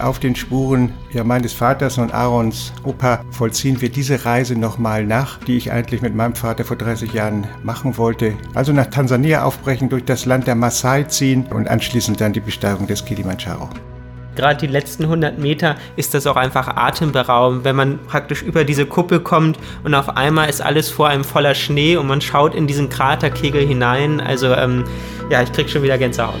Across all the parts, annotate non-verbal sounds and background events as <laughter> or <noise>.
auf den Spuren ja, meines Vaters und Aarons Opa vollziehen wir diese Reise nochmal nach, die ich eigentlich mit meinem Vater vor 30 Jahren machen wollte. Also nach Tansania aufbrechen, durch das Land der Maasai ziehen und anschließend dann die Besteigung des Kilimanjaro gerade die letzten 100 Meter ist das auch einfach atemberaubend, wenn man praktisch über diese Kuppel kommt und auf einmal ist alles vor einem voller Schnee und man schaut in diesen Kraterkegel hinein. Also ähm, ja, ich krieg schon wieder Gänsehaut.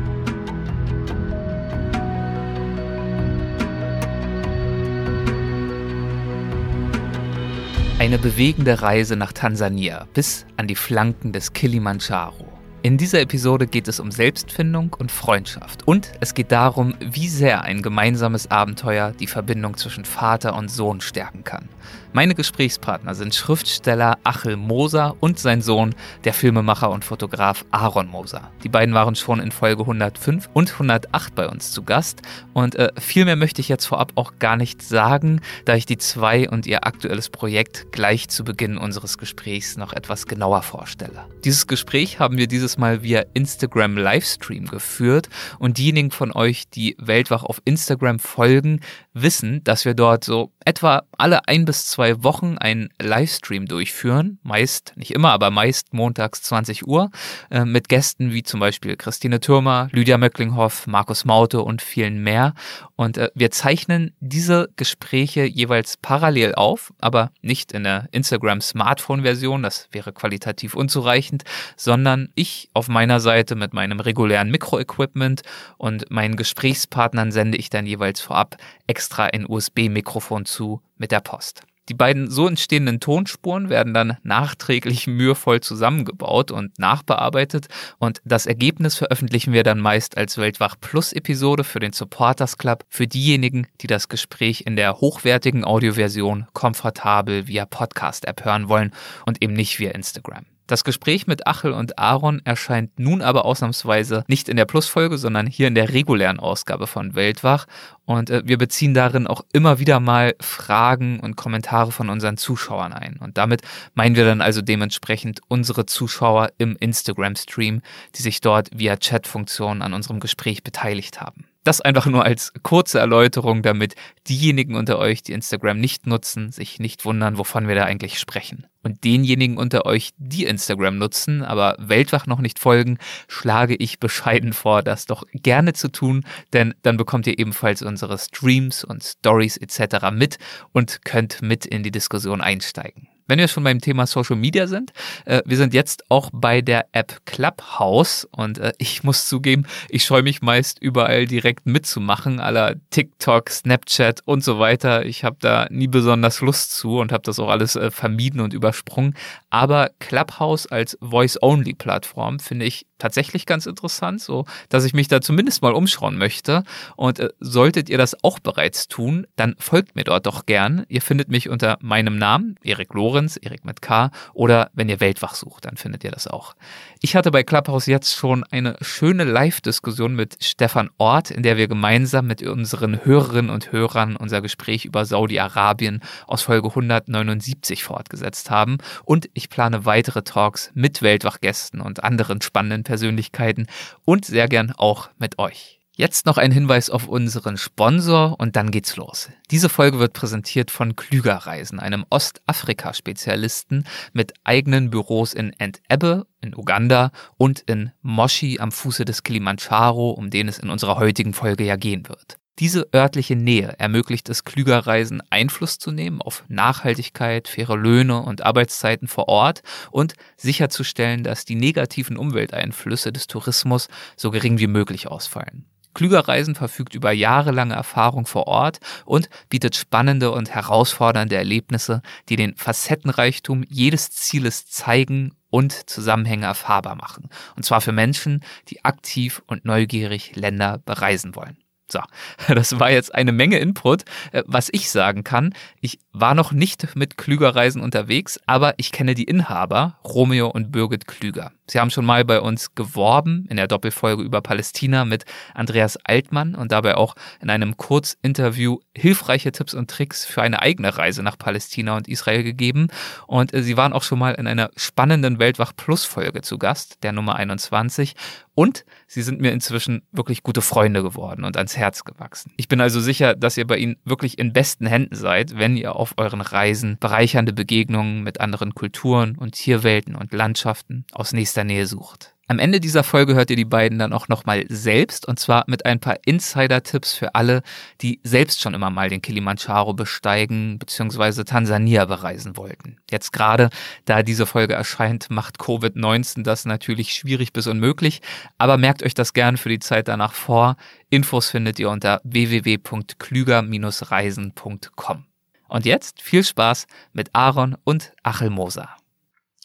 Eine bewegende Reise nach Tansania bis an die Flanken des Kilimanjaro. In dieser Episode geht es um Selbstfindung und Freundschaft und es geht darum, wie sehr ein gemeinsames Abenteuer die Verbindung zwischen Vater und Sohn stärken kann. Meine Gesprächspartner sind Schriftsteller Achel Moser und sein Sohn, der Filmemacher und Fotograf Aaron Moser. Die beiden waren schon in Folge 105 und 108 bei uns zu Gast und äh, viel mehr möchte ich jetzt vorab auch gar nicht sagen, da ich die zwei und ihr aktuelles Projekt gleich zu Beginn unseres Gesprächs noch etwas genauer vorstelle. Dieses Gespräch haben wir dieses Mal via Instagram Livestream geführt und diejenigen von euch, die Weltwach auf Instagram folgen, wissen, dass wir dort so etwa alle ein bis zwei Wochen einen Livestream durchführen, meist, nicht immer, aber meist montags 20 Uhr, äh, mit Gästen wie zum Beispiel Christine Türmer, Lydia Möcklinghoff, Markus Maute und vielen mehr. Und äh, wir zeichnen diese Gespräche jeweils parallel auf, aber nicht in der Instagram-Smartphone-Version, das wäre qualitativ unzureichend, sondern ich auf meiner Seite mit meinem regulären Mikroequipment und meinen Gesprächspartnern sende ich dann jeweils vorab extra ein USB-Mikrofon zu mit der Post. Die beiden so entstehenden Tonspuren werden dann nachträglich mühevoll zusammengebaut und nachbearbeitet und das Ergebnis veröffentlichen wir dann meist als Weltwach Plus Episode für den Supporters Club für diejenigen, die das Gespräch in der hochwertigen Audioversion komfortabel via Podcast App hören wollen und eben nicht via Instagram. Das Gespräch mit Achel und Aaron erscheint nun aber ausnahmsweise nicht in der Plusfolge, sondern hier in der regulären Ausgabe von Weltwach. Und äh, wir beziehen darin auch immer wieder mal Fragen und Kommentare von unseren Zuschauern ein. Und damit meinen wir dann also dementsprechend unsere Zuschauer im Instagram-Stream, die sich dort via Chat-Funktion an unserem Gespräch beteiligt haben. Das einfach nur als kurze Erläuterung, damit diejenigen unter euch, die Instagram nicht nutzen, sich nicht wundern, wovon wir da eigentlich sprechen. Und denjenigen unter euch, die Instagram nutzen, aber Weltwach noch nicht folgen, schlage ich bescheiden vor, das doch gerne zu tun, denn dann bekommt ihr ebenfalls unsere Streams und Stories etc. mit und könnt mit in die Diskussion einsteigen. Wenn wir schon beim Thema Social Media sind, äh, wir sind jetzt auch bei der App Clubhouse und äh, ich muss zugeben, ich scheue mich meist überall direkt mitzumachen, aller TikTok, Snapchat und so weiter. Ich habe da nie besonders Lust zu und habe das auch alles äh, vermieden und übersprungen. Aber Clubhouse als Voice-Only-Plattform finde ich tatsächlich ganz interessant, so dass ich mich da zumindest mal umschauen möchte. Und äh, solltet ihr das auch bereits tun, dann folgt mir dort doch gern. Ihr findet mich unter meinem Namen, Erik Lorenz, Erik mit K, oder wenn ihr Weltwach sucht, dann findet ihr das auch. Ich hatte bei Clubhouse jetzt schon eine schöne Live-Diskussion mit Stefan Ort, in der wir gemeinsam mit unseren Hörerinnen und Hörern unser Gespräch über Saudi-Arabien aus Folge 179 fortgesetzt haben. Und ich plane weitere Talks mit Weltwachgästen und anderen spannenden Persönlichkeiten und sehr gern auch mit euch. Jetzt noch ein Hinweis auf unseren Sponsor und dann geht's los. Diese Folge wird präsentiert von Klügerreisen, einem Ostafrika-Spezialisten mit eigenen Büros in Entebbe in Uganda und in Moshi am Fuße des Kilimanjaro, um den es in unserer heutigen Folge ja gehen wird. Diese örtliche Nähe ermöglicht es Klügerreisen Einfluss zu nehmen auf Nachhaltigkeit, faire Löhne und Arbeitszeiten vor Ort und sicherzustellen, dass die negativen Umwelteinflüsse des Tourismus so gering wie möglich ausfallen. Klügerreisen verfügt über jahrelange Erfahrung vor Ort und bietet spannende und herausfordernde Erlebnisse, die den Facettenreichtum jedes Zieles zeigen und Zusammenhänge erfahrbar machen. Und zwar für Menschen, die aktiv und neugierig Länder bereisen wollen. So, <laughs> das war jetzt eine Menge Input. Äh, was ich sagen kann, ich war noch nicht mit Klügerreisen unterwegs, aber ich kenne die Inhaber, Romeo und Birgit Klüger. Sie haben schon mal bei uns geworben in der Doppelfolge über Palästina mit Andreas Altmann und dabei auch in einem Kurzinterview hilfreiche Tipps und Tricks für eine eigene Reise nach Palästina und Israel gegeben. Und äh, sie waren auch schon mal in einer spannenden Weltwach Plus Folge zu Gast, der Nummer 21. Und sie sind mir inzwischen wirklich gute Freunde geworden und ans Herz gewachsen. Ich bin also sicher, dass ihr bei ihnen wirklich in besten Händen seid, wenn ihr auf euren Reisen bereichernde Begegnungen mit anderen Kulturen und Tierwelten und Landschaften aus nächster Nähe sucht. Am Ende dieser Folge hört ihr die beiden dann auch nochmal selbst und zwar mit ein paar Insider-Tipps für alle, die selbst schon immer mal den Kilimanjaro besteigen bzw. Tansania bereisen wollten. Jetzt gerade, da diese Folge erscheint, macht Covid-19 das natürlich schwierig bis unmöglich, aber merkt euch das gern für die Zeit danach vor. Infos findet ihr unter www.klüger-reisen.com. Und jetzt viel Spaß mit Aaron und Achel Moser.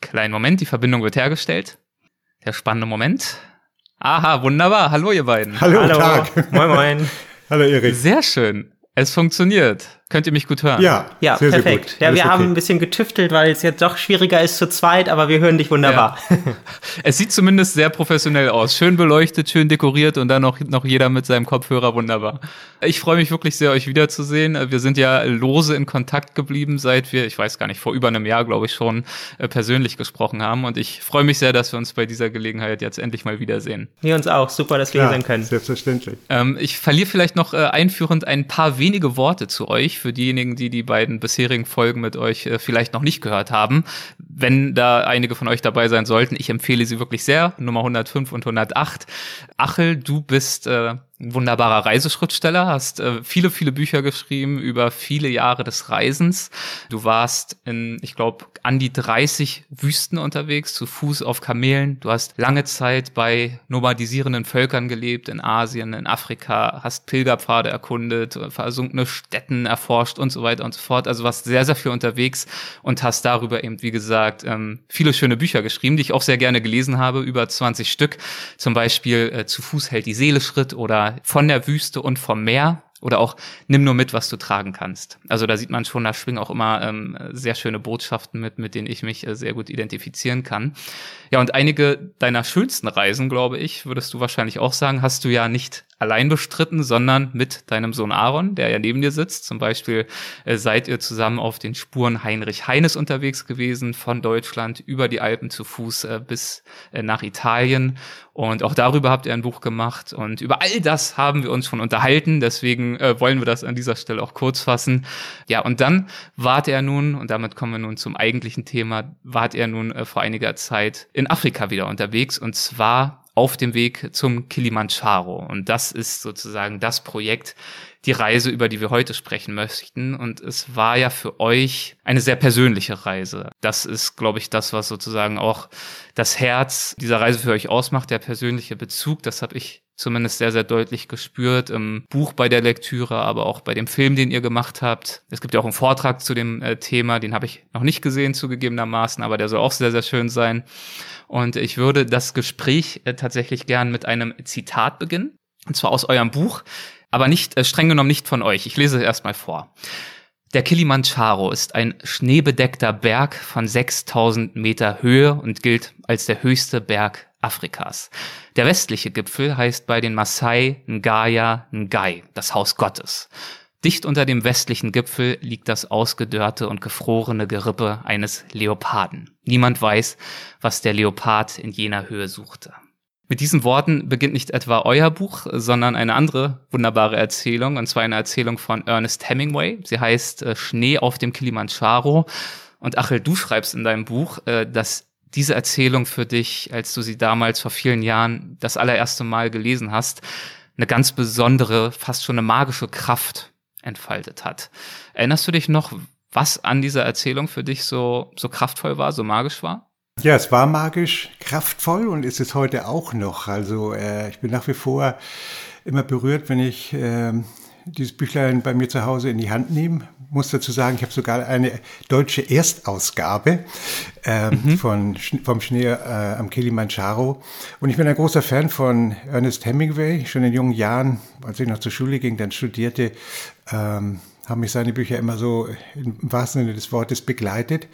Kleinen Moment, die Verbindung wird hergestellt. Der spannende Moment. Aha, wunderbar. Hallo, ihr beiden. Hallo, Hallo. Tag. Moin, moin. Hallo, Erik. Sehr schön. Es funktioniert. Könnt ihr mich gut hören? Ja, Ja, sehr, perfekt. sehr gut. Ja, Alles wir okay. haben ein bisschen getüftelt, weil es jetzt doch schwieriger ist zu zweit, aber wir hören dich wunderbar. <laughs> Es sieht zumindest sehr professionell aus. Schön beleuchtet, schön dekoriert und dann noch, noch jeder mit seinem Kopfhörer wunderbar. Ich freue mich wirklich sehr, euch wiederzusehen. Wir sind ja lose in Kontakt geblieben, seit wir, ich weiß gar nicht, vor über einem Jahr, glaube ich, schon äh, persönlich gesprochen haben. Und ich freue mich sehr, dass wir uns bei dieser Gelegenheit jetzt endlich mal wiedersehen. Wir uns auch. Super, dass wir hier ja, sein können. Selbstverständlich. Ähm, ich verliere vielleicht noch äh, einführend ein paar wenige Worte zu euch, für diejenigen, die die beiden bisherigen Folgen mit euch äh, vielleicht noch nicht gehört haben. Wenn da einige von euch dabei sein sollten, ich empfehle sie wirklich sehr. Nummer 105 und 108. Achel, du bist äh, ein wunderbarer Reiseschriftsteller, hast äh, viele, viele Bücher geschrieben über viele Jahre des Reisens. Du warst in, ich glaube, an die 30 Wüsten unterwegs, zu Fuß auf Kamelen. Du hast lange Zeit bei nomadisierenden Völkern gelebt, in Asien, in Afrika, hast Pilgerpfade erkundet, versunkene Städten erforscht und so weiter und so fort. Also warst sehr, sehr viel unterwegs und hast darüber eben, wie gesagt, ähm, viele schöne Bücher geschrieben, die ich auch sehr gerne gelesen habe, über 20 Stück. Zum Beispiel äh, Zu Fuß hält die Seele Schritt oder Von der Wüste und vom Meer. Oder auch nimm nur mit, was du tragen kannst. Also da sieht man schon, da schwingen auch immer ähm, sehr schöne Botschaften mit, mit denen ich mich äh, sehr gut identifizieren kann. Ja, und einige deiner schönsten Reisen, glaube ich, würdest du wahrscheinlich auch sagen, hast du ja nicht allein bestritten, sondern mit deinem Sohn Aaron, der ja neben dir sitzt. Zum Beispiel äh, seid ihr zusammen auf den Spuren Heinrich Heines unterwegs gewesen, von Deutschland über die Alpen zu Fuß äh, bis äh, nach Italien. Und auch darüber habt ihr ein Buch gemacht. Und über all das haben wir uns schon unterhalten. Deswegen äh, wollen wir das an dieser Stelle auch kurz fassen. Ja, und dann wart er nun, und damit kommen wir nun zum eigentlichen Thema, wart er nun äh, vor einiger Zeit in Afrika wieder unterwegs. Und zwar auf dem Weg zum Kilimanjaro. Und das ist sozusagen das Projekt, die Reise, über die wir heute sprechen möchten. Und es war ja für euch eine sehr persönliche Reise. Das ist, glaube ich, das, was sozusagen auch das Herz dieser Reise für euch ausmacht, der persönliche Bezug. Das habe ich zumindest sehr, sehr deutlich gespürt im Buch bei der Lektüre, aber auch bei dem Film, den ihr gemacht habt. Es gibt ja auch einen Vortrag zu dem äh, Thema, den habe ich noch nicht gesehen, zugegebenermaßen, aber der soll auch sehr, sehr schön sein. Und ich würde das Gespräch äh, tatsächlich gern mit einem Zitat beginnen, und zwar aus eurem Buch, aber nicht äh, streng genommen nicht von euch. Ich lese es erstmal vor. Der Kilimanjaro ist ein schneebedeckter Berg von 6000 Meter Höhe und gilt als der höchste Berg Afrikas. Der westliche Gipfel heißt bei den Maasai Ngaya Ngai, das Haus Gottes. Dicht unter dem westlichen Gipfel liegt das ausgedörrte und gefrorene Gerippe eines Leoparden. Niemand weiß, was der Leopard in jener Höhe suchte. Mit diesen Worten beginnt nicht etwa euer Buch, sondern eine andere wunderbare Erzählung, und zwar eine Erzählung von Ernest Hemingway. Sie heißt äh, Schnee auf dem Kilimanjaro. Und Achel, du schreibst in deinem Buch, äh, dass diese Erzählung für dich, als du sie damals vor vielen Jahren das allererste Mal gelesen hast, eine ganz besondere, fast schon eine magische Kraft entfaltet hat. Erinnerst du dich noch, was an dieser Erzählung für dich so, so kraftvoll war, so magisch war? Ja, es war magisch, kraftvoll und ist es heute auch noch. Also äh, ich bin nach wie vor immer berührt, wenn ich äh, dieses Büchlein bei mir zu Hause in die Hand nehme. Muss dazu sagen, ich habe sogar eine deutsche Erstausgabe äh, mhm. von, vom Schnee äh, am Kilimanjaro. Und ich bin ein großer Fan von Ernest Hemingway. Schon in jungen Jahren, als ich noch zur Schule ging, dann studierte, ähm, haben mich seine Bücher immer so im wahrsten Sinne des Wortes begleitet.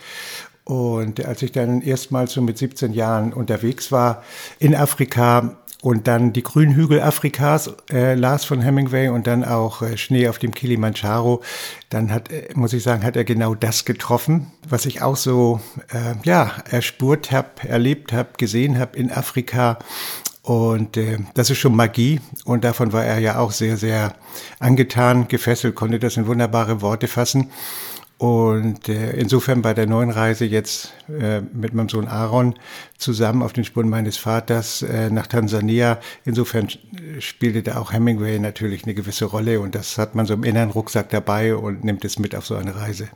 Und als ich dann erstmals so mit 17 Jahren unterwegs war in Afrika und dann die grünen Hügel Afrikas äh, las von Hemingway und dann auch äh, Schnee auf dem Kilimanjaro, dann hat, äh, muss ich sagen, hat er genau das getroffen, was ich auch so äh, ja erspurt habe, erlebt habe, gesehen habe in Afrika. Und äh, das ist schon Magie. Und davon war er ja auch sehr, sehr angetan, gefesselt, konnte das in wunderbare Worte fassen. Und äh, insofern bei der neuen Reise jetzt äh, mit meinem Sohn Aaron zusammen auf den Spuren meines Vaters äh, nach Tansania, insofern spielte da auch Hemingway natürlich eine gewisse Rolle und das hat man so im inneren Rucksack dabei und nimmt es mit auf so eine Reise.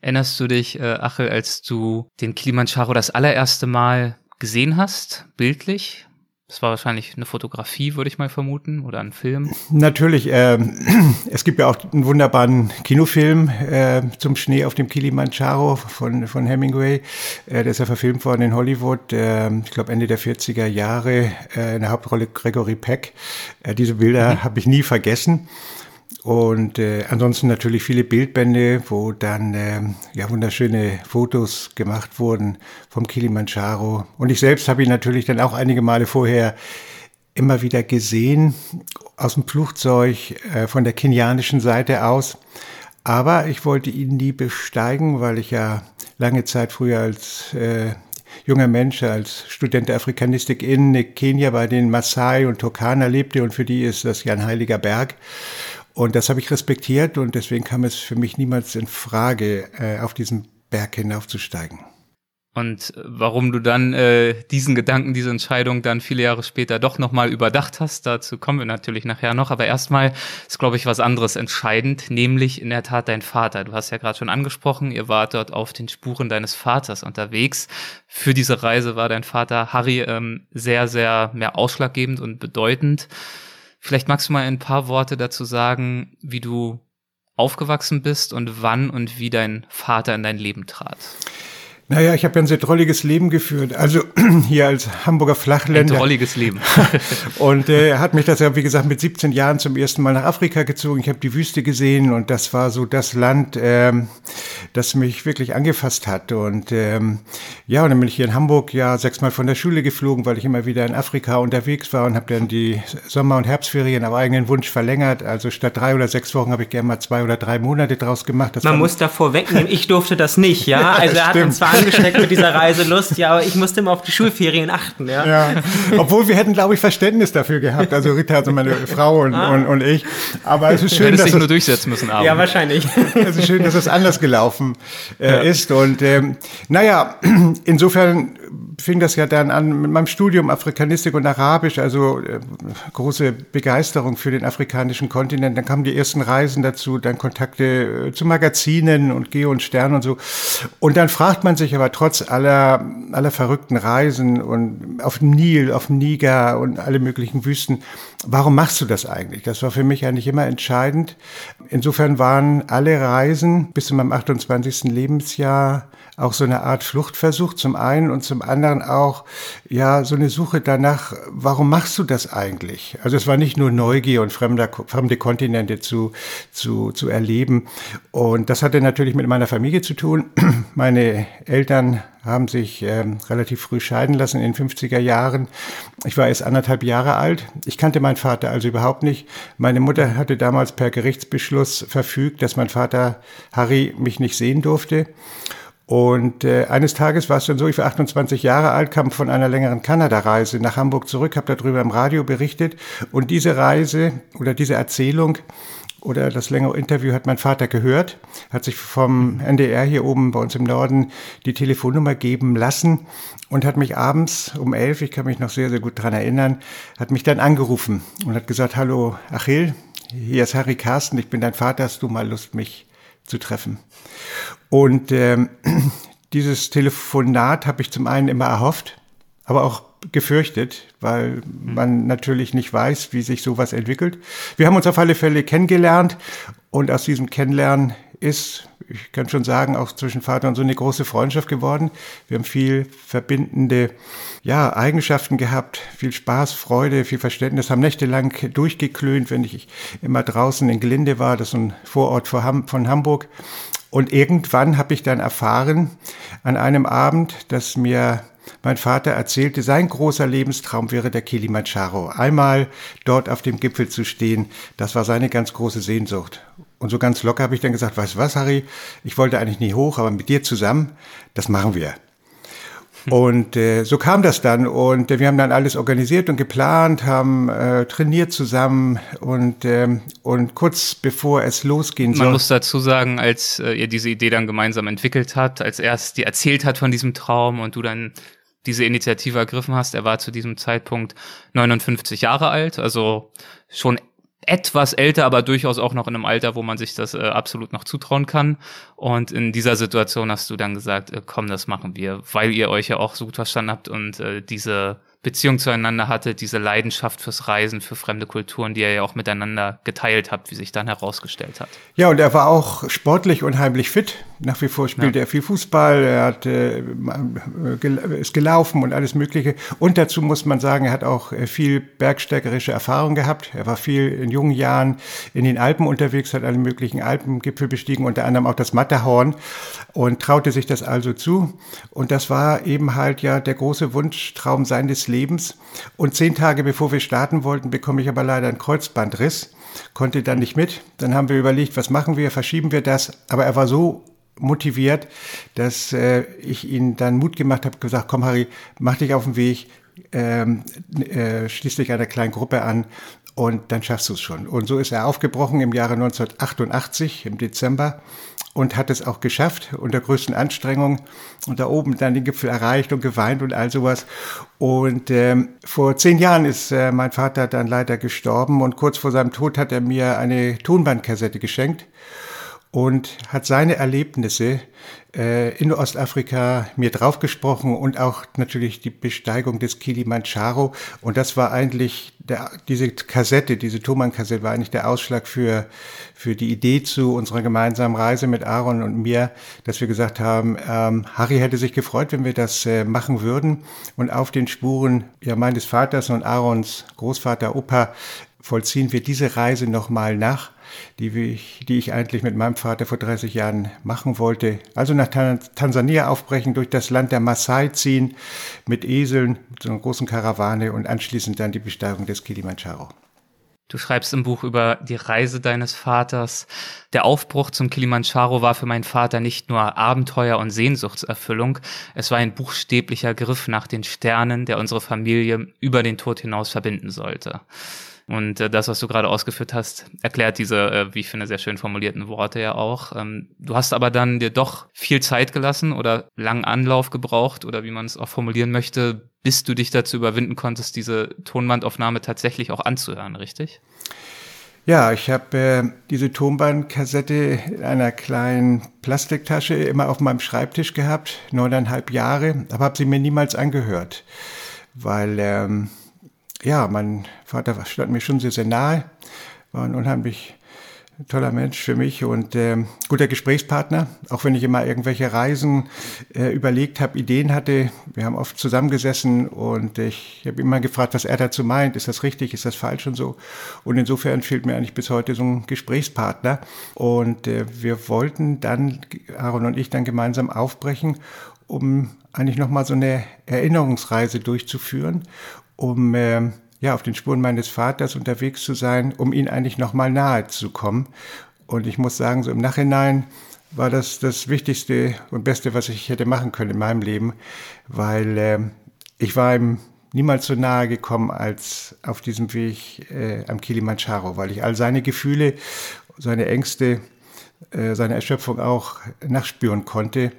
Erinnerst du dich, äh, Achel, als du den Kilimanjaro das allererste Mal gesehen hast, bildlich? Das war wahrscheinlich eine Fotografie, würde ich mal vermuten, oder ein Film. Natürlich. Äh, es gibt ja auch einen wunderbaren Kinofilm äh, zum Schnee auf dem Kilimanjaro von, von Hemingway. Äh, der ist ja verfilmt worden in Hollywood, äh, ich glaube Ende der 40er Jahre, äh, in der Hauptrolle Gregory Peck. Äh, diese Bilder mhm. habe ich nie vergessen. Und äh, ansonsten natürlich viele Bildbände, wo dann äh, ja wunderschöne Fotos gemacht wurden vom Kilimanjaro. Und ich selbst habe ihn natürlich dann auch einige Male vorher immer wieder gesehen aus dem Flugzeug äh, von der kenianischen Seite aus. Aber ich wollte ihn nie besteigen, weil ich ja lange Zeit früher als äh, junger Mensch, als Student der Afrikanistik in Kenia bei den Maasai und Turkana lebte und für die ist das ja ein heiliger Berg. Und das habe ich respektiert und deswegen kam es für mich niemals in Frage, äh, auf diesen Berg hinaufzusteigen. Und warum du dann äh, diesen Gedanken, diese Entscheidung dann viele Jahre später doch nochmal überdacht hast, dazu kommen wir natürlich nachher noch. Aber erstmal ist, glaube ich, was anderes entscheidend, nämlich in der Tat dein Vater. Du hast ja gerade schon angesprochen, ihr wart dort auf den Spuren deines Vaters unterwegs. Für diese Reise war dein Vater Harry ähm, sehr, sehr mehr ausschlaggebend und bedeutend. Vielleicht magst du mal ein paar Worte dazu sagen, wie du aufgewachsen bist und wann und wie dein Vater in dein Leben trat. Naja, ich habe ja ein sehr drolliges Leben geführt. Also <clears throat> hier als Hamburger Flachländer. Ein drolliges Leben. <laughs> und äh, er äh, hat mich das ja, wie gesagt, mit 17 Jahren zum ersten Mal nach Afrika gezogen. Ich habe die Wüste gesehen und das war so das Land, ähm, das mich wirklich angefasst hat. Und ähm, ja, und dann bin ich hier in Hamburg ja sechsmal von der Schule geflogen, weil ich immer wieder in Afrika unterwegs war und habe dann die Sommer- und Herbstferien auf eigenen Wunsch verlängert. Also statt drei oder sechs Wochen habe ich gerne mal zwei oder drei Monate draus gemacht. Das Man muss da vorwegnehmen, ich durfte das nicht, ja. <laughs> Also er hat zwar angesteckt mit dieser Reiselust, ja, aber ich musste immer auf die Schulferien achten, ja. ja. Obwohl wir hätten, glaube ich, Verständnis dafür gehabt, also Rita, also meine <laughs> Frau und, ah. und, und, ich. Aber es ist schön, dass sich nur durchsetzen müssen. Abend. Ja, wahrscheinlich. <laughs> Es ist schön, dass es anders gelaufen äh, ja. ist und ähm, naja, <clears throat> insofern fing das ja dann an mit meinem Studium Afrikanistik und Arabisch, also äh, große Begeisterung für den afrikanischen Kontinent. Dann kamen die ersten Reisen dazu, dann Kontakte äh, zu Magazinen und Geo und Stern und so. Und dann fragt man sich aber trotz aller, aller verrückten Reisen und auf dem Nil, auf dem Niger und alle möglichen Wüsten, warum machst du das eigentlich? Das war für mich eigentlich immer entscheidend. Insofern waren alle Reisen bis zu meinem 28. Lebensjahr auch so eine Art Fluchtversuch zum einen und zum anderen auch, ja, so eine Suche danach, warum machst du das eigentlich? Also es war nicht nur Neugier und fremder, fremde Kontinente zu, zu, zu erleben. Und das hatte natürlich mit meiner Familie zu tun. <clears throat> Meine Eltern haben sich ähm, relativ früh scheiden lassen in den 50er Jahren. Ich war erst anderthalb Jahre alt. Ich kannte meinen Vater also überhaupt nicht. Meine Mutter hatte damals per Gerichtsbeschluss verfügt, dass mein Vater Harry mich nicht sehen durfte. Und äh, eines Tages war es dann so, ich war 28 Jahre alt, kam von einer längeren Kanada-Reise nach Hamburg zurück, habe darüber im Radio berichtet. Und diese Reise oder diese Erzählung oder das längere Interview hat mein Vater gehört, hat sich vom NDR hier oben bei uns im Norden die Telefonnummer geben lassen und hat mich abends um elf, ich kann mich noch sehr, sehr gut dran erinnern, hat mich dann angerufen und hat gesagt, hallo Achil, hier ist Harry Carsten, ich bin dein Vater, hast du mal Lust, mich zu treffen? Und ähm, <clears throat> dieses Telefonat habe ich zum einen immer erhofft, aber auch gefürchtet, weil man natürlich nicht weiß, wie sich sowas entwickelt. Wir haben uns auf alle Fälle kennengelernt und aus diesem Kennenlernen ist ich kann schon sagen, auch zwischen Vater und Sohn eine große Freundschaft geworden. Wir haben viel verbindende ja, Eigenschaften gehabt, viel Spaß, Freude, viel Verständnis, haben nächtelang durchgeklönt, wenn ich immer draußen in Gelinde war, das ist ein Vorort von Hamburg. Und irgendwann habe ich dann erfahren an einem Abend, dass mir mein Vater erzählte, sein großer Lebenstraum wäre der Kilimanjaro. Einmal dort auf dem Gipfel zu stehen, das war seine ganz große Sehnsucht. Und so ganz locker habe ich dann gesagt, weißt du was, Harry, ich wollte eigentlich nie hoch, aber mit dir zusammen, das machen wir. Und äh, so kam das dann und äh, wir haben dann alles organisiert und geplant, haben äh, trainiert zusammen und ähm, und kurz bevor es losgehen soll. Man muss dazu sagen, als äh, ihr diese Idee dann gemeinsam entwickelt habt, als er es dir erzählt hat von diesem Traum und du dann diese Initiative ergriffen hast, er war zu diesem Zeitpunkt 59 Jahre alt, also schon etwas älter, aber durchaus auch noch in einem Alter, wo man sich das äh, absolut noch zutrauen kann. Und in dieser Situation hast du dann gesagt, äh, komm, das machen wir, weil ihr euch ja auch so gut verstanden habt und äh, diese Beziehung zueinander hatte, diese Leidenschaft fürs Reisen, für fremde Kulturen, die ihr ja auch miteinander geteilt habt, wie sich dann herausgestellt hat. Ja, und er war auch sportlich unheimlich fit. Nach wie vor spielte ja. er viel Fußball, er hat, äh, ist gelaufen und alles Mögliche. Und dazu muss man sagen, er hat auch äh, viel bergstärkerische Erfahrung gehabt. Er war viel in jungen Jahren in den Alpen unterwegs, hat alle möglichen Alpengipfel bestiegen, unter anderem auch das Matterhorn und traute sich das also zu. Und das war eben halt ja der große Wunschtraum seines Lebens. Und zehn Tage bevor wir starten wollten, bekomme ich aber leider einen Kreuzbandriss, konnte dann nicht mit. Dann haben wir überlegt, was machen wir, verschieben wir das. Aber er war so motiviert, dass äh, ich ihn dann Mut gemacht habe, gesagt, komm Harry, mach dich auf den Weg, ähm, äh, schließ dich einer kleinen Gruppe an und dann schaffst du es schon. Und so ist er aufgebrochen im Jahre 1988, im Dezember und hat es auch geschafft unter größten Anstrengungen und da oben dann den Gipfel erreicht und geweint und all sowas. Und ähm, vor zehn Jahren ist äh, mein Vater dann leider gestorben und kurz vor seinem Tod hat er mir eine Tonbandkassette geschenkt und hat seine Erlebnisse äh, in Ostafrika mir draufgesprochen und auch natürlich die Besteigung des Kilimanjaro. Und das war eigentlich, der, diese Kassette, diese Thomann-Kassette war eigentlich der Ausschlag für, für die Idee zu unserer gemeinsamen Reise mit Aaron und mir, dass wir gesagt haben, ähm, Harry hätte sich gefreut, wenn wir das äh, machen würden und auf den Spuren ja, meines Vaters und Aarons Großvater, Opa vollziehen wir diese Reise nochmal nach die ich, die ich eigentlich mit meinem Vater vor 30 Jahren machen wollte. Also nach Tansania aufbrechen, durch das Land der Maasai ziehen, mit Eseln, mit so einer großen Karawane und anschließend dann die Besteigung des Kilimanjaro. Du schreibst im Buch über die Reise deines Vaters. Der Aufbruch zum Kilimanjaro war für meinen Vater nicht nur Abenteuer und Sehnsuchtserfüllung, es war ein buchstäblicher Griff nach den Sternen, der unsere Familie über den Tod hinaus verbinden sollte. Und äh, das, was du gerade ausgeführt hast, erklärt diese, äh, wie ich finde, sehr schön formulierten Worte ja auch. Ähm, du hast aber dann dir doch viel Zeit gelassen oder langen Anlauf gebraucht oder wie man es auch formulieren möchte, bis du dich dazu überwinden konntest, diese Tonbandaufnahme tatsächlich auch anzuhören, richtig? Ja, ich habe äh, diese Tonbandkassette in einer kleinen Plastiktasche immer auf meinem Schreibtisch gehabt, neuneinhalb Jahre, aber habe sie mir niemals angehört, weil ähm, ja, mein Vater stand mir schon sehr, sehr nahe, war ein unheimlich toller Mensch für mich und äh, guter Gesprächspartner. Auch wenn ich immer irgendwelche Reisen äh, überlegt habe, Ideen hatte. Wir haben oft zusammengesessen und ich habe immer gefragt, was er dazu meint. Ist das richtig? Ist das falsch und so? Und insofern fehlt mir eigentlich bis heute so ein Gesprächspartner. Und äh, wir wollten dann, Aaron und ich, dann gemeinsam aufbrechen, um eigentlich nochmal so eine Erinnerungsreise durchzuführen um äh, ja auf den Spuren meines Vaters unterwegs zu sein, um ihn eigentlich noch mal nahe zu kommen. Und ich muss sagen, so im Nachhinein war das das Wichtigste und Beste, was ich hätte machen können in meinem Leben, weil äh, ich war ihm niemals so nahe gekommen als auf diesem Weg äh, am Kilimanjaro, weil ich all seine Gefühle, seine Ängste, äh, seine Erschöpfung auch nachspüren konnte.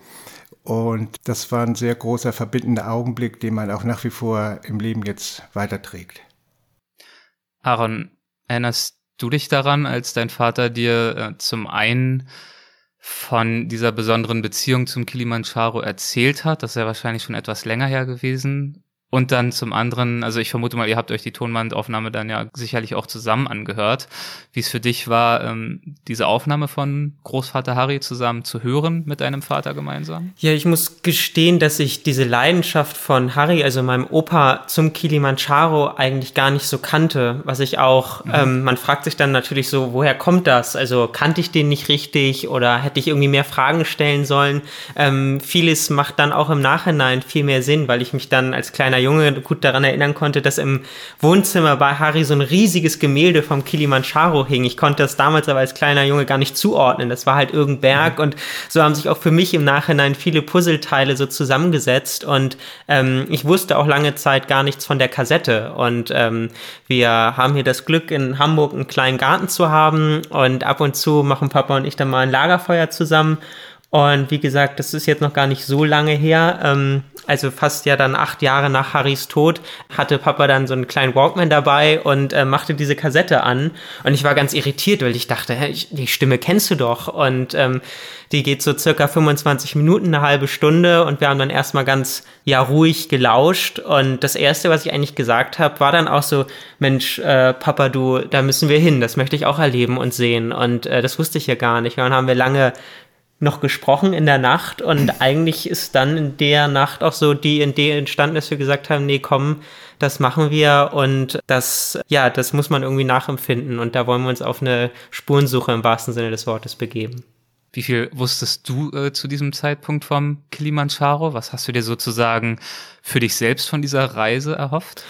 Und das war ein sehr großer verbindender Augenblick, den man auch nach wie vor im Leben jetzt weiterträgt. Aaron, erinnerst du dich daran, als dein Vater dir äh, zum einen von dieser besonderen Beziehung zum Kilimanjaro erzählt hat? Das ist ja wahrscheinlich schon etwas länger her gewesen. Und dann zum anderen, also ich vermute mal, ihr habt euch die Tonbandaufnahme dann ja sicherlich auch zusammen angehört. Wie es für dich war, ähm, diese Aufnahme von Großvater Harry zusammen zu hören mit deinem Vater gemeinsam? Ja, ich muss gestehen, dass ich diese Leidenschaft von Harry, also meinem Opa, zum Kilimanjaro eigentlich gar nicht so kannte. Was ich auch, mhm. ähm, man fragt sich dann natürlich so, woher kommt das? Also kannte ich den nicht richtig oder hätte ich irgendwie mehr Fragen stellen sollen? Ähm, vieles macht dann auch im Nachhinein viel mehr Sinn, weil ich mich dann als kleiner Junge gut daran erinnern konnte, dass im Wohnzimmer bei Harry so ein riesiges Gemälde vom Kilimanjaro hing. Ich konnte das damals aber als kleiner Junge gar nicht zuordnen. Das war halt irgendein Berg und so haben sich auch für mich im Nachhinein viele Puzzleteile so zusammengesetzt und ähm, ich wusste auch lange Zeit gar nichts von der Kassette und ähm, wir haben hier das Glück in Hamburg einen kleinen Garten zu haben und ab und zu machen Papa und ich dann mal ein Lagerfeuer zusammen und wie gesagt, das ist jetzt noch gar nicht so lange her. Ähm, also fast ja dann acht Jahre nach Harrys Tod hatte Papa dann so einen kleinen Walkman dabei und äh, machte diese Kassette an. Und ich war ganz irritiert, weil ich dachte, hä, die Stimme kennst du doch. Und ähm, die geht so circa 25 Minuten, eine halbe Stunde. Und wir haben dann erstmal ganz ja ruhig gelauscht. Und das Erste, was ich eigentlich gesagt habe, war dann auch so, Mensch, äh, Papa, du, da müssen wir hin. Das möchte ich auch erleben und sehen. Und äh, das wusste ich ja gar nicht. Und dann haben wir lange noch gesprochen in der Nacht und eigentlich ist dann in der Nacht auch so die Idee entstanden, dass wir gesagt haben, nee, komm, das machen wir und das, ja, das muss man irgendwie nachempfinden und da wollen wir uns auf eine Spurensuche im wahrsten Sinne des Wortes begeben. Wie viel wusstest du äh, zu diesem Zeitpunkt vom Kilimanjaro? Was hast du dir sozusagen für dich selbst von dieser Reise erhofft?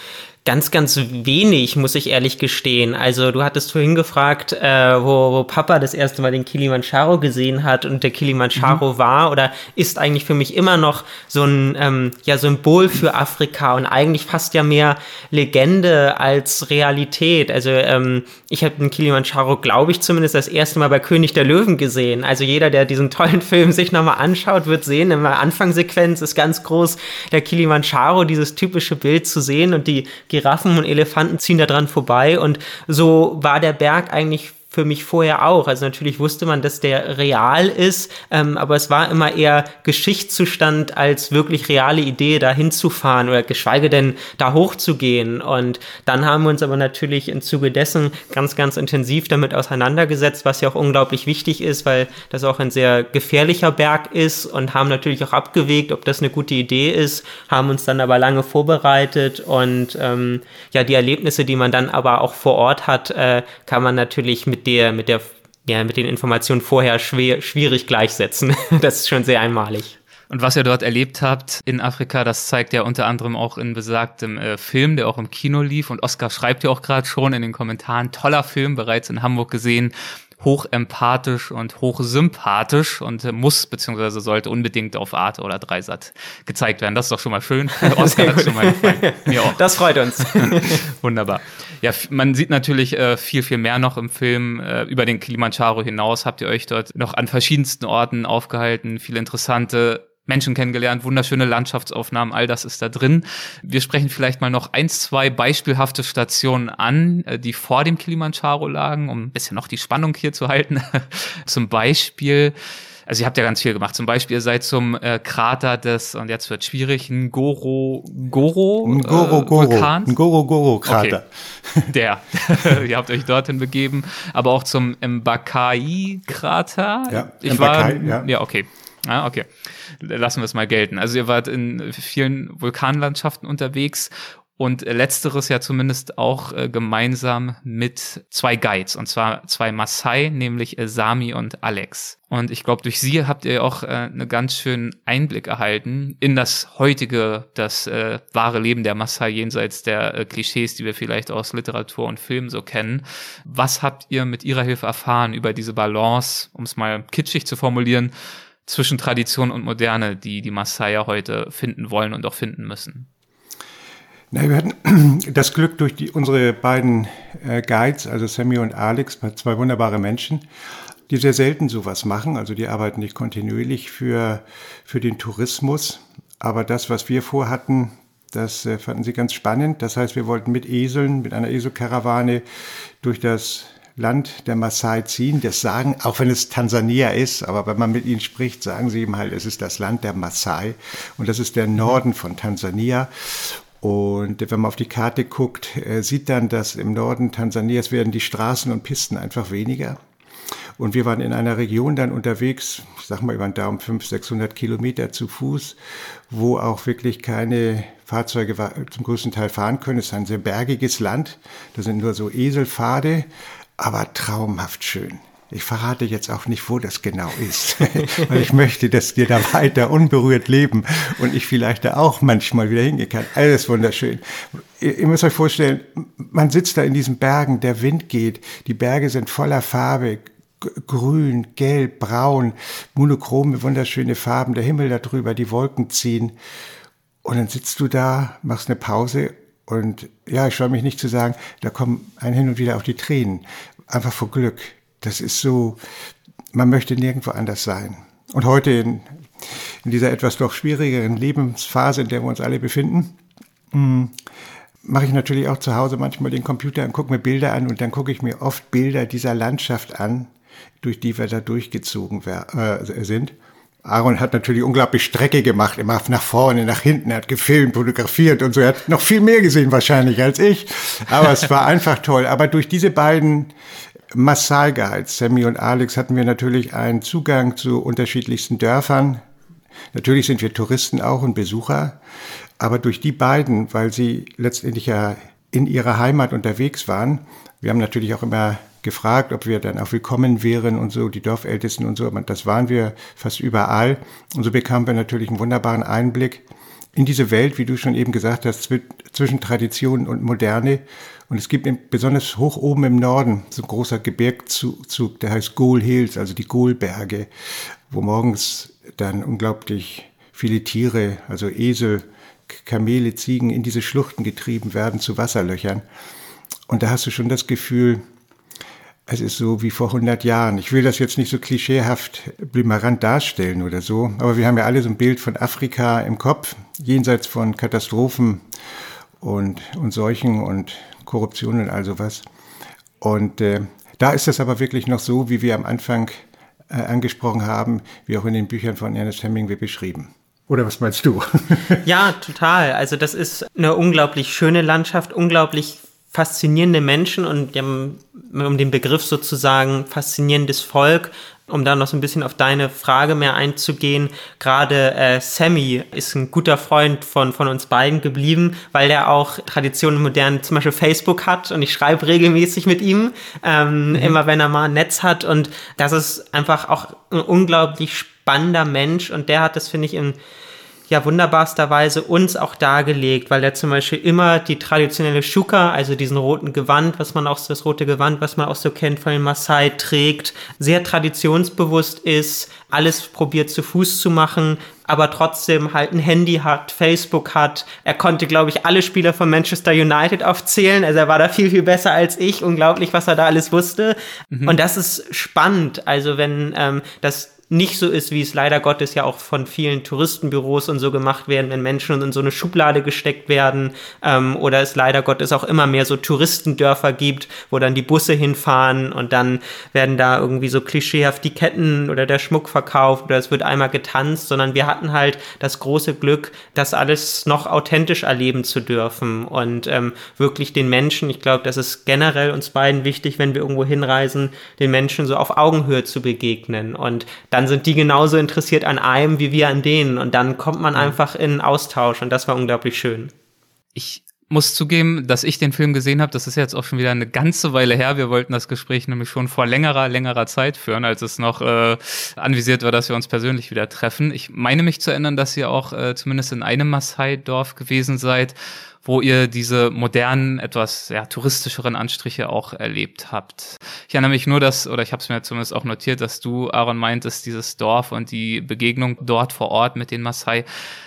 Ganz, ganz wenig, muss ich ehrlich gestehen. Also du hattest vorhin gefragt, äh, wo, wo Papa das erste Mal den Kilimanjaro gesehen hat und der Kilimanjaro mhm. war oder ist eigentlich für mich immer noch so ein ähm, ja, Symbol für Afrika und eigentlich fast ja mehr Legende als Realität. Also ähm, ich habe den Kilimanjaro, glaube ich, zumindest das erste Mal bei König der Löwen gesehen. Also jeder, der diesen tollen <laughs> Film sich nochmal anschaut, wird sehen, in der Anfangssequenz ist ganz groß der Kilimanjaro, dieses typische Bild zu sehen und die Giraffen und Elefanten ziehen da dran vorbei. Und so war der Berg eigentlich für mich vorher auch. Also natürlich wusste man, dass der real ist, ähm, aber es war immer eher Geschichtszustand als wirklich reale Idee, da hinzufahren oder geschweige denn da hochzugehen. Und dann haben wir uns aber natürlich im Zuge dessen ganz, ganz intensiv damit auseinandergesetzt, was ja auch unglaublich wichtig ist, weil das auch ein sehr gefährlicher Berg ist und haben natürlich auch abgewegt, ob das eine gute Idee ist, haben uns dann aber lange vorbereitet und ähm, ja, die Erlebnisse, die man dann aber auch vor Ort hat, äh, kann man natürlich mit der, mit der, ja, mit den Informationen vorher schwer, schwierig gleichsetzen. <laughs> das ist schon sehr einmalig. Und was ihr dort erlebt habt in Afrika, das zeigt ja unter anderem auch in besagtem äh, Film, der auch im Kino lief. Und Oskar schreibt ja auch gerade schon in den Kommentaren, toller Film, bereits in Hamburg gesehen hochempathisch und hochsympathisch und muss beziehungsweise sollte unbedingt auf Arte oder Dreisat gezeigt werden. Das ist doch schon mal schön. <laughs> Oscar hat schon mal gefallen. Mir auch. Das freut uns. <laughs> Wunderbar. Ja, man sieht natürlich äh, viel, viel mehr noch im Film. Äh, über den Kilimanjaro hinaus habt ihr euch dort noch an verschiedensten Orten aufgehalten, viele interessante Menschen kennengelernt, wunderschöne Landschaftsaufnahmen, all das ist da drin. Wir sprechen vielleicht mal noch eins, zwei beispielhafte Stationen an, äh, die vor dem Kilimanjaro lagen, um ein bisschen noch die Spannung hier zu halten. <laughs> Zum Beispiel also ihr habt ja ganz viel gemacht. Zum Beispiel ihr seid zum äh, Krater des, und jetzt wird schwierig, Ngoro, Goro, Ngoro, äh, Goro, Vulkans. Ngoro, Goro Krater. Okay. Der. <laughs> ihr habt euch dorthin begeben, aber auch zum Mbakai Krater. Ja, ich Mbakai, war, ja. ja, okay. Ah, okay lassen wir es mal gelten. Also ihr wart in vielen Vulkanlandschaften unterwegs und letzteres ja zumindest auch äh, gemeinsam mit zwei Guides, und zwar zwei Maasai, nämlich äh, Sami und Alex. Und ich glaube, durch sie habt ihr auch äh, einen ganz schönen Einblick erhalten in das heutige, das äh, wahre Leben der Maasai jenseits der äh, Klischees, die wir vielleicht aus Literatur und Film so kennen. Was habt ihr mit ihrer Hilfe erfahren über diese Balance, um es mal kitschig zu formulieren, zwischen Tradition und Moderne, die die Maasai heute finden wollen und auch finden müssen? Na, wir hatten <clears throat> das Glück durch die, unsere beiden äh, Guides, also Sammy und Alex, zwei wunderbare Menschen, die sehr selten sowas machen. Also die arbeiten nicht kontinuierlich für, für den Tourismus. Aber das, was wir vorhatten, das äh, fanden sie ganz spannend. Das heißt, wir wollten mit Eseln, mit einer Eselkarawane durch das Land der Maasai ziehen. Das sagen, auch wenn es Tansania ist, aber wenn man mit ihnen spricht, sagen sie eben halt, es ist das Land der Maasai und das ist der Norden von Tansania. Und wenn man auf die Karte guckt, äh, sieht dann, dass im Norden Tansanias werden die Straßen und Pisten einfach weniger. Und wir waren in einer Region dann unterwegs, ich sag mal über den Daumen 500, 600 Kilometer zu Fuß, wo auch wirklich keine Fahrzeuge zum größten Teil fahren können. Es ist ein sehr bergiges Land. Da sind nur so Eselpfade, aber traumhaft schön. Ich verrate jetzt auch nicht, wo das genau ist, <laughs> weil ich möchte, dass wir da weiter unberührt leben und ich vielleicht da auch manchmal wieder hingehen kann. Alles wunderschön. Ihr müsst euch vorstellen, man sitzt da in diesen Bergen, der Wind geht, die Berge sind voller Farbe, grün, gelb, braun, monochrome, wunderschöne Farben, der Himmel darüber, die Wolken ziehen. Und dann sitzt du da, machst eine Pause und ja, ich scheue mich nicht zu sagen, da kommen ein hin und wieder auch die Tränen. Einfach vor Glück. Das ist so, man möchte nirgendwo anders sein. Und heute in, in dieser etwas doch schwierigeren Lebensphase, in der wir uns alle befinden, hm, mache ich natürlich auch zu Hause manchmal den Computer und gucke mir Bilder an und dann gucke ich mir oft Bilder dieser Landschaft an, durch die wir da durchgezogen äh, sind. Aaron hat natürlich unglaublich Strecke gemacht, immer nach vorne, nach hinten, er hat gefilmt, fotografiert und so. Er hat noch viel mehr gesehen wahrscheinlich als ich. Aber es war <laughs> einfach toll. Aber durch diese beiden Maasai Guides, Sammy und Alex, hatten wir natürlich einen Zugang zu unterschiedlichsten Dörfern. Natürlich sind wir Touristen auch und Besucher. Aber durch die beiden, weil sie letztendlich ja in ihrer Heimat unterwegs waren, wir haben natürlich auch immer gefragt, ob wir dann auch willkommen wären und so, die Dorfältesten und so. Aber das waren wir fast überall. Und so bekamen wir natürlich einen wunderbaren Einblick in diese Welt, wie du schon eben gesagt hast, zwischen Tradition und Moderne. Und es gibt besonders hoch oben im Norden so ein großer Gebirgszug, der heißt Goal Hills, also die Goalberge, wo morgens dann unglaublich viele Tiere, also Esel, Kamele, Ziegen in diese Schluchten getrieben werden zu Wasserlöchern. Und da hast du schon das Gefühl, es ist so wie vor 100 Jahren. Ich will das jetzt nicht so klischeehaft blimarant darstellen oder so, aber wir haben ja alle so ein Bild von Afrika im Kopf, jenseits von Katastrophen und, und Seuchen und Korruption und all sowas. Und äh, da ist es aber wirklich noch so, wie wir am Anfang äh, angesprochen haben, wie auch in den Büchern von Ernest Hemingway beschrieben. Oder was meinst du? <laughs> ja, total. Also das ist eine unglaublich schöne Landschaft, unglaublich faszinierende Menschen und um den Begriff sozusagen faszinierendes Volk, um da noch so ein bisschen auf deine Frage mehr einzugehen, gerade äh, Sammy ist ein guter Freund von, von uns beiden geblieben, weil der auch Tradition und modern zum Beispiel Facebook hat und ich schreibe regelmäßig mit ihm, ähm, mhm. immer wenn er mal ein Netz hat und das ist einfach auch ein unglaublich spannender Mensch und der hat das, finde ich, in ja wunderbarsterweise uns auch dargelegt, weil er zum Beispiel immer die traditionelle Shuka, also diesen roten Gewand, was man auch das rote Gewand, was man auch so kennt von den Maasai trägt, sehr traditionsbewusst ist, alles probiert zu Fuß zu machen, aber trotzdem halt ein Handy hat, Facebook hat. Er konnte, glaube ich, alle Spieler von Manchester United aufzählen. Also er war da viel, viel besser als ich. Unglaublich, was er da alles wusste. Mhm. Und das ist spannend. Also wenn ähm, das nicht so ist, wie es leider Gottes ja auch von vielen Touristenbüros und so gemacht werden, wenn Menschen in so eine Schublade gesteckt werden ähm, oder es leider Gottes auch immer mehr so Touristendörfer gibt, wo dann die Busse hinfahren und dann werden da irgendwie so klischeehaft die Ketten oder der Schmuck verkauft oder es wird einmal getanzt, sondern wir hatten halt das große Glück, das alles noch authentisch erleben zu dürfen und ähm, wirklich den Menschen, ich glaube, das ist generell uns beiden wichtig, wenn wir irgendwo hinreisen, den Menschen so auf Augenhöhe zu begegnen und dann sind die genauso interessiert an einem wie wir an denen. Und dann kommt man einfach in Austausch und das war unglaublich schön. Ich muss zugeben, dass ich den Film gesehen habe. Das ist jetzt auch schon wieder eine ganze Weile her. Wir wollten das Gespräch nämlich schon vor längerer, längerer Zeit führen, als es noch äh, anvisiert war, dass wir uns persönlich wieder treffen. Ich meine mich zu erinnern, dass ihr auch äh, zumindest in einem Maasai-Dorf gewesen seid wo ihr diese modernen, etwas ja, touristischeren Anstriche auch erlebt habt. Ich erinnere mich nur, dass, oder ich habe es mir zumindest auch notiert, dass du, Aaron, meintest, dieses Dorf und die Begegnung dort vor Ort mit den Maasai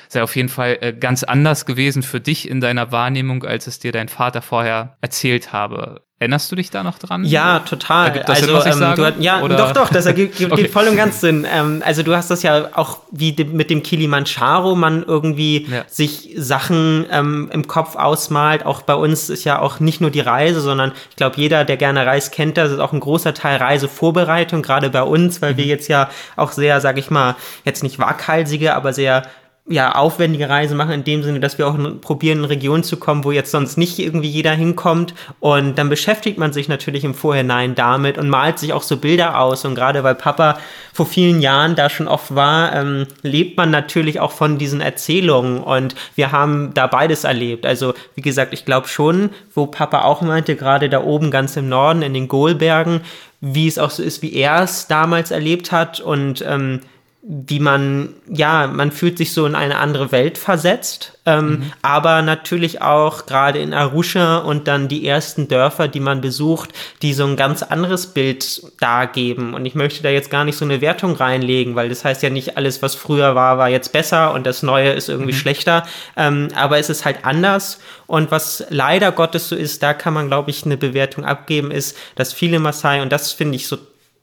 sei auf jeden Fall äh, ganz anders gewesen für dich in deiner Wahrnehmung, als es dir dein Vater vorher erzählt habe. Erinnerst du dich da noch dran? Ja, total. Ergibt das also, Sinn, ähm, sage? ja, Oder? doch, doch, das ergibt, <laughs> geht okay. voll und ganz Sinn. Ähm, also du hast das ja auch wie mit dem Kilimanjaro, man irgendwie ja. sich Sachen ähm, im Kopf ausmalt. Auch bei uns ist ja auch nicht nur die Reise, sondern ich glaube, jeder, der gerne reist, kennt das. ist auch ein großer Teil Reisevorbereitung, gerade bei uns, weil mhm. wir jetzt ja auch sehr, sag ich mal, jetzt nicht waghalsige, aber sehr ja, aufwendige Reise machen, in dem Sinne, dass wir auch probieren, in Regionen zu kommen, wo jetzt sonst nicht irgendwie jeder hinkommt. Und dann beschäftigt man sich natürlich im Vorhinein damit und malt sich auch so Bilder aus. Und gerade weil Papa vor vielen Jahren da schon oft war, ähm, lebt man natürlich auch von diesen Erzählungen. Und wir haben da beides erlebt. Also, wie gesagt, ich glaube schon, wo Papa auch meinte, gerade da oben ganz im Norden, in den Gohlbergen, wie es auch so ist, wie er es damals erlebt hat und ähm, wie man, ja, man fühlt sich so in eine andere Welt versetzt, ähm, mhm. aber natürlich auch gerade in Arusha und dann die ersten Dörfer, die man besucht, die so ein ganz anderes Bild dargeben. Und ich möchte da jetzt gar nicht so eine Wertung reinlegen, weil das heißt ja nicht alles, was früher war, war jetzt besser und das Neue ist irgendwie mhm. schlechter, ähm, aber es ist halt anders. Und was leider Gottes so ist, da kann man, glaube ich, eine Bewertung abgeben, ist, dass viele Maasai, und das finde ich so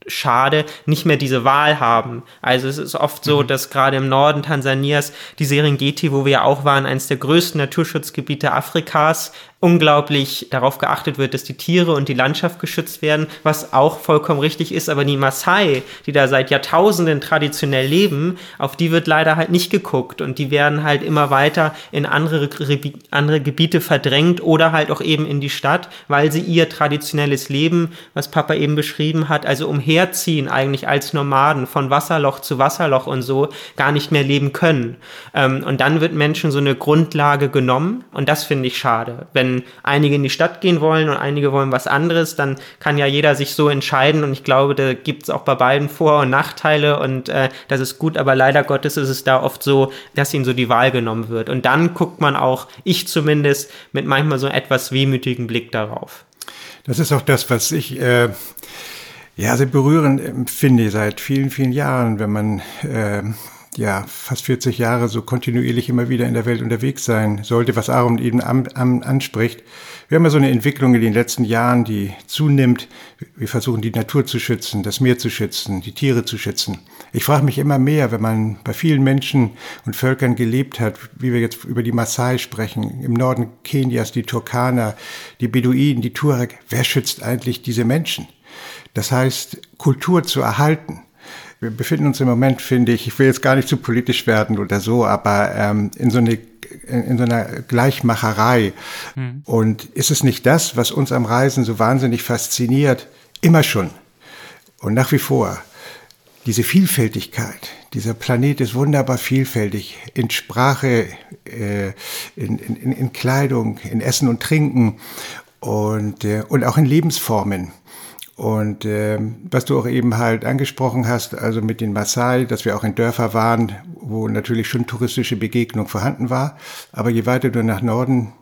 schade, nicht mehr diese Wahl haben. Also es ist oft so, mhm. dass gerade im Norden Tansanias die Serengeti, wo wir ja auch waren, eines der größten Naturschutzgebiete Afrikas, unglaublich darauf geachtet wird, dass die Tiere und die Landschaft geschützt werden, was auch vollkommen richtig ist. Aber die Maasai, die da seit Jahrtausenden traditionell leben, auf die wird leider halt nicht geguckt und die werden halt immer weiter in andere, andere Gebiete verdrängt oder halt auch eben in die Stadt, weil sie ihr traditionelles Leben, was Papa eben beschrieben hat, also umherziehen eigentlich als Nomaden von Wasserloch zu Wasserloch und so, gar nicht mehr leben können. Ähm, und dann wird Menschen so eine Grundlage genommen und das finde ich schade. Wenn wenn einige in die Stadt gehen wollen und einige wollen was anderes, dann kann ja jeder sich so entscheiden und ich glaube, da gibt es auch bei beiden Vor- und Nachteile und äh, das ist gut, aber leider Gottes ist es da oft so, dass ihnen so die Wahl genommen wird. Und dann guckt man auch, ich zumindest, mit manchmal so etwas wehmütigen Blick darauf. Das ist auch das, was ich äh, ja sehr berührend empfinde seit vielen, vielen Jahren, wenn man äh, ja, fast 40 Jahre so kontinuierlich immer wieder in der Welt unterwegs sein sollte, was Aaron eben am, am, anspricht. Wir haben ja so eine Entwicklung in den letzten Jahren, die zunimmt. Wir versuchen die Natur zu schützen, das Meer zu schützen, die Tiere zu schützen. Ich frage mich immer mehr, wenn man bei vielen Menschen und Völkern gelebt hat, wie wir jetzt über die Maasai sprechen, im Norden Kenias, die Turkaner, die Beduinen, die Tuareg, wer schützt eigentlich diese Menschen? Das heißt, Kultur zu erhalten wir befinden uns im Moment, finde ich, ich will jetzt gar nicht zu politisch werden oder so, aber ähm, in so eine in, so einer Gleichmacherei. Mhm. Und ist es nicht das, was uns am Reisen so wahnsinnig fasziniert? Immer schon. Und nach wie vor. Diese Vielfältigkeit. Dieser Planet ist wunderbar vielfältig. In Sprache, äh, in, in, in Kleidung, in Essen und Trinken und, äh, und auch in Lebensformen. Und äh, was du auch eben halt angesprochen hast, also mit den Maasai, dass wir auch in Dörfer waren, wo natürlich schon touristische Begegnung vorhanden war. Aber je weiter du nach Norden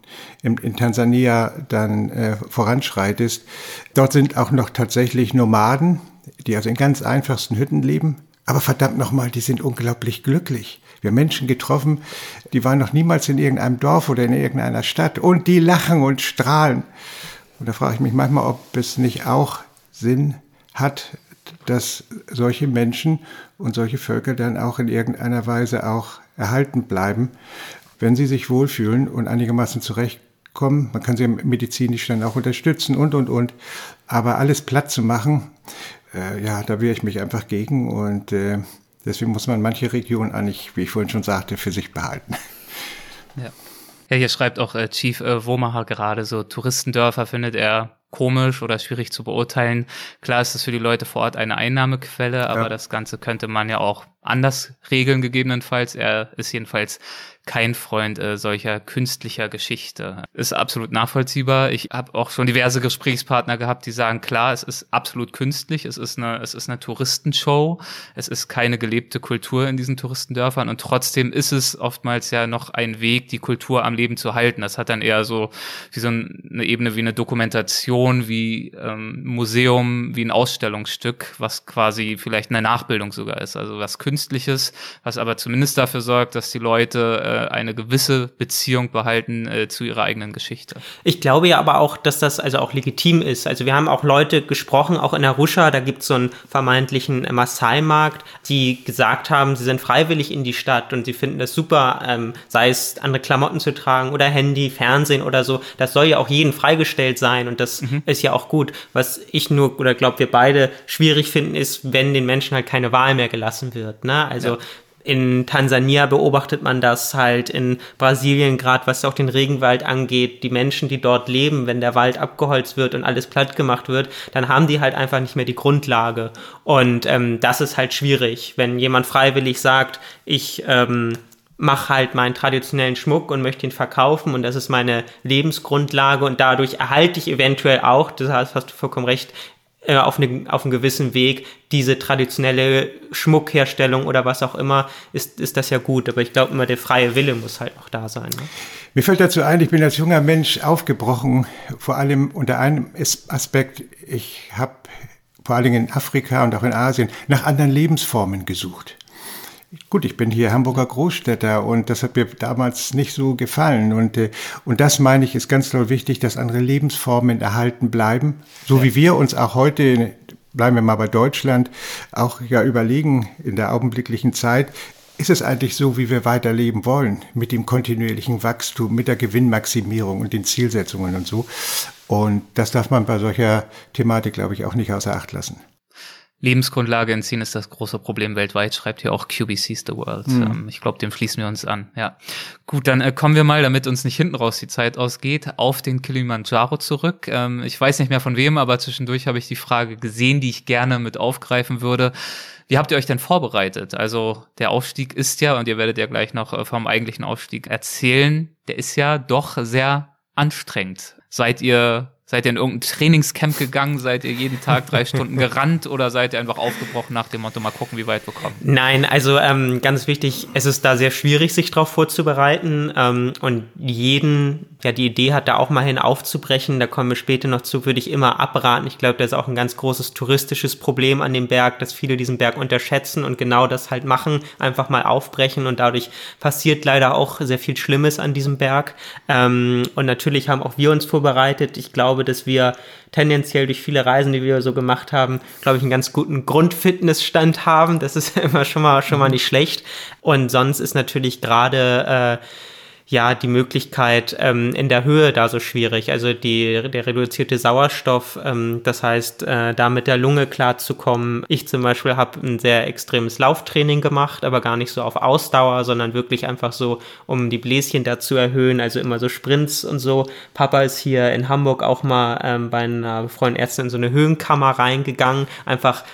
in, in Tansania dann äh, voranschreitest, dort sind auch noch tatsächlich Nomaden, die also in ganz einfachsten Hütten leben. Aber verdammt nochmal, die sind unglaublich glücklich. Wir haben Menschen getroffen, die waren noch niemals in irgendeinem Dorf oder in irgendeiner Stadt und die lachen und strahlen. Und da frage ich mich manchmal, ob es nicht auch Sinn hat, dass solche Menschen und solche Völker dann auch in irgendeiner Weise auch erhalten bleiben, wenn sie sich wohlfühlen und einigermaßen zurechtkommen. Man kann sie medizinisch dann auch unterstützen und, und, und. Aber alles platt zu machen, äh, ja, da wehre ich mich einfach gegen und äh, deswegen muss man manche Regionen eigentlich, wie ich vorhin schon sagte, für sich behalten. Ja. Ja, hier schreibt auch äh, Chief äh, Womaha gerade so, Touristendörfer findet er komisch oder schwierig zu beurteilen. Klar ist es für die Leute vor Ort eine Einnahmequelle, aber ja. das Ganze könnte man ja auch anders regeln gegebenenfalls. Er ist jedenfalls kein Freund äh, solcher künstlicher Geschichte. Ist absolut nachvollziehbar. Ich habe auch schon diverse Gesprächspartner gehabt, die sagen, klar, es ist absolut künstlich, es ist eine, es ist eine Touristenshow, es ist keine gelebte Kultur in diesen Touristendörfern und trotzdem ist es oftmals ja noch ein Weg, die Kultur am Leben zu halten. Das hat dann eher so wie so eine Ebene wie eine Dokumentation, wie ähm, Museum, wie ein Ausstellungsstück, was quasi vielleicht eine Nachbildung sogar ist. Also was Künstliches, was aber zumindest dafür sorgt, dass die Leute eine gewisse Beziehung behalten äh, zu ihrer eigenen Geschichte. Ich glaube ja aber auch, dass das also auch legitim ist. Also wir haben auch Leute gesprochen, auch in Arusha, da gibt es so einen vermeintlichen Maasai-Markt, die gesagt haben, sie sind freiwillig in die Stadt und sie finden das super, ähm, sei es andere Klamotten zu tragen oder Handy, Fernsehen oder so. Das soll ja auch jedem freigestellt sein und das mhm. ist ja auch gut. Was ich nur oder glaube wir beide schwierig finden, ist, wenn den Menschen halt keine Wahl mehr gelassen wird. Ne? Also ja In Tansania beobachtet man das halt, in Brasilien gerade, was auch den Regenwald angeht. Die Menschen, die dort leben, wenn der Wald abgeholzt wird und alles platt gemacht wird, dann haben die halt einfach nicht mehr die Grundlage. Und ähm, das ist halt schwierig. Wenn jemand freiwillig sagt, ich ähm, mache halt meinen traditionellen Schmuck und möchte ihn verkaufen und das ist meine Lebensgrundlage und dadurch erhalte ich eventuell auch, das hast du vollkommen recht, äh, auf, eine, auf einem gewissen Weg diese traditionelle Schmuckherstellung oder was auch immer, ist, ist das ja gut. Aber ich glaube immer, der freie Wille muss halt auch da sein. Ne? Mir fällt dazu ein, ich bin als junger Mensch aufgebrochen, vor allem unter einem Aspekt, ich habe vor allen Dingen in Afrika und auch in Asien nach anderen Lebensformen gesucht. Gut, ich bin hier Hamburger Großstädter und das hat mir damals nicht so gefallen. Und, äh, und das meine ich, ist ganz toll wichtig, dass andere Lebensformen erhalten bleiben. So wie wir uns auch heute, bleiben wir mal bei Deutschland, auch ja überlegen in der augenblicklichen Zeit, ist es eigentlich so, wie wir weiterleben wollen, mit dem kontinuierlichen Wachstum, mit der Gewinnmaximierung und den Zielsetzungen und so. Und das darf man bei solcher Thematik, glaube ich, auch nicht außer Acht lassen. Lebensgrundlage entziehen ist das große Problem weltweit, schreibt hier auch QBC's The World. Mhm. Ähm, ich glaube, dem fließen wir uns an. Ja. Gut, dann äh, kommen wir mal, damit uns nicht hinten raus die Zeit ausgeht, auf den Kilimanjaro zurück. Ähm, ich weiß nicht mehr von wem, aber zwischendurch habe ich die Frage gesehen, die ich gerne mit aufgreifen würde. Wie habt ihr euch denn vorbereitet? Also der Aufstieg ist ja, und ihr werdet ja gleich noch äh, vom eigentlichen Aufstieg erzählen, der ist ja doch sehr anstrengend. Seid ihr Seid ihr in irgendein Trainingscamp gegangen? Seid ihr jeden Tag drei <laughs> Stunden gerannt oder seid ihr einfach aufgebrochen nach dem Motto, mal gucken, wie weit wir kommen? Nein, also ähm, ganz wichtig, es ist da sehr schwierig, sich darauf vorzubereiten ähm, und jeden, ja, die Idee hat, da auch mal hin aufzubrechen, da kommen wir später noch zu, würde ich immer abraten. Ich glaube, da ist auch ein ganz großes touristisches Problem an dem Berg, dass viele diesen Berg unterschätzen und genau das halt machen, einfach mal aufbrechen und dadurch passiert leider auch sehr viel Schlimmes an diesem Berg. Ähm, und natürlich haben auch wir uns vorbereitet. Ich glaube, dass wir tendenziell durch viele Reisen, die wir so gemacht haben, glaube ich, einen ganz guten Grundfitnessstand haben. Das ist <laughs> immer schon mal, schon mal nicht schlecht. Und sonst ist natürlich gerade, äh, ja die Möglichkeit ähm, in der Höhe da so schwierig. Also die, der reduzierte Sauerstoff, ähm, das heißt, äh, da mit der Lunge klarzukommen. Ich zum Beispiel habe ein sehr extremes Lauftraining gemacht, aber gar nicht so auf Ausdauer, sondern wirklich einfach so, um die Bläschen da zu erhöhen, also immer so Sprints und so. Papa ist hier in Hamburg auch mal ähm, bei einer Freundin Ärztin in so eine Höhenkammer reingegangen, einfach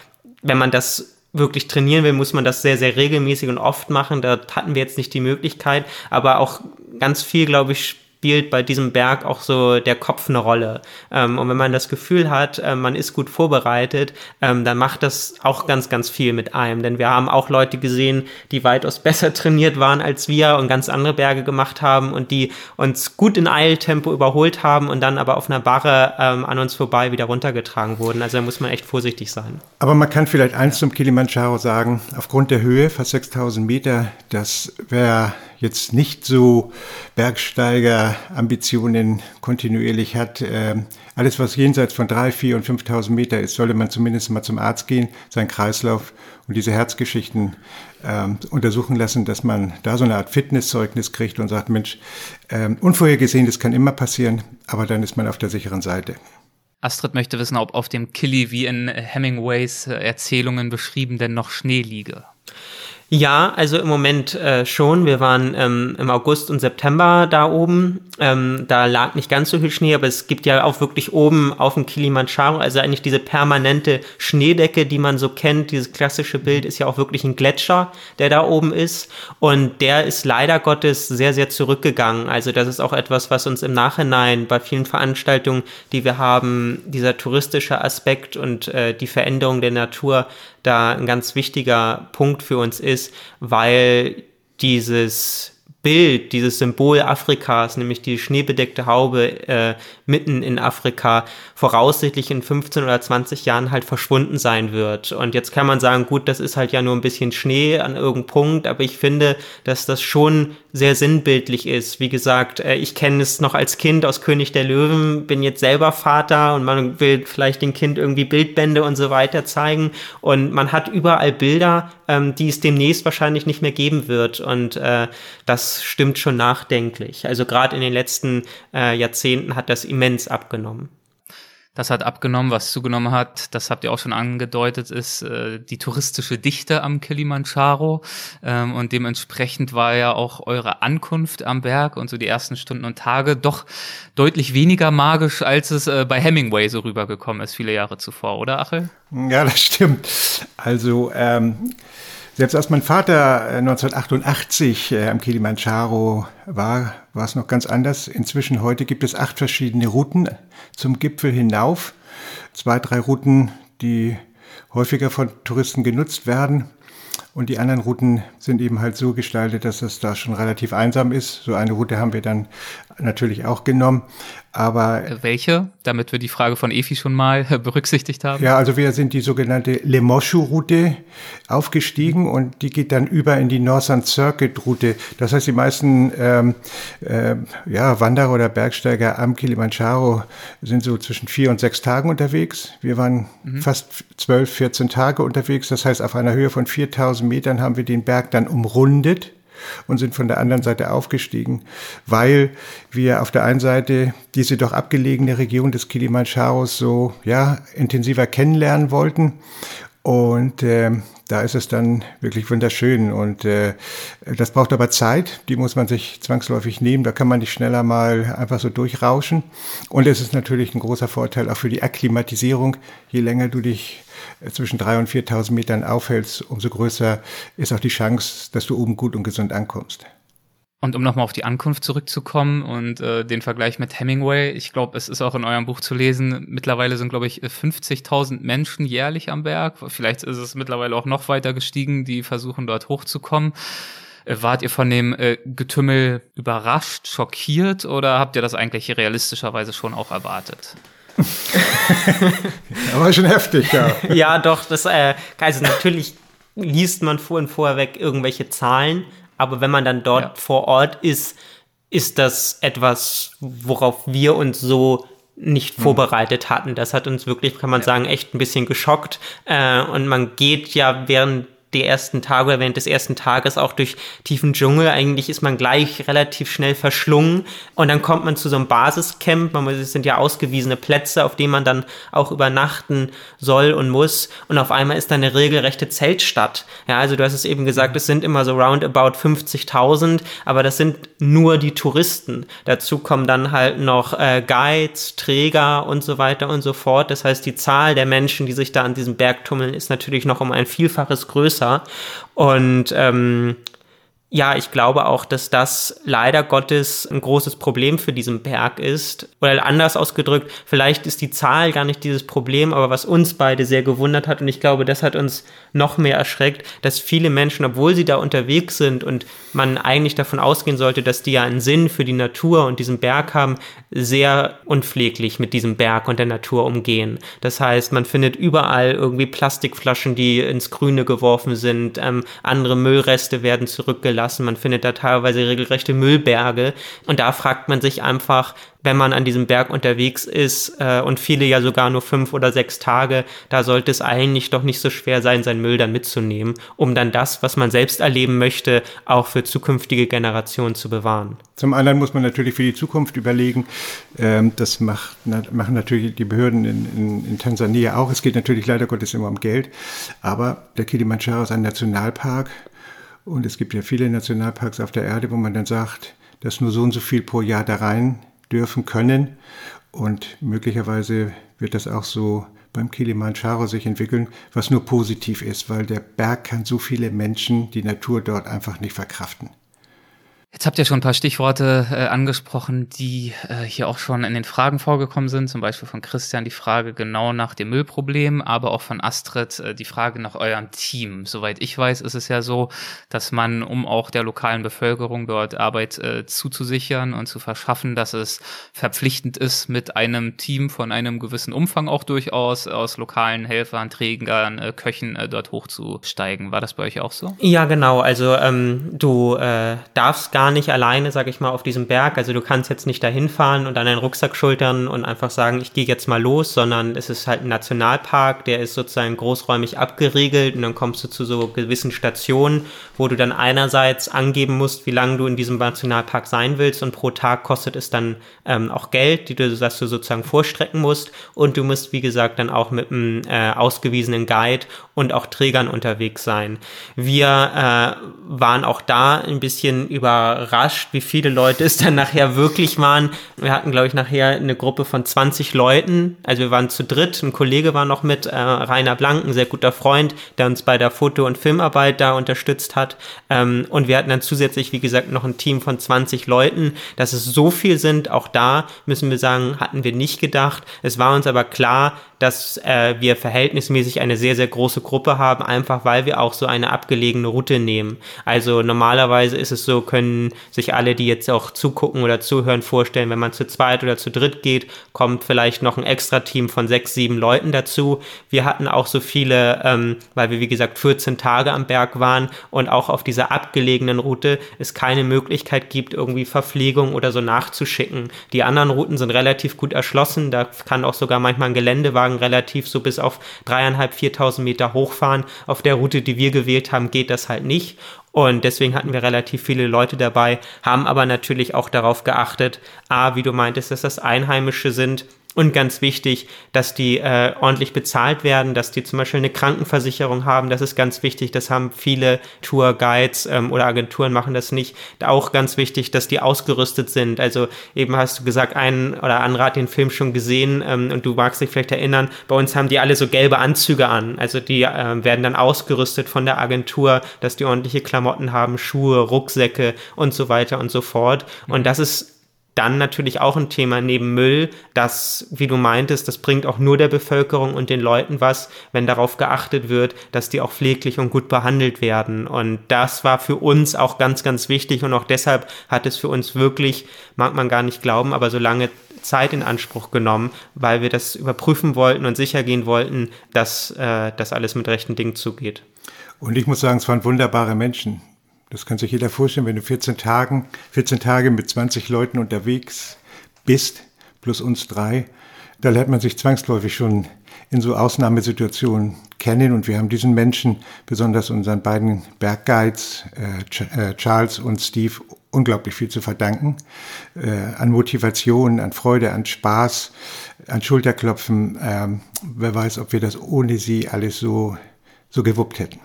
wenn man das wirklich trainieren will, muss man das sehr, sehr regelmäßig und oft machen. Da hatten wir jetzt nicht die Möglichkeit, aber auch ganz viel, glaube ich, spielt bei diesem Berg auch so der Kopf eine Rolle. Ähm, und wenn man das Gefühl hat, äh, man ist gut vorbereitet, ähm, dann macht das auch ganz, ganz viel mit einem. Denn wir haben auch Leute gesehen, die weitaus <laughs> besser trainiert waren als wir und ganz andere Berge gemacht haben und die uns gut in Eiltempo überholt haben und dann aber auf einer Barre ähm, an uns vorbei wieder runtergetragen wurden. Also da muss man echt vorsichtig sein. Aber man kann vielleicht eins zum Kilimanjaro sagen, aufgrund der Höhe, fast 6000 Meter, das wäre jetzt nicht so Bergsteiger-Ambitionen kontinuierlich hat, äh, alles was jenseits von drei, vier und 5.000 Meter ist, sollte man zumindest mal zum Arzt gehen, seinen Kreislauf und diese Herzgeschichten äh, untersuchen lassen, dass man da so eine Art Fitnesszeugnis kriegt und sagt, Mensch, äh, Unvorhergesehenes kann immer passieren, aber dann ist man auf der sicheren Seite. Astrid möchte wissen, ob auf dem Killy wie in Hemingways Erzählungen beschrieben denn noch Schnee liege. Ja, also im Moment äh, schon. Wir waren ähm, im August und September da oben. Ähm, da lag nicht ganz so viel Schnee, aber es gibt ja auch wirklich oben auf dem Kilimanjaro, also eigentlich diese permanente Schneedecke, die man so kennt. Dieses klassische Bild ist ja auch wirklich ein Gletscher, der da oben ist. Und der ist leider Gottes sehr, sehr zurückgegangen. Also das ist auch etwas, was uns im Nachhinein bei vielen Veranstaltungen, die wir haben, dieser touristische Aspekt und äh, die Veränderung der Natur da ein ganz wichtiger Punkt für uns ist, weil dieses Bild, dieses Symbol Afrikas, nämlich die schneebedeckte Haube äh, mitten in Afrika, voraussichtlich in 15 oder 20 Jahren halt verschwunden sein wird. Und jetzt kann man sagen, gut, das ist halt ja nur ein bisschen Schnee an irgendeinem Punkt, aber ich finde, dass das schon sehr sinnbildlich ist. Wie gesagt, äh, ich kenne es noch als Kind aus König der Löwen, bin jetzt selber Vater und man will vielleicht dem Kind irgendwie Bildbände und so weiter zeigen. Und man hat überall Bilder, ähm, die es demnächst wahrscheinlich nicht mehr geben wird. Und äh, das stimmt schon nachdenklich. Also gerade in den letzten äh, Jahrzehnten hat das immens abgenommen. Das hat abgenommen, was zugenommen hat, das habt ihr auch schon angedeutet, ist äh, die touristische Dichte am Kilimanjaro. Ähm, und dementsprechend war ja auch eure Ankunft am Berg und so die ersten Stunden und Tage doch deutlich weniger magisch, als es äh, bei Hemingway so rübergekommen ist, viele Jahre zuvor, oder Achel? Ja, das stimmt. Also ähm, selbst als mein Vater 1988 äh, äh, am Kilimanjaro war, war es noch ganz anders. Inzwischen heute gibt es acht verschiedene Routen zum Gipfel hinauf. Zwei, drei Routen, die häufiger von Touristen genutzt werden. Und die anderen Routen sind eben halt so gestaltet, dass es da schon relativ einsam ist. So eine Route haben wir dann natürlich auch genommen. Aber äh, welche, damit wir die Frage von Efi schon mal berücksichtigt haben? Ja, also wir sind die sogenannte Lemoshu-Route aufgestiegen und die geht dann über in die Northern Circuit-Route. Das heißt, die meisten ähm, äh, ja, Wanderer oder Bergsteiger am Kilimanjaro sind so zwischen vier und sechs Tagen unterwegs. Wir waren mhm. fast zwölf, 14 Tage unterwegs. Das heißt, auf einer Höhe von 4000 Metern haben wir den Berg dann umrundet und sind von der anderen Seite aufgestiegen, weil wir auf der einen Seite diese doch abgelegene Region des Kilimandscharos so ja intensiver kennenlernen wollten und äh, da ist es dann wirklich wunderschön. Und äh, das braucht aber Zeit, die muss man sich zwangsläufig nehmen. Da kann man nicht schneller mal einfach so durchrauschen. Und es ist natürlich ein großer Vorteil auch für die Akklimatisierung. Je länger du dich zwischen 3.000 und 4.000 Metern aufhältst, umso größer ist auch die Chance, dass du oben gut und gesund ankommst. Und um nochmal auf die Ankunft zurückzukommen und äh, den Vergleich mit Hemingway, ich glaube, es ist auch in eurem Buch zu lesen, mittlerweile sind, glaube ich, 50.000 Menschen jährlich am Berg. Vielleicht ist es mittlerweile auch noch weiter gestiegen, die versuchen dort hochzukommen. Äh, wart ihr von dem äh, Getümmel überrascht, schockiert oder habt ihr das eigentlich realistischerweise schon auch erwartet? <laughs> Aber schon heftig, ja. ja, doch, das, äh, also natürlich liest man vor und vorweg irgendwelche Zahlen, aber wenn man dann dort ja. vor Ort ist, ist das etwas, worauf wir uns so nicht mhm. vorbereitet hatten. Das hat uns wirklich, kann man ja. sagen, echt ein bisschen geschockt. Äh, und man geht ja während die ersten Tage oder während des ersten Tages auch durch tiefen Dschungel. Eigentlich ist man gleich relativ schnell verschlungen und dann kommt man zu so einem Basiscamp. Es sind ja ausgewiesene Plätze, auf denen man dann auch übernachten soll und muss. Und auf einmal ist da eine regelrechte Zeltstadt. Ja, also du hast es eben gesagt, es sind immer so roundabout 50.000, aber das sind nur die Touristen. Dazu kommen dann halt noch äh, Guides, Träger und so weiter und so fort. Das heißt, die Zahl der Menschen, die sich da an diesem Berg tummeln, ist natürlich noch um ein Vielfaches größer größer. Und ähm, ja, ich glaube auch, dass das leider Gottes ein großes Problem für diesen Berg ist. Oder anders ausgedrückt, vielleicht ist die Zahl gar nicht dieses Problem, aber was uns beide sehr gewundert hat, und ich glaube, das hat uns noch mehr erschreckt, dass viele Menschen, obwohl sie da unterwegs sind und man eigentlich davon ausgehen sollte, dass die ja einen Sinn für die Natur und diesen Berg haben, sehr unpfleglich mit diesem Berg und der Natur umgehen. Das heißt, man findet überall irgendwie Plastikflaschen, die ins Grüne geworfen sind, ähm, andere Müllreste werden zurückgelassen lassen. Man findet da teilweise regelrechte Müllberge. Und da fragt man sich einfach, wenn man an diesem Berg unterwegs ist äh, und viele ja sogar nur fünf oder sechs Tage, da sollte es eigentlich doch nicht so schwer sein, seinen Müll dann mitzunehmen, um dann das, was man selbst erleben möchte, auch für zukünftige Generationen zu bewahren. Zum anderen muss man natürlich für die Zukunft überlegen. Ähm, das macht, machen natürlich die Behörden in, in, in Tansania auch. Es geht natürlich leider Gottes immer um Geld. Aber der Kilimanjaro ist ein Nationalpark und es gibt ja viele Nationalparks auf der Erde, wo man dann sagt, dass nur so und so viel pro Jahr da rein dürfen können. Und möglicherweise wird das auch so beim Kilimanjaro sich entwickeln, was nur positiv ist, weil der Berg kann so viele Menschen, die Natur dort einfach nicht verkraften. Jetzt habt ihr schon ein paar Stichworte äh, angesprochen, die äh, hier auch schon in den Fragen vorgekommen sind. Zum Beispiel von Christian die Frage genau nach dem Müllproblem, aber auch von Astrid äh, die Frage nach eurem Team. Soweit ich weiß, ist es ja so, dass man, um auch der lokalen Bevölkerung dort Arbeit äh, zuzusichern und zu verschaffen, dass es verpflichtend ist, mit einem Team von einem gewissen Umfang auch durchaus aus lokalen Helfern, Trägern, äh, Köchen äh, dort hochzusteigen. War das bei euch auch so? Ja, genau. Also ähm, du äh, darfst gar gar nicht alleine, sag ich mal, auf diesem Berg. Also du kannst jetzt nicht dahin fahren und an deinen Rucksack schultern und einfach sagen, ich gehe jetzt mal los, sondern es ist halt ein Nationalpark, der ist sozusagen großräumig abgeriegelt und dann kommst du zu so gewissen Stationen, wo du dann einerseits angeben musst, wie lange du in diesem Nationalpark sein willst und pro Tag kostet es dann ähm, auch Geld, die du, dass du sozusagen vorstrecken musst und du musst, wie gesagt, dann auch mit einem äh, ausgewiesenen Guide und auch Trägern unterwegs sein. Wir äh, waren auch da ein bisschen überrascht, wie viele Leute es dann nachher wirklich waren. Wir hatten, glaube ich, nachher eine Gruppe von 20 Leuten. Also wir waren zu dritt. Ein Kollege war noch mit, äh, Rainer Blank, ein sehr guter Freund, der uns bei der Foto- und Filmarbeit da unterstützt hat. Ähm, und wir hatten dann zusätzlich, wie gesagt, noch ein Team von 20 Leuten. Dass es so viel sind, auch da müssen wir sagen, hatten wir nicht gedacht. Es war uns aber klar, dass äh, wir verhältnismäßig eine sehr, sehr große Gruppe haben, einfach weil wir auch so eine abgelegene Route nehmen. Also normalerweise ist es so, können sich alle, die jetzt auch zugucken oder zuhören, vorstellen, wenn man zu zweit oder zu dritt geht, kommt vielleicht noch ein extra Team von sechs, sieben Leuten dazu. Wir hatten auch so viele, ähm, weil wir wie gesagt 14 Tage am Berg waren und auch auf dieser abgelegenen Route es keine Möglichkeit gibt, irgendwie Verpflegung oder so nachzuschicken. Die anderen Routen sind relativ gut erschlossen, da kann auch sogar manchmal ein Geländewagen relativ so bis auf dreieinhalb, viertausend Meter hochfahren. Auf der Route, die wir gewählt haben, geht das halt nicht. Und deswegen hatten wir relativ viele Leute dabei, haben aber natürlich auch darauf geachtet, a, wie du meintest, dass das Einheimische sind und ganz wichtig, dass die äh, ordentlich bezahlt werden, dass die zum Beispiel eine Krankenversicherung haben. Das ist ganz wichtig. Das haben viele Tourguides ähm, oder Agenturen machen das nicht. Auch ganz wichtig, dass die ausgerüstet sind. Also eben hast du gesagt, ein oder andere hat den Film schon gesehen ähm, und du magst dich vielleicht erinnern. Bei uns haben die alle so gelbe Anzüge an. Also die äh, werden dann ausgerüstet von der Agentur, dass die ordentliche Klamotten haben, Schuhe, Rucksäcke und so weiter und so fort. Und das ist dann natürlich auch ein Thema neben Müll, das, wie du meintest, das bringt auch nur der Bevölkerung und den Leuten was, wenn darauf geachtet wird, dass die auch pfleglich und gut behandelt werden. Und das war für uns auch ganz, ganz wichtig und auch deshalb hat es für uns wirklich, mag man gar nicht glauben, aber so lange Zeit in Anspruch genommen, weil wir das überprüfen wollten und sicher gehen wollten, dass äh, das alles mit rechten Dingen zugeht. Und ich muss sagen, es waren wunderbare Menschen. Das kann sich jeder vorstellen, wenn du 14 Tagen, 14 Tage mit 20 Leuten unterwegs bist, plus uns drei, da lernt man sich zwangsläufig schon in so Ausnahmesituationen kennen und wir haben diesen Menschen, besonders unseren beiden Bergguides, äh, äh, Charles und Steve, unglaublich viel zu verdanken. Äh, an Motivation, an Freude, an Spaß, an Schulterklopfen. Ähm, wer weiß, ob wir das ohne sie alles so, so gewuppt hätten.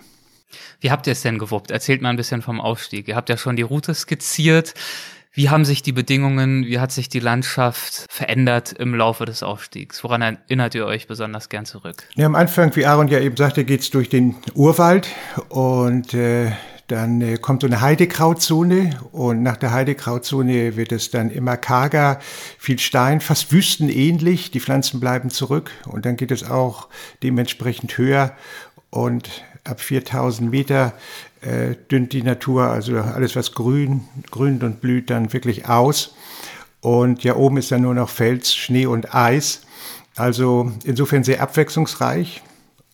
Wie habt ihr es denn gewuppt? Erzählt mal ein bisschen vom Aufstieg. Ihr habt ja schon die Route skizziert. Wie haben sich die Bedingungen, wie hat sich die Landschaft verändert im Laufe des Aufstiegs? Woran erinnert ihr euch besonders gern zurück? Ja, am Anfang, wie Aaron ja eben sagte, geht's durch den Urwald und äh, dann äh, kommt so eine Heidekrautzone und nach der Heidekrautzone wird es dann immer karger, viel Stein, fast wüstenähnlich. Die Pflanzen bleiben zurück und dann geht es auch dementsprechend höher und ab 4000 Meter äh, dünnt die Natur, also alles was grün, grünt und blüht, dann wirklich aus. Und ja, oben ist dann nur noch Fels, Schnee und Eis. Also insofern sehr abwechslungsreich.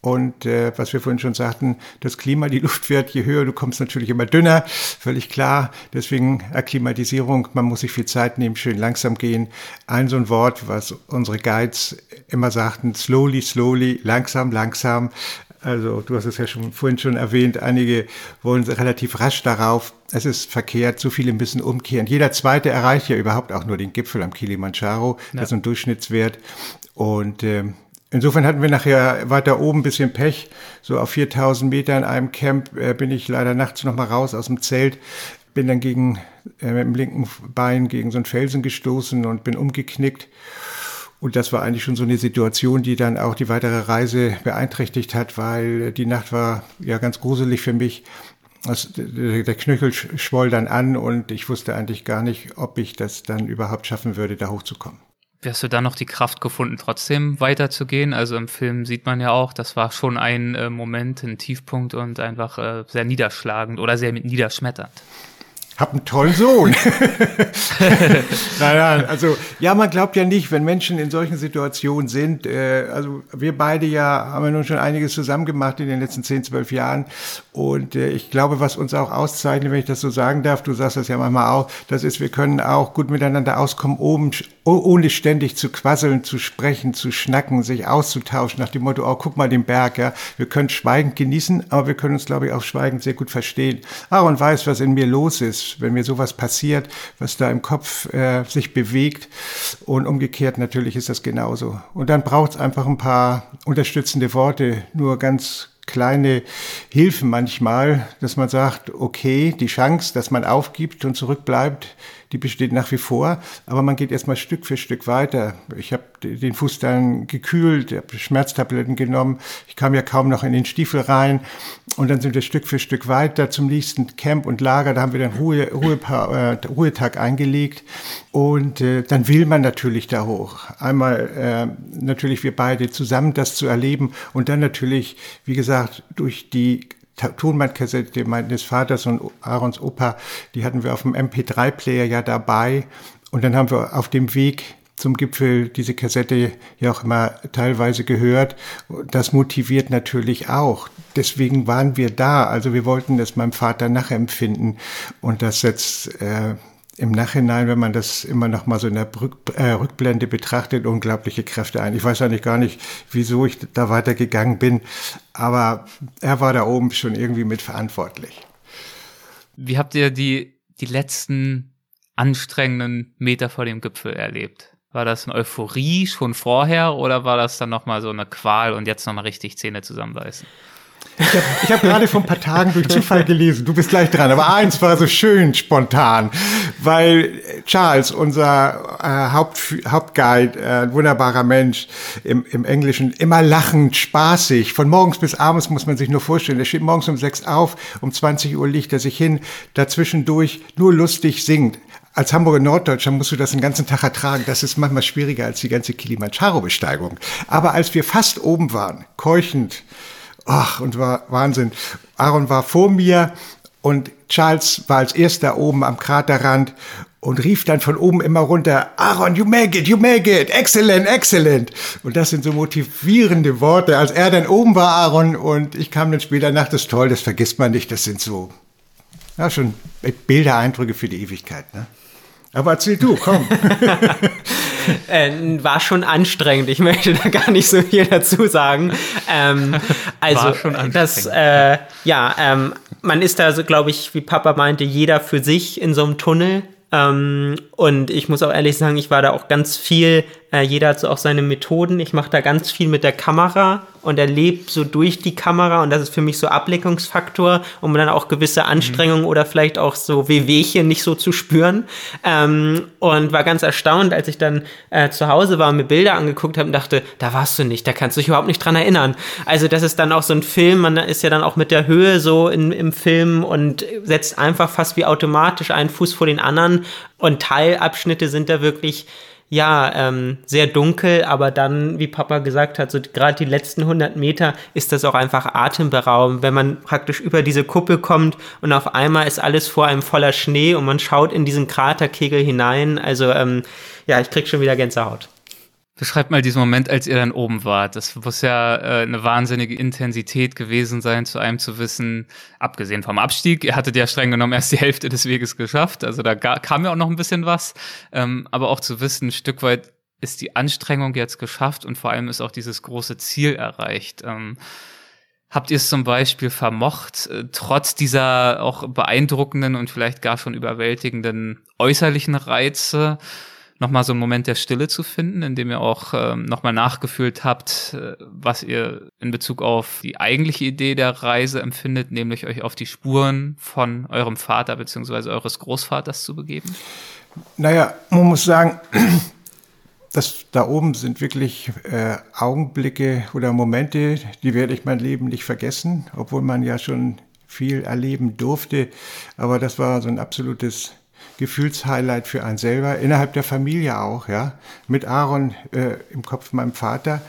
Und äh, was wir vorhin schon sagten, das Klima, die Luft wird, je höher du kommst, natürlich immer dünner, völlig klar. Deswegen Akklimatisierung, man muss sich viel Zeit nehmen, schön langsam gehen. Ein so ein Wort, was unsere Guides immer sagten, slowly, slowly, langsam, langsam. Also du hast es ja schon vorhin schon erwähnt, einige wollen relativ rasch darauf. Es ist verkehrt, so viele müssen umkehren. Jeder zweite erreicht ja überhaupt auch nur den Gipfel am Kilimanjaro. Ja. Das ist ein Durchschnittswert. Und äh, insofern hatten wir nachher weiter oben ein bisschen Pech. So auf 4000 Meter in einem Camp äh, bin ich leider nachts noch mal raus aus dem Zelt. Bin dann gegen, äh, mit dem linken Bein gegen so einen Felsen gestoßen und bin umgeknickt. Und das war eigentlich schon so eine Situation, die dann auch die weitere Reise beeinträchtigt hat, weil die Nacht war ja ganz gruselig für mich. Das, der Knöchel schwoll dann an und ich wusste eigentlich gar nicht, ob ich das dann überhaupt schaffen würde, da hochzukommen. Wie hast du da noch die Kraft gefunden, trotzdem weiterzugehen? Also im Film sieht man ja auch, das war schon ein äh, Moment, ein Tiefpunkt und einfach äh, sehr niederschlagend oder sehr niederschmetternd. Hab einen tollen Sohn. <laughs> <laughs> naja, also ja, man glaubt ja nicht, wenn Menschen in solchen Situationen sind. Äh, also wir beide ja haben ja nun schon einiges zusammen gemacht in den letzten 10, 12 Jahren. Und äh, ich glaube, was uns auch auszeichnet, wenn ich das so sagen darf, du sagst das ja manchmal auch, das ist, wir können auch gut miteinander auskommen, oben, ohne ständig zu quasseln, zu sprechen, zu schnacken, sich auszutauschen, nach dem Motto, oh, guck mal den Berg, ja. Wir können schweigend genießen, aber wir können uns, glaube ich, auch schweigend sehr gut verstehen. Aaron weiß, was in mir los ist wenn mir sowas passiert, was da im Kopf äh, sich bewegt. Und umgekehrt natürlich ist das genauso. Und dann braucht es einfach ein paar unterstützende Worte, nur ganz kleine Hilfen manchmal, dass man sagt, okay, die Chance, dass man aufgibt und zurückbleibt, die besteht nach wie vor, aber man geht erstmal Stück für Stück weiter. Ich habe den Fuß dann gekühlt, habe Schmerztabletten genommen, ich kam ja kaum noch in den Stiefel rein und dann sind wir Stück für Stück weiter zum nächsten Camp und Lager, da haben wir dann Ruhe, Ruhe, äh, Ruhetag eingelegt und äh, dann will man natürlich da hoch. Einmal äh, natürlich wir beide zusammen das zu erleben und dann natürlich, wie gesagt, durch die Tonbandkassette meines Vaters und Aarons Opa, die hatten wir auf dem MP3-Player ja dabei. Und dann haben wir auf dem Weg zum Gipfel diese Kassette ja auch immer teilweise gehört. Das motiviert natürlich auch. Deswegen waren wir da. Also wir wollten das meinem Vater nachempfinden. Und das setzt äh, im Nachhinein, wenn man das immer noch mal so in der äh, Rückblende betrachtet, unglaubliche Kräfte ein. Ich weiß eigentlich gar nicht, wieso ich da weitergegangen bin, aber er war da oben schon irgendwie mitverantwortlich. Wie habt ihr die, die letzten anstrengenden Meter vor dem Gipfel erlebt? War das eine Euphorie schon vorher oder war das dann noch mal so eine Qual und jetzt noch mal richtig Zähne zusammenbeißen? Ich habe hab gerade vor ein paar Tagen durch Zufall gelesen, du bist gleich dran, aber eins war so schön spontan, weil Charles, unser äh, Haupt, Hauptguide, äh, wunderbarer Mensch, im, im Englischen immer lachend, spaßig, von morgens bis abends muss man sich nur vorstellen, er steht morgens um sechs auf, um 20 Uhr liegt er sich hin, dazwischendurch nur lustig singt. Als Hamburger Norddeutscher musst du das den ganzen Tag ertragen. Das ist manchmal schwieriger als die ganze Kilimanjaro-Besteigung. Aber als wir fast oben waren, keuchend, Ach, und war Wahnsinn. Aaron war vor mir und Charles war als erster oben am Kraterrand und rief dann von oben immer runter, Aaron, you make it, you make it, excellent, excellent. Und das sind so motivierende Worte. Als er dann oben war, Aaron, und ich kam dann später nach, das ist toll, das vergisst man nicht, das sind so, ja, schon Bilder, Eindrücke für die Ewigkeit, ne? Aber erzähl du, komm. <laughs> äh, war schon anstrengend. Ich möchte da gar nicht so viel dazu sagen. Ähm, also, war schon das, äh, ja, ähm, man ist da so, glaube ich, wie Papa meinte, jeder für sich in so einem Tunnel. Ähm, und ich muss auch ehrlich sagen, ich war da auch ganz viel äh, jeder hat so auch seine Methoden. Ich mache da ganz viel mit der Kamera und erlebe so durch die Kamera und das ist für mich so Ablenkungsfaktor, um dann auch gewisse Anstrengungen mhm. oder vielleicht auch so Wehwehchen nicht so zu spüren. Ähm, und war ganz erstaunt, als ich dann äh, zu Hause war und mir Bilder angeguckt habe und dachte, da warst du nicht, da kannst du dich überhaupt nicht dran erinnern. Also das ist dann auch so ein Film, man ist ja dann auch mit der Höhe so in, im Film und setzt einfach fast wie automatisch einen Fuß vor den anderen und Teilabschnitte sind da wirklich ja, ähm, sehr dunkel, aber dann, wie Papa gesagt hat, so gerade die letzten 100 Meter ist das auch einfach atemberaubend, wenn man praktisch über diese Kuppel kommt und auf einmal ist alles vor einem voller Schnee und man schaut in diesen Kraterkegel hinein. Also, ähm, ja, ich krieg schon wieder Gänsehaut. Beschreibt mal diesen Moment, als ihr dann oben wart. Das muss ja äh, eine wahnsinnige Intensität gewesen sein, zu einem zu wissen, abgesehen vom Abstieg, ihr hattet ja streng genommen erst die Hälfte des Weges geschafft, also da kam ja auch noch ein bisschen was, ähm, aber auch zu wissen, ein Stück weit ist die Anstrengung jetzt geschafft und vor allem ist auch dieses große Ziel erreicht. Ähm, habt ihr es zum Beispiel vermocht, äh, trotz dieser auch beeindruckenden und vielleicht gar schon überwältigenden äußerlichen Reize, nochmal so einen Moment der Stille zu finden, in dem ihr auch ähm, nochmal nachgefühlt habt, äh, was ihr in Bezug auf die eigentliche Idee der Reise empfindet, nämlich euch auf die Spuren von eurem Vater beziehungsweise eures Großvaters zu begeben? Naja, man muss sagen, <clears throat> das da oben sind wirklich äh, Augenblicke oder Momente, die werde ich mein Leben nicht vergessen, obwohl man ja schon viel erleben durfte. Aber das war so ein absolutes Gefühlshighlight für einen selber, innerhalb der Familie auch, ja, mit Aaron äh, im Kopf meinem Vater.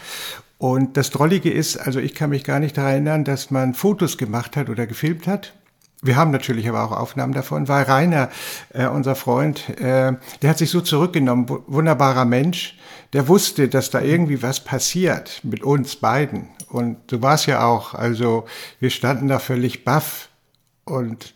Und das Drollige ist, also ich kann mich gar nicht daran erinnern, dass man Fotos gemacht hat oder gefilmt hat. wir haben natürlich aber auch Aufnahmen davon, weil Rainer, äh, unser Freund, äh, der hat sich so zurückgenommen, wunderbarer Mensch, der wusste, dass da irgendwie was passiert mit uns beiden. Und so war es ja auch. Also wir standen da völlig baff und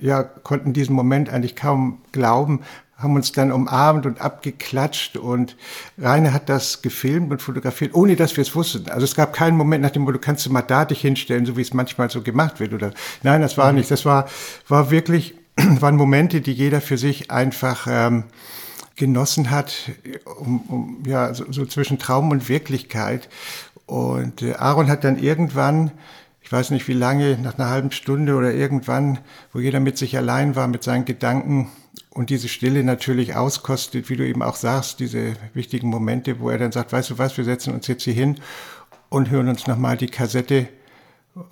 ja, konnten diesen Moment eigentlich kaum glauben, haben uns dann umarmt und abgeklatscht und Rainer hat das gefilmt und fotografiert, ohne dass wir es wussten. Also es gab keinen Moment nach dem Motto, kannst du mal da dich hinstellen, so wie es manchmal so gemacht wird oder, nein, das war mhm. nicht. Das war, war wirklich, <clears throat> waren Momente, die jeder für sich einfach, ähm, genossen hat, um, um, ja, so, so zwischen Traum und Wirklichkeit. Und äh, Aaron hat dann irgendwann ich weiß nicht wie lange, nach einer halben Stunde oder irgendwann, wo jeder mit sich allein war, mit seinen Gedanken und diese Stille natürlich auskostet, wie du eben auch sagst, diese wichtigen Momente, wo er dann sagt, weißt du was, wir setzen uns jetzt hier hin und hören uns nochmal die Kassette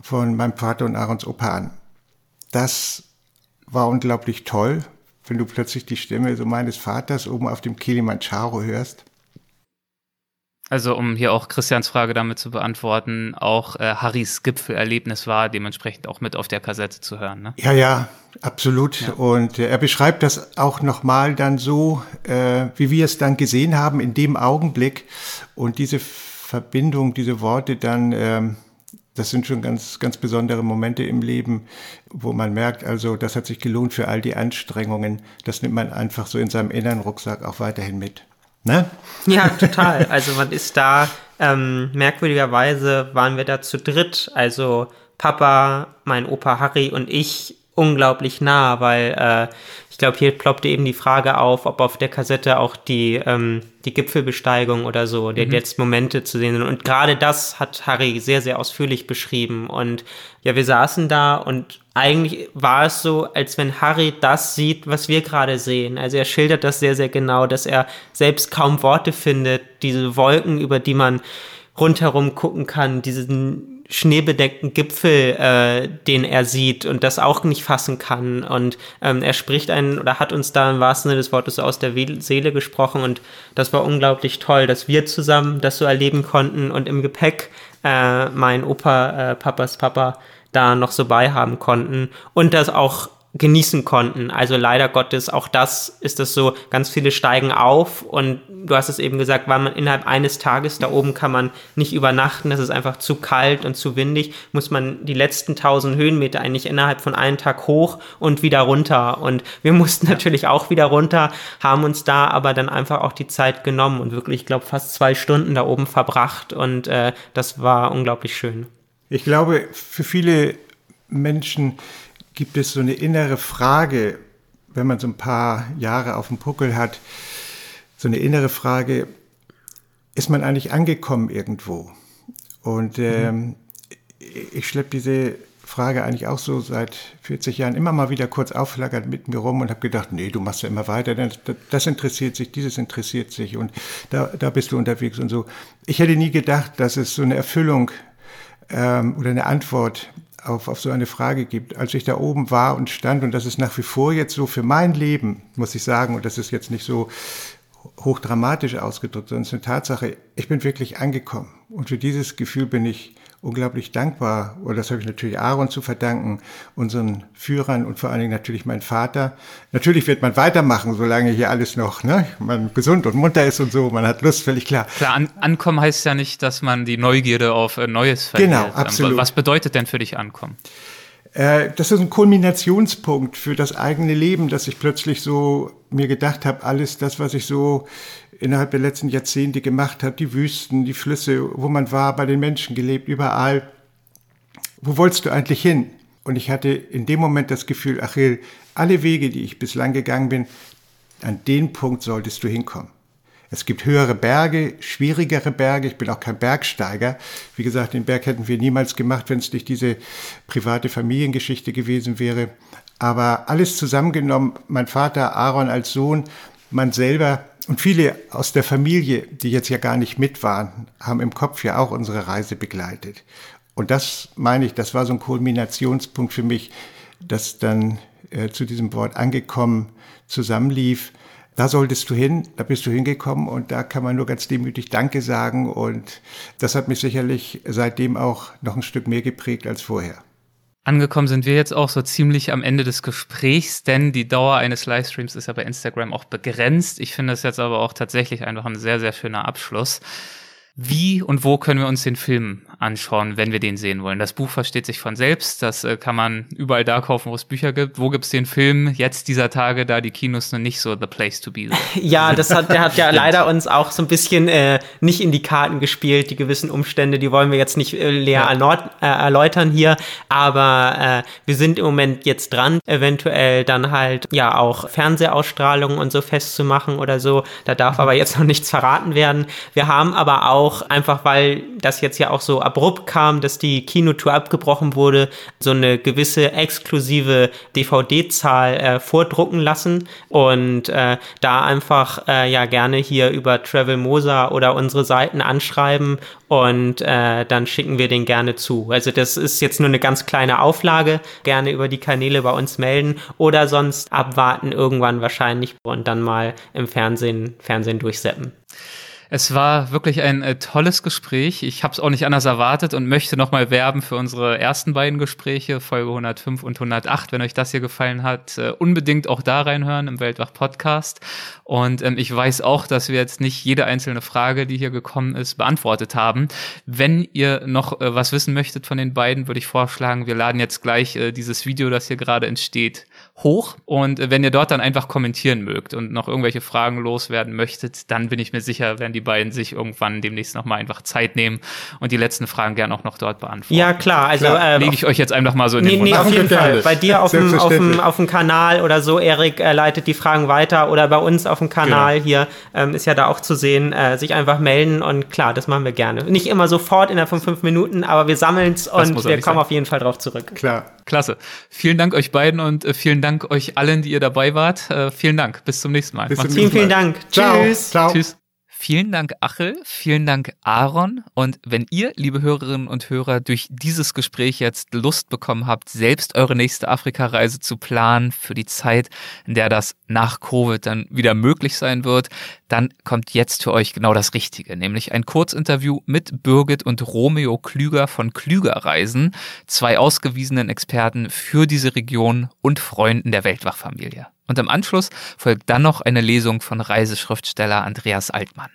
von meinem Vater und Aarons Opa an. Das war unglaublich toll, wenn du plötzlich die Stimme so meines Vaters oben auf dem Kilimanjaro hörst. Also um hier auch Christians Frage damit zu beantworten, auch äh, Harrys Gipfelerlebnis war dementsprechend auch mit auf der Kassette zu hören. Ne? Ja, ja, absolut. Ja. Und äh, er beschreibt das auch nochmal dann so, äh, wie wir es dann gesehen haben in dem Augenblick. Und diese Verbindung, diese Worte dann, ähm, das sind schon ganz, ganz besondere Momente im Leben, wo man merkt, also das hat sich gelohnt für all die Anstrengungen. Das nimmt man einfach so in seinem inneren Rucksack auch weiterhin mit. Ne? Ja, total. Also man ist da, ähm, merkwürdigerweise waren wir da zu dritt. Also Papa, mein Opa Harry und ich unglaublich nah, weil äh, ich glaube, hier ploppte eben die Frage auf, ob auf der Kassette auch die, ähm, die Gipfelbesteigung oder so, der mhm. letzten Momente zu sehen sind. Und gerade das hat Harry sehr, sehr ausführlich beschrieben. Und ja, wir saßen da und eigentlich war es so, als wenn Harry das sieht, was wir gerade sehen. Also er schildert das sehr, sehr genau, dass er selbst kaum Worte findet, diese Wolken, über die man rundherum gucken kann, diesen schneebedeckten Gipfel, äh, den er sieht und das auch nicht fassen kann. Und ähm, er spricht einen oder hat uns da im wahrsten Sinne des Wortes aus der Seele gesprochen und das war unglaublich toll, dass wir zusammen das so erleben konnten und im Gepäck äh, mein Opa, äh, Papas Papa, da noch so beihaben konnten und das auch genießen konnten. Also leider Gottes, auch das ist es so, ganz viele steigen auf und du hast es eben gesagt, weil man innerhalb eines Tages da oben kann man nicht übernachten, das ist einfach zu kalt und zu windig, muss man die letzten tausend Höhenmeter eigentlich innerhalb von einem Tag hoch und wieder runter und wir <laughs> mussten natürlich auch wieder runter, haben uns da aber dann einfach auch die Zeit genommen und wirklich, ich glaube, fast zwei Stunden da oben verbracht und äh, das war unglaublich schön. Ich glaube, für viele Menschen gibt es so eine innere Frage, wenn man so ein paar Jahre auf dem Puckel hat, so eine innere Frage, ist man eigentlich angekommen irgendwo? Und ähm, mhm. ich schleppe diese Frage eigentlich auch so seit 40 Jahren immer mal wieder kurz aufflackert mit mir rum und habe gedacht, nee, du machst ja immer weiter, das, das interessiert sich, dieses interessiert sich und da, da bist du unterwegs und so. Ich hätte nie gedacht, dass es so eine Erfüllung ähm, oder eine Antwort auf, auf so eine Frage gibt. Als ich da oben war und stand, und das ist nach wie vor jetzt so für mein Leben, muss ich sagen, und das ist jetzt nicht so hochdramatisch ausgedrückt, sondern es ist eine Tatsache, ich bin wirklich angekommen. Und für dieses Gefühl bin ich unglaublich dankbar, oder das habe ich natürlich Aaron zu verdanken, unseren Führern und vor allen Dingen natürlich mein Vater. Natürlich wird man weitermachen, solange hier alles noch, ne, man gesund und munter ist und so, man hat Lust, völlig klar. Klar, an, ankommen heißt ja nicht, dass man die Neugierde auf äh, Neues verliert. Genau, absolut. Was bedeutet denn für dich ankommen? Äh, das ist ein Kulminationspunkt für das eigene Leben, dass ich plötzlich so mir gedacht habe, alles das, was ich so innerhalb der letzten Jahrzehnte gemacht habe, die Wüsten, die Flüsse, wo man war, bei den Menschen gelebt, überall. Wo wolltest du eigentlich hin? Und ich hatte in dem Moment das Gefühl, Achil, alle Wege, die ich bislang gegangen bin, an den Punkt solltest du hinkommen. Es gibt höhere Berge, schwierigere Berge. Ich bin auch kein Bergsteiger. Wie gesagt, den Berg hätten wir niemals gemacht, wenn es nicht diese private Familiengeschichte gewesen wäre. Aber alles zusammengenommen, mein Vater Aaron als Sohn, man selber und viele aus der Familie, die jetzt ja gar nicht mit waren, haben im Kopf ja auch unsere Reise begleitet. Und das meine ich, das war so ein Kulminationspunkt für mich, dass dann äh, zu diesem Wort angekommen zusammenlief da solltest du hin, da bist du hingekommen und da kann man nur ganz demütig Danke sagen und das hat mich sicherlich seitdem auch noch ein Stück mehr geprägt als vorher. Angekommen sind wir jetzt auch so ziemlich am Ende des Gesprächs, denn die Dauer eines Livestreams ist ja bei Instagram auch begrenzt. Ich finde das jetzt aber auch tatsächlich einfach ein sehr, sehr schöner Abschluss. Wie und wo können wir uns den Film anschauen, wenn wir den sehen wollen? Das Buch versteht sich von selbst. Das äh, kann man überall da kaufen, wo es Bücher gibt. Wo gibt's den Film jetzt dieser Tage, da die Kinos noch nicht so the place to be sind? <laughs> ja, das hat, der hat ja leider uns auch so ein bisschen äh, nicht in die Karten gespielt. Die gewissen Umstände, die wollen wir jetzt nicht äh, leer ja. äh, erläutern hier. Aber äh, wir sind im Moment jetzt dran, eventuell dann halt ja auch Fernsehausstrahlungen und so festzumachen oder so. Da darf aber jetzt noch nichts verraten werden. Wir haben aber auch auch einfach, weil das jetzt ja auch so abrupt kam, dass die Kinotour abgebrochen wurde, so eine gewisse exklusive DVD-Zahl äh, vordrucken lassen und äh, da einfach äh, ja gerne hier über Travel Mosa oder unsere Seiten anschreiben und äh, dann schicken wir den gerne zu. Also das ist jetzt nur eine ganz kleine Auflage, gerne über die Kanäle bei uns melden oder sonst abwarten irgendwann wahrscheinlich und dann mal im Fernsehen, Fernsehen durchseppen. Es war wirklich ein äh, tolles Gespräch. Ich habe es auch nicht anders erwartet und möchte nochmal werben für unsere ersten beiden Gespräche, Folge 105 und 108. Wenn euch das hier gefallen hat, äh, unbedingt auch da reinhören im Weltwach Podcast. Und ähm, ich weiß auch, dass wir jetzt nicht jede einzelne Frage, die hier gekommen ist, beantwortet haben. Wenn ihr noch äh, was wissen möchtet von den beiden, würde ich vorschlagen, wir laden jetzt gleich äh, dieses Video, das hier gerade entsteht, hoch. Und äh, wenn ihr dort dann einfach kommentieren mögt und noch irgendwelche Fragen loswerden möchtet, dann bin ich mir sicher, werden die beiden sich irgendwann demnächst nochmal einfach Zeit nehmen und die letzten Fragen gerne auch noch dort beantworten. Ja, klar. Also klar. Äh, lege ich euch jetzt einfach mal so in nee, den Mund. Nee, auf jeden Fall. Bei dir auf dem, auf, dem, auf dem Kanal oder so, Erik äh, leitet die Fragen weiter oder bei uns auf dem Kanal genau. hier ähm, ist ja da auch zu sehen, äh, sich einfach melden und klar, das machen wir gerne. Nicht immer sofort innerhalb von fünf Minuten, aber wir sammeln es und wir kommen sein. auf jeden Fall drauf zurück. Klar. Klasse. Vielen Dank euch beiden und äh, vielen Dank euch allen, die ihr dabei wart. Äh, vielen Dank. Bis zum nächsten Mal. Bis zum nächsten Mal. Vielen, vielen Dank. Ciao. Tschüss. Ciao. Tschüss. Vielen Dank, Achel. Vielen Dank, Aaron. Und wenn ihr, liebe Hörerinnen und Hörer, durch dieses Gespräch jetzt Lust bekommen habt, selbst eure nächste Afrika-Reise zu planen für die Zeit, in der das nach Covid dann wieder möglich sein wird, dann kommt jetzt für euch genau das Richtige, nämlich ein Kurzinterview mit Birgit und Romeo Klüger von Klüger Reisen, zwei ausgewiesenen Experten für diese Region und Freunden der Weltwachfamilie. Und im Anschluss folgt dann noch eine Lesung von Reiseschriftsteller Andreas Altmann.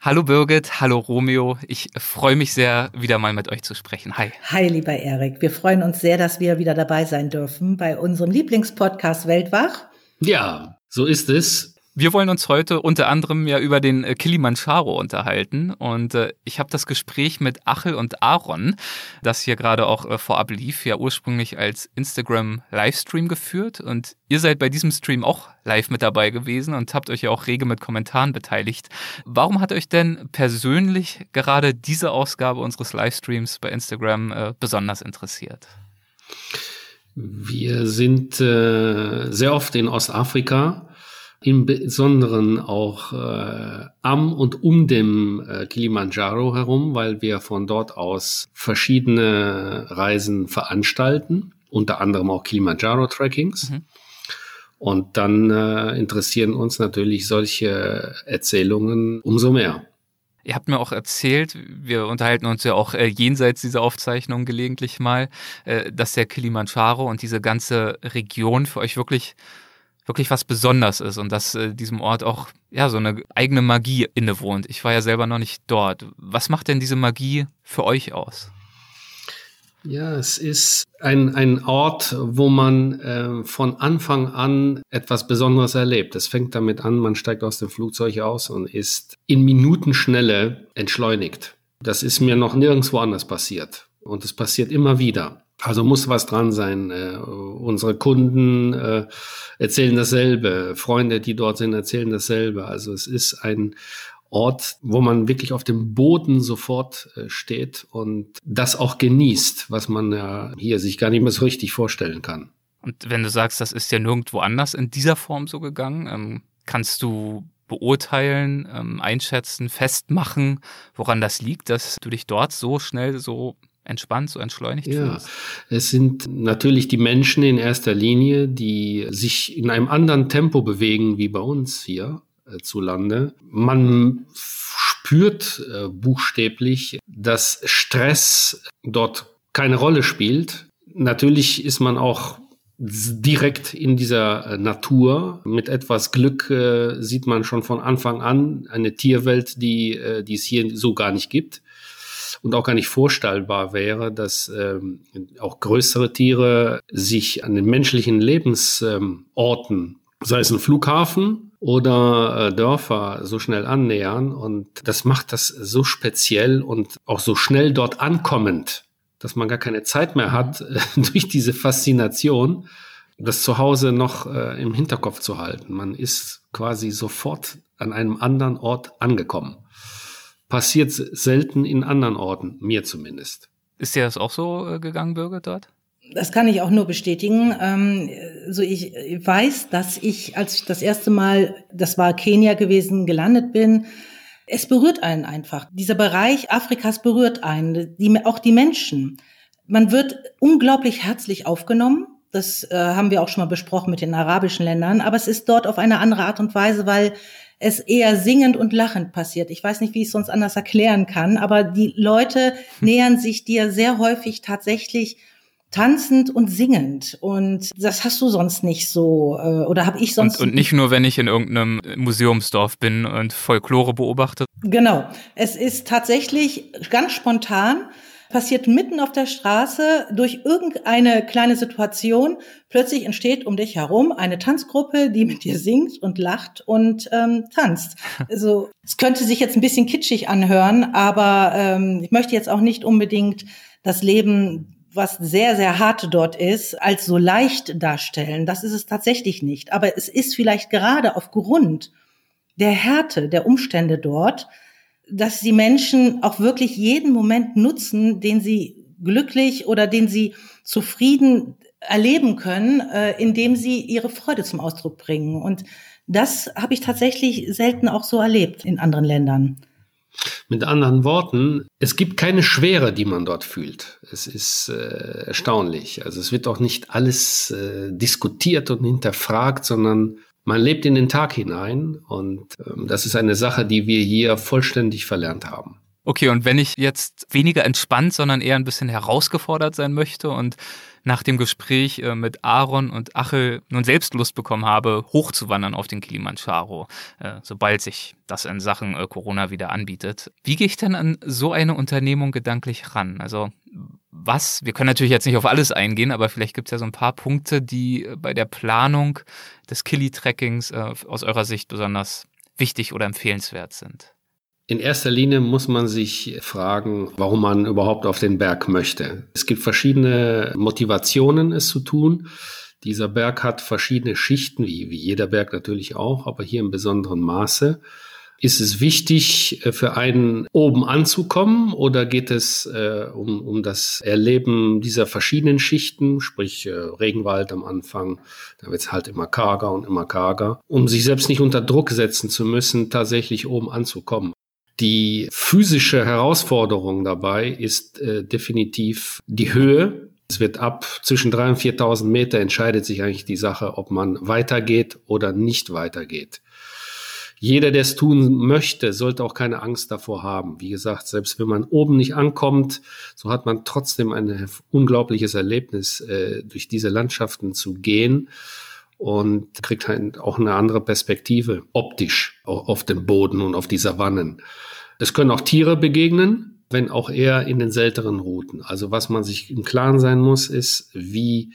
Hallo Birgit, hallo Romeo. Ich freue mich sehr, wieder mal mit euch zu sprechen. Hi. Hi, lieber Erik. Wir freuen uns sehr, dass wir wieder dabei sein dürfen bei unserem Lieblingspodcast Weltwach. Ja, so ist es. Wir wollen uns heute unter anderem ja über den äh, Kilimanjaro unterhalten und äh, ich habe das Gespräch mit Achel und Aaron, das hier gerade auch äh, vorab lief, ja ursprünglich als Instagram Livestream geführt und ihr seid bei diesem Stream auch live mit dabei gewesen und habt euch ja auch rege mit Kommentaren beteiligt. Warum hat euch denn persönlich gerade diese Ausgabe unseres Livestreams bei Instagram äh, besonders interessiert? Wir sind äh, sehr oft in Ostafrika im Besonderen auch äh, am und um dem äh, Kilimanjaro herum, weil wir von dort aus verschiedene Reisen veranstalten, unter anderem auch Kilimanjaro-Trackings. Mhm. Und dann äh, interessieren uns natürlich solche Erzählungen umso mehr. Ihr habt mir auch erzählt, wir unterhalten uns ja auch äh, jenseits dieser Aufzeichnung gelegentlich mal, äh, dass der Kilimanjaro und diese ganze Region für euch wirklich wirklich was Besonderes ist und dass äh, diesem Ort auch ja so eine eigene Magie innewohnt. Ich war ja selber noch nicht dort. Was macht denn diese Magie für euch aus? Ja, es ist ein, ein Ort, wo man äh, von Anfang an etwas Besonderes erlebt. Es fängt damit an, man steigt aus dem Flugzeug aus und ist in Minutenschnelle entschleunigt. Das ist mir noch nirgendwo anders passiert. Und es passiert immer wieder. Also muss was dran sein. Äh, unsere Kunden äh, erzählen dasselbe. Freunde, die dort sind, erzählen dasselbe. Also es ist ein Ort, wo man wirklich auf dem Boden sofort äh, steht und das auch genießt, was man ja hier sich gar nicht mehr so richtig vorstellen kann. Und wenn du sagst, das ist ja nirgendwo anders in dieser Form so gegangen, ähm, kannst du beurteilen, ähm, einschätzen, festmachen, woran das liegt, dass du dich dort so schnell so entspannt, so entschleunigt ja, fühlst? Es sind natürlich die Menschen in erster Linie, die sich in einem anderen Tempo bewegen wie bei uns hier äh, zu Lande. Man spürt äh, buchstäblich, dass Stress dort keine Rolle spielt. Natürlich ist man auch direkt in dieser äh, Natur. Mit etwas Glück äh, sieht man schon von Anfang an eine Tierwelt, die, äh, die es hier so gar nicht gibt und auch gar nicht vorstellbar wäre, dass ähm, auch größere Tiere sich an den menschlichen Lebensorten, ähm, sei es ein Flughafen oder äh, Dörfer, so schnell annähern. Und das macht das so speziell und auch so schnell dort ankommend dass man gar keine Zeit mehr hat, äh, <laughs> durch diese Faszination das Zuhause noch äh, im Hinterkopf zu halten. Man ist quasi sofort an einem anderen Ort angekommen. Passiert selten in anderen Orten, mir zumindest. Ist dir das auch so äh, gegangen, Bürger, dort? Das kann ich auch nur bestätigen. Ähm, so ich weiß, dass ich, als ich das erste Mal, das war Kenia gewesen, gelandet bin, es berührt einen einfach. Dieser Bereich Afrikas berührt einen, die, auch die Menschen. Man wird unglaublich herzlich aufgenommen. Das äh, haben wir auch schon mal besprochen mit den arabischen Ländern. Aber es ist dort auf eine andere Art und Weise, weil es eher singend und lachend passiert. Ich weiß nicht, wie ich es sonst anders erklären kann, aber die Leute nähern sich dir sehr häufig tatsächlich tanzend und singend. Und das hast du sonst nicht so, äh, oder habe ich sonst. Und, und nicht nur, wenn ich in irgendeinem Museumsdorf bin und Folklore beobachte. Genau. Es ist tatsächlich ganz spontan passiert mitten auf der Straße durch irgendeine kleine Situation. Plötzlich entsteht um dich herum eine Tanzgruppe, die mit dir singt und lacht und ähm, tanzt. <laughs> Also es könnte sich jetzt ein bisschen kitschig anhören, aber ähm, ich möchte jetzt auch nicht unbedingt das Leben was sehr, sehr hart dort ist, als so leicht darstellen. Das ist es tatsächlich nicht. Aber es ist vielleicht gerade aufgrund der Härte der Umstände dort, dass die Menschen auch wirklich jeden Moment nutzen, den sie glücklich oder den sie zufrieden erleben können, äh, indem sie ihre Freude zum Ausdruck bringen. Und das habe ich tatsächlich selten auch so erlebt in anderen Ländern. Mit anderen Worten, es gibt keine Schwere, die man dort fühlt. Es ist äh, erstaunlich. Also es wird auch nicht alles äh, diskutiert und hinterfragt, sondern man lebt in den Tag hinein und ähm, das ist eine Sache, die wir hier vollständig verlernt haben. Okay, und wenn ich jetzt weniger entspannt, sondern eher ein bisschen herausgefordert sein möchte und nach dem Gespräch äh, mit Aaron und Achel nun selbst Lust bekommen habe, hochzuwandern auf den Kilimanjaro, äh, sobald sich das in Sachen äh, Corona wieder anbietet. Wie gehe ich denn an so eine Unternehmung gedanklich ran? Also was, wir können natürlich jetzt nicht auf alles eingehen, aber vielleicht gibt es ja so ein paar Punkte, die bei der Planung des Kili-Trackings aus eurer Sicht besonders wichtig oder empfehlenswert sind. In erster Linie muss man sich fragen, warum man überhaupt auf den Berg möchte. Es gibt verschiedene Motivationen, es zu tun. Dieser Berg hat verschiedene Schichten, wie, wie jeder Berg natürlich auch, aber hier im besonderen Maße. Ist es wichtig, äh, für einen oben anzukommen oder geht es äh, um, um das Erleben dieser verschiedenen Schichten, sprich äh, Regenwald am Anfang, da wird es halt immer karger und immer karger, um sich selbst nicht unter Druck setzen zu müssen, tatsächlich oben anzukommen. Die physische Herausforderung dabei ist äh, definitiv die Höhe. Es wird ab zwischen 3.000 und 4.000 Meter entscheidet sich eigentlich die Sache, ob man weitergeht oder nicht weitergeht. Jeder, der es tun möchte, sollte auch keine Angst davor haben. Wie gesagt, selbst wenn man oben nicht ankommt, so hat man trotzdem ein unglaubliches Erlebnis, äh, durch diese Landschaften zu gehen und kriegt halt auch eine andere Perspektive optisch auf dem Boden und auf die Savannen. Es können auch Tiere begegnen, wenn auch eher in den seltenen Routen. Also was man sich im Klaren sein muss, ist, wie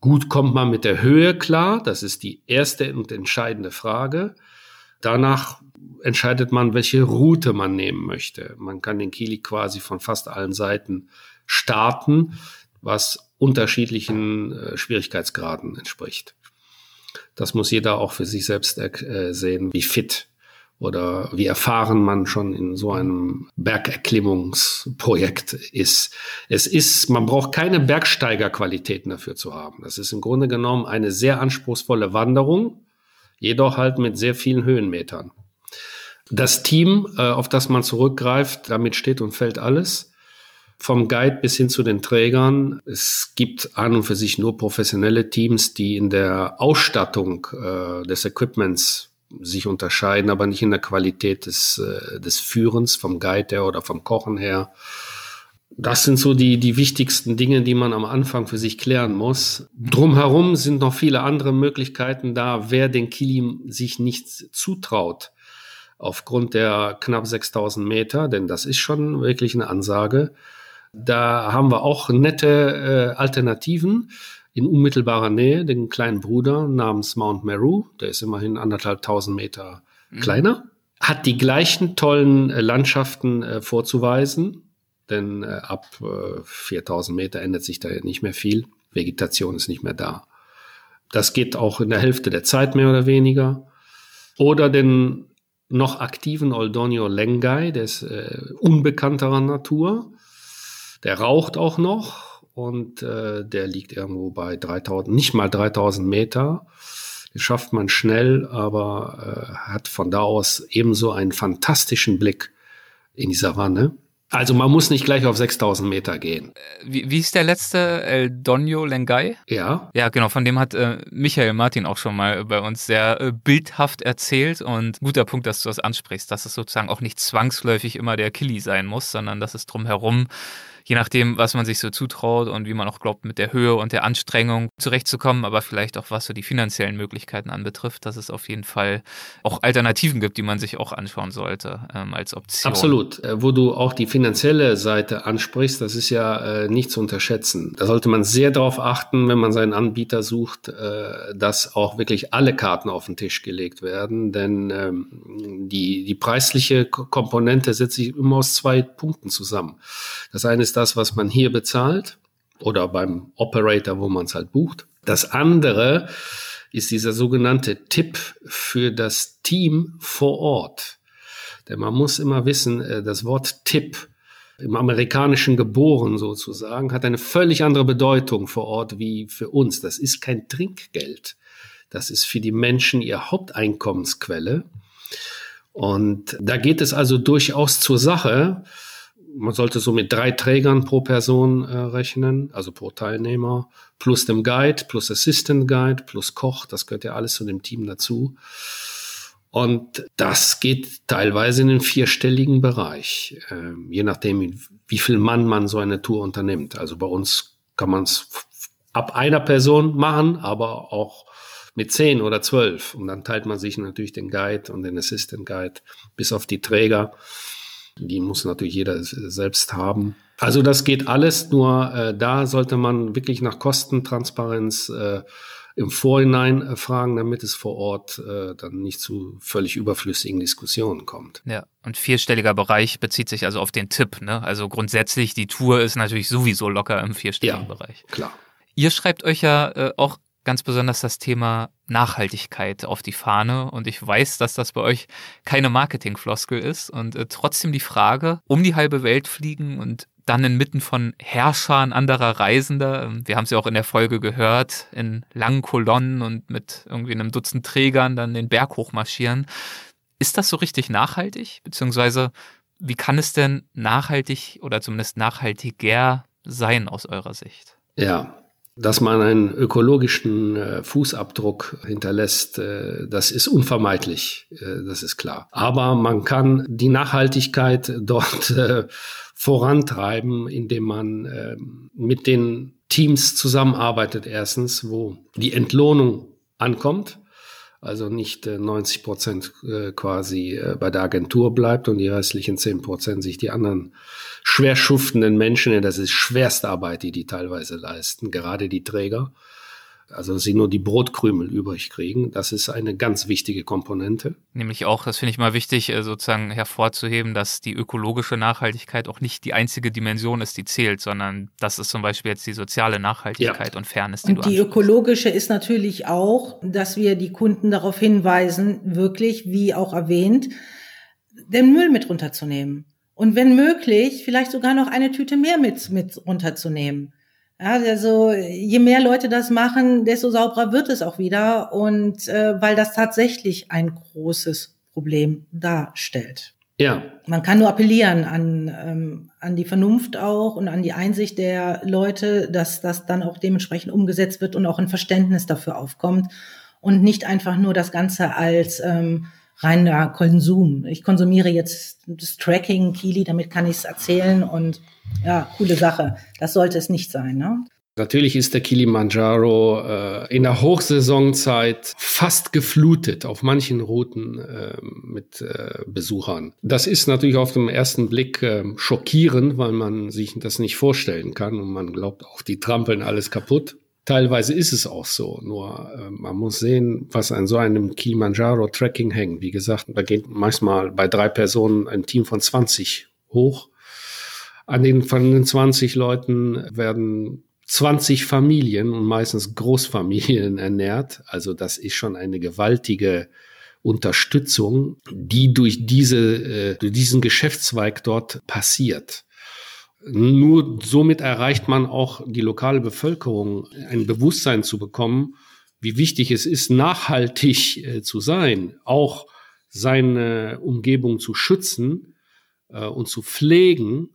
gut kommt man mit der Höhe klar? Das ist die erste und entscheidende Frage. Danach entscheidet man, welche Route man nehmen möchte. Man kann den Kili quasi von fast allen Seiten starten, was unterschiedlichen äh, Schwierigkeitsgraden entspricht. Das muss jeder auch für sich selbst äh, sehen, wie fit oder wie erfahren man schon in so einem Bergerklimmungsprojekt ist. Es ist, man braucht keine Bergsteigerqualitäten dafür zu haben. Das ist im Grunde genommen eine sehr anspruchsvolle Wanderung, jedoch halt mit sehr vielen Höhenmetern. Das Team, äh, auf das man zurückgreift, damit steht und fällt alles vom Guide bis hin zu den Trägern. Es gibt an und für sich nur professionelle Teams, die in der Ausstattung äh, des Equipments sich unterscheiden, aber nicht in der Qualität des, äh, des Führens vom Guide her oder vom Kochen her. Das sind so die, die wichtigsten Dinge, die man am Anfang für sich klären muss. Drumherum sind noch viele andere Möglichkeiten da, wer den Kilim sich nicht zutraut aufgrund der knapp 6000 Meter, denn das ist schon wirklich eine Ansage. Da haben wir auch nette äh, Alternativen in unmittelbarer Nähe, den kleinen Bruder namens Mount Meru, der ist immerhin anderthalb tausend Meter mhm. kleiner, hat die gleichen tollen äh, Landschaften äh, vorzuweisen, denn äh, ab äh, 4000 Meter ändert sich da nicht mehr viel, Vegetation ist nicht mehr da. Das geht auch in der Hälfte der Zeit mehr oder weniger. Oder den noch aktiven Oldonio Lengai, der ist äh, unbekannterer Natur. Der raucht auch noch und äh, der liegt irgendwo bei 3000, nicht mal 3000 Meter. Den schafft man schnell, aber äh, hat von da aus ebenso einen fantastischen Blick in die Savanne. Also man muss nicht gleich auf 6000 Meter gehen. Äh, wie, wie ist der letzte El Donio Lengai? Ja. Ja, genau, von dem hat äh, Michael Martin auch schon mal bei uns sehr äh, bildhaft erzählt und guter Punkt, dass du das ansprichst, dass es sozusagen auch nicht zwangsläufig immer der Killy sein muss, sondern dass es drumherum je nachdem, was man sich so zutraut und wie man auch glaubt, mit der Höhe und der Anstrengung zurechtzukommen, aber vielleicht auch was so die finanziellen Möglichkeiten anbetrifft, dass es auf jeden Fall auch Alternativen gibt, die man sich auch anschauen sollte ähm, als Option. Absolut. Äh, wo du auch die finanzielle Seite ansprichst, das ist ja äh, nicht zu unterschätzen. Da sollte man sehr darauf achten, wenn man seinen Anbieter sucht, äh, dass auch wirklich alle Karten auf den Tisch gelegt werden, denn ähm, die, die preisliche Komponente setzt sich immer aus zwei Punkten zusammen. Das eine ist ist das, was man hier bezahlt oder beim Operator, wo man es halt bucht. Das andere ist dieser sogenannte Tipp für das Team vor Ort. Denn man muss immer wissen, äh, das Wort Tipp im amerikanischen geboren sozusagen hat eine völlig andere Bedeutung vor Ort wie für uns. Das ist kein Trinkgeld. Das ist für die Menschen ihr Haupteinkommensquelle. Und da geht es also durchaus zur Sache, man sollte so mit drei Trägern pro Person äh, rechnen, also pro Teilnehmer, plus dem Guide, plus Assistant Guide, plus Koch, das gehört ja alles zu dem Team dazu. Und das geht teilweise in den vierstelligen Bereich, äh, je nachdem, wie viel Mann man so eine Tour unternimmt. Also bei uns kann man es ab einer Person machen, aber auch mit zehn oder zwölf. Und dann teilt man sich natürlich den Guide und den Assistant Guide bis auf die Träger. Die muss natürlich jeder selbst haben. Also das geht alles, nur äh, da sollte man wirklich nach Kostentransparenz äh, im Vorhinein äh, fragen, damit es vor Ort äh, dann nicht zu völlig überflüssigen Diskussionen kommt. Ja, und vierstelliger Bereich bezieht sich also auf den Tipp. Ne? Also grundsätzlich, die Tour ist natürlich sowieso locker im vierstelligen ja, Bereich. Klar. Ihr schreibt euch ja äh, auch ganz besonders das Thema Nachhaltigkeit auf die Fahne. Und ich weiß, dass das bei euch keine Marketingfloskel ist. Und äh, trotzdem die Frage, um die halbe Welt fliegen und dann inmitten von Herrschern anderer Reisender, ähm, wir haben es ja auch in der Folge gehört, in langen Kolonnen und mit irgendwie einem Dutzend Trägern dann den Berg hochmarschieren. Ist das so richtig nachhaltig? Beziehungsweise, wie kann es denn nachhaltig oder zumindest nachhaltiger sein aus eurer Sicht? Ja, dass man einen ökologischen äh, Fußabdruck hinterlässt, äh, das ist unvermeidlich, äh, das ist klar. Aber man kann die Nachhaltigkeit <laughs> dort äh, vorantreiben, indem man äh, mit den Teams zusammenarbeitet, erstens, wo die Entlohnung ankommt also nicht äh, 90 Prozent äh, quasi äh, bei der Agentur bleibt und die restlichen 10 Prozent sich die anderen schwer schuftenden Menschen, das ist schwerste Arbeit, die die teilweise leisten, gerade die Träger, also dass sie nur die Brotkrümel übrig kriegen. Das ist eine ganz wichtige Komponente. Nämlich auch, das finde ich mal wichtig, äh, sozusagen hervorzuheben, dass die ökologische Nachhaltigkeit auch nicht die einzige Dimension ist, die zählt, sondern das ist zum Beispiel jetzt die soziale Nachhaltigkeit ja. und Fairness, die und die ökologische ist natürlich auch, dass wir die Kunden darauf hinweisen, wirklich, wie auch erwähnt, den Müll mit runterzunehmen. Und wenn möglich, vielleicht sogar noch eine Tüte mehr mit, mit runterzunehmen. Ja, also je mehr Leute das machen, desto sauberer wird es auch wieder und äh, weil das tatsächlich ein großes Problem darstellt. Ja. Man kann nur appellieren an, ähm, an die Vernunft auch und an die Einsicht der Leute, dass das dann auch dementsprechend umgesetzt wird und auch ein Verständnis dafür aufkommt und nicht einfach nur das Ganze als ähm, reiner Konsum. Ich konsumiere jetzt das Tracking Kili, damit kann ich es erzählen und ja, coole Sache. Das sollte es nicht sein. Ne? Natürlich ist der Kilimanjaro äh, in der Hochsaisonzeit fast geflutet auf manchen Routen äh, mit äh, Besuchern. Das ist natürlich auf den ersten Blick äh, schockierend, weil man sich das nicht vorstellen kann und man glaubt auch, die trampeln alles kaputt. Teilweise ist es auch so, nur äh, man muss sehen, was an so einem Kilimanjaro-Tracking hängt. Wie gesagt, da geht manchmal bei drei Personen ein Team von 20 hoch. An den von den 20 Leuten werden 20 Familien und meistens Großfamilien <laughs> ernährt. Also das ist schon eine gewaltige Unterstützung, die durch diese, äh, durch diesen Geschäftszweig dort passiert. Nur somit erreicht man auch die lokale Bevölkerung, ein Bewusstsein zu bekommen, wie wichtig es ist, nachhaltig äh, zu sein, auch seine Umgebung zu schützen äh, und zu pflegen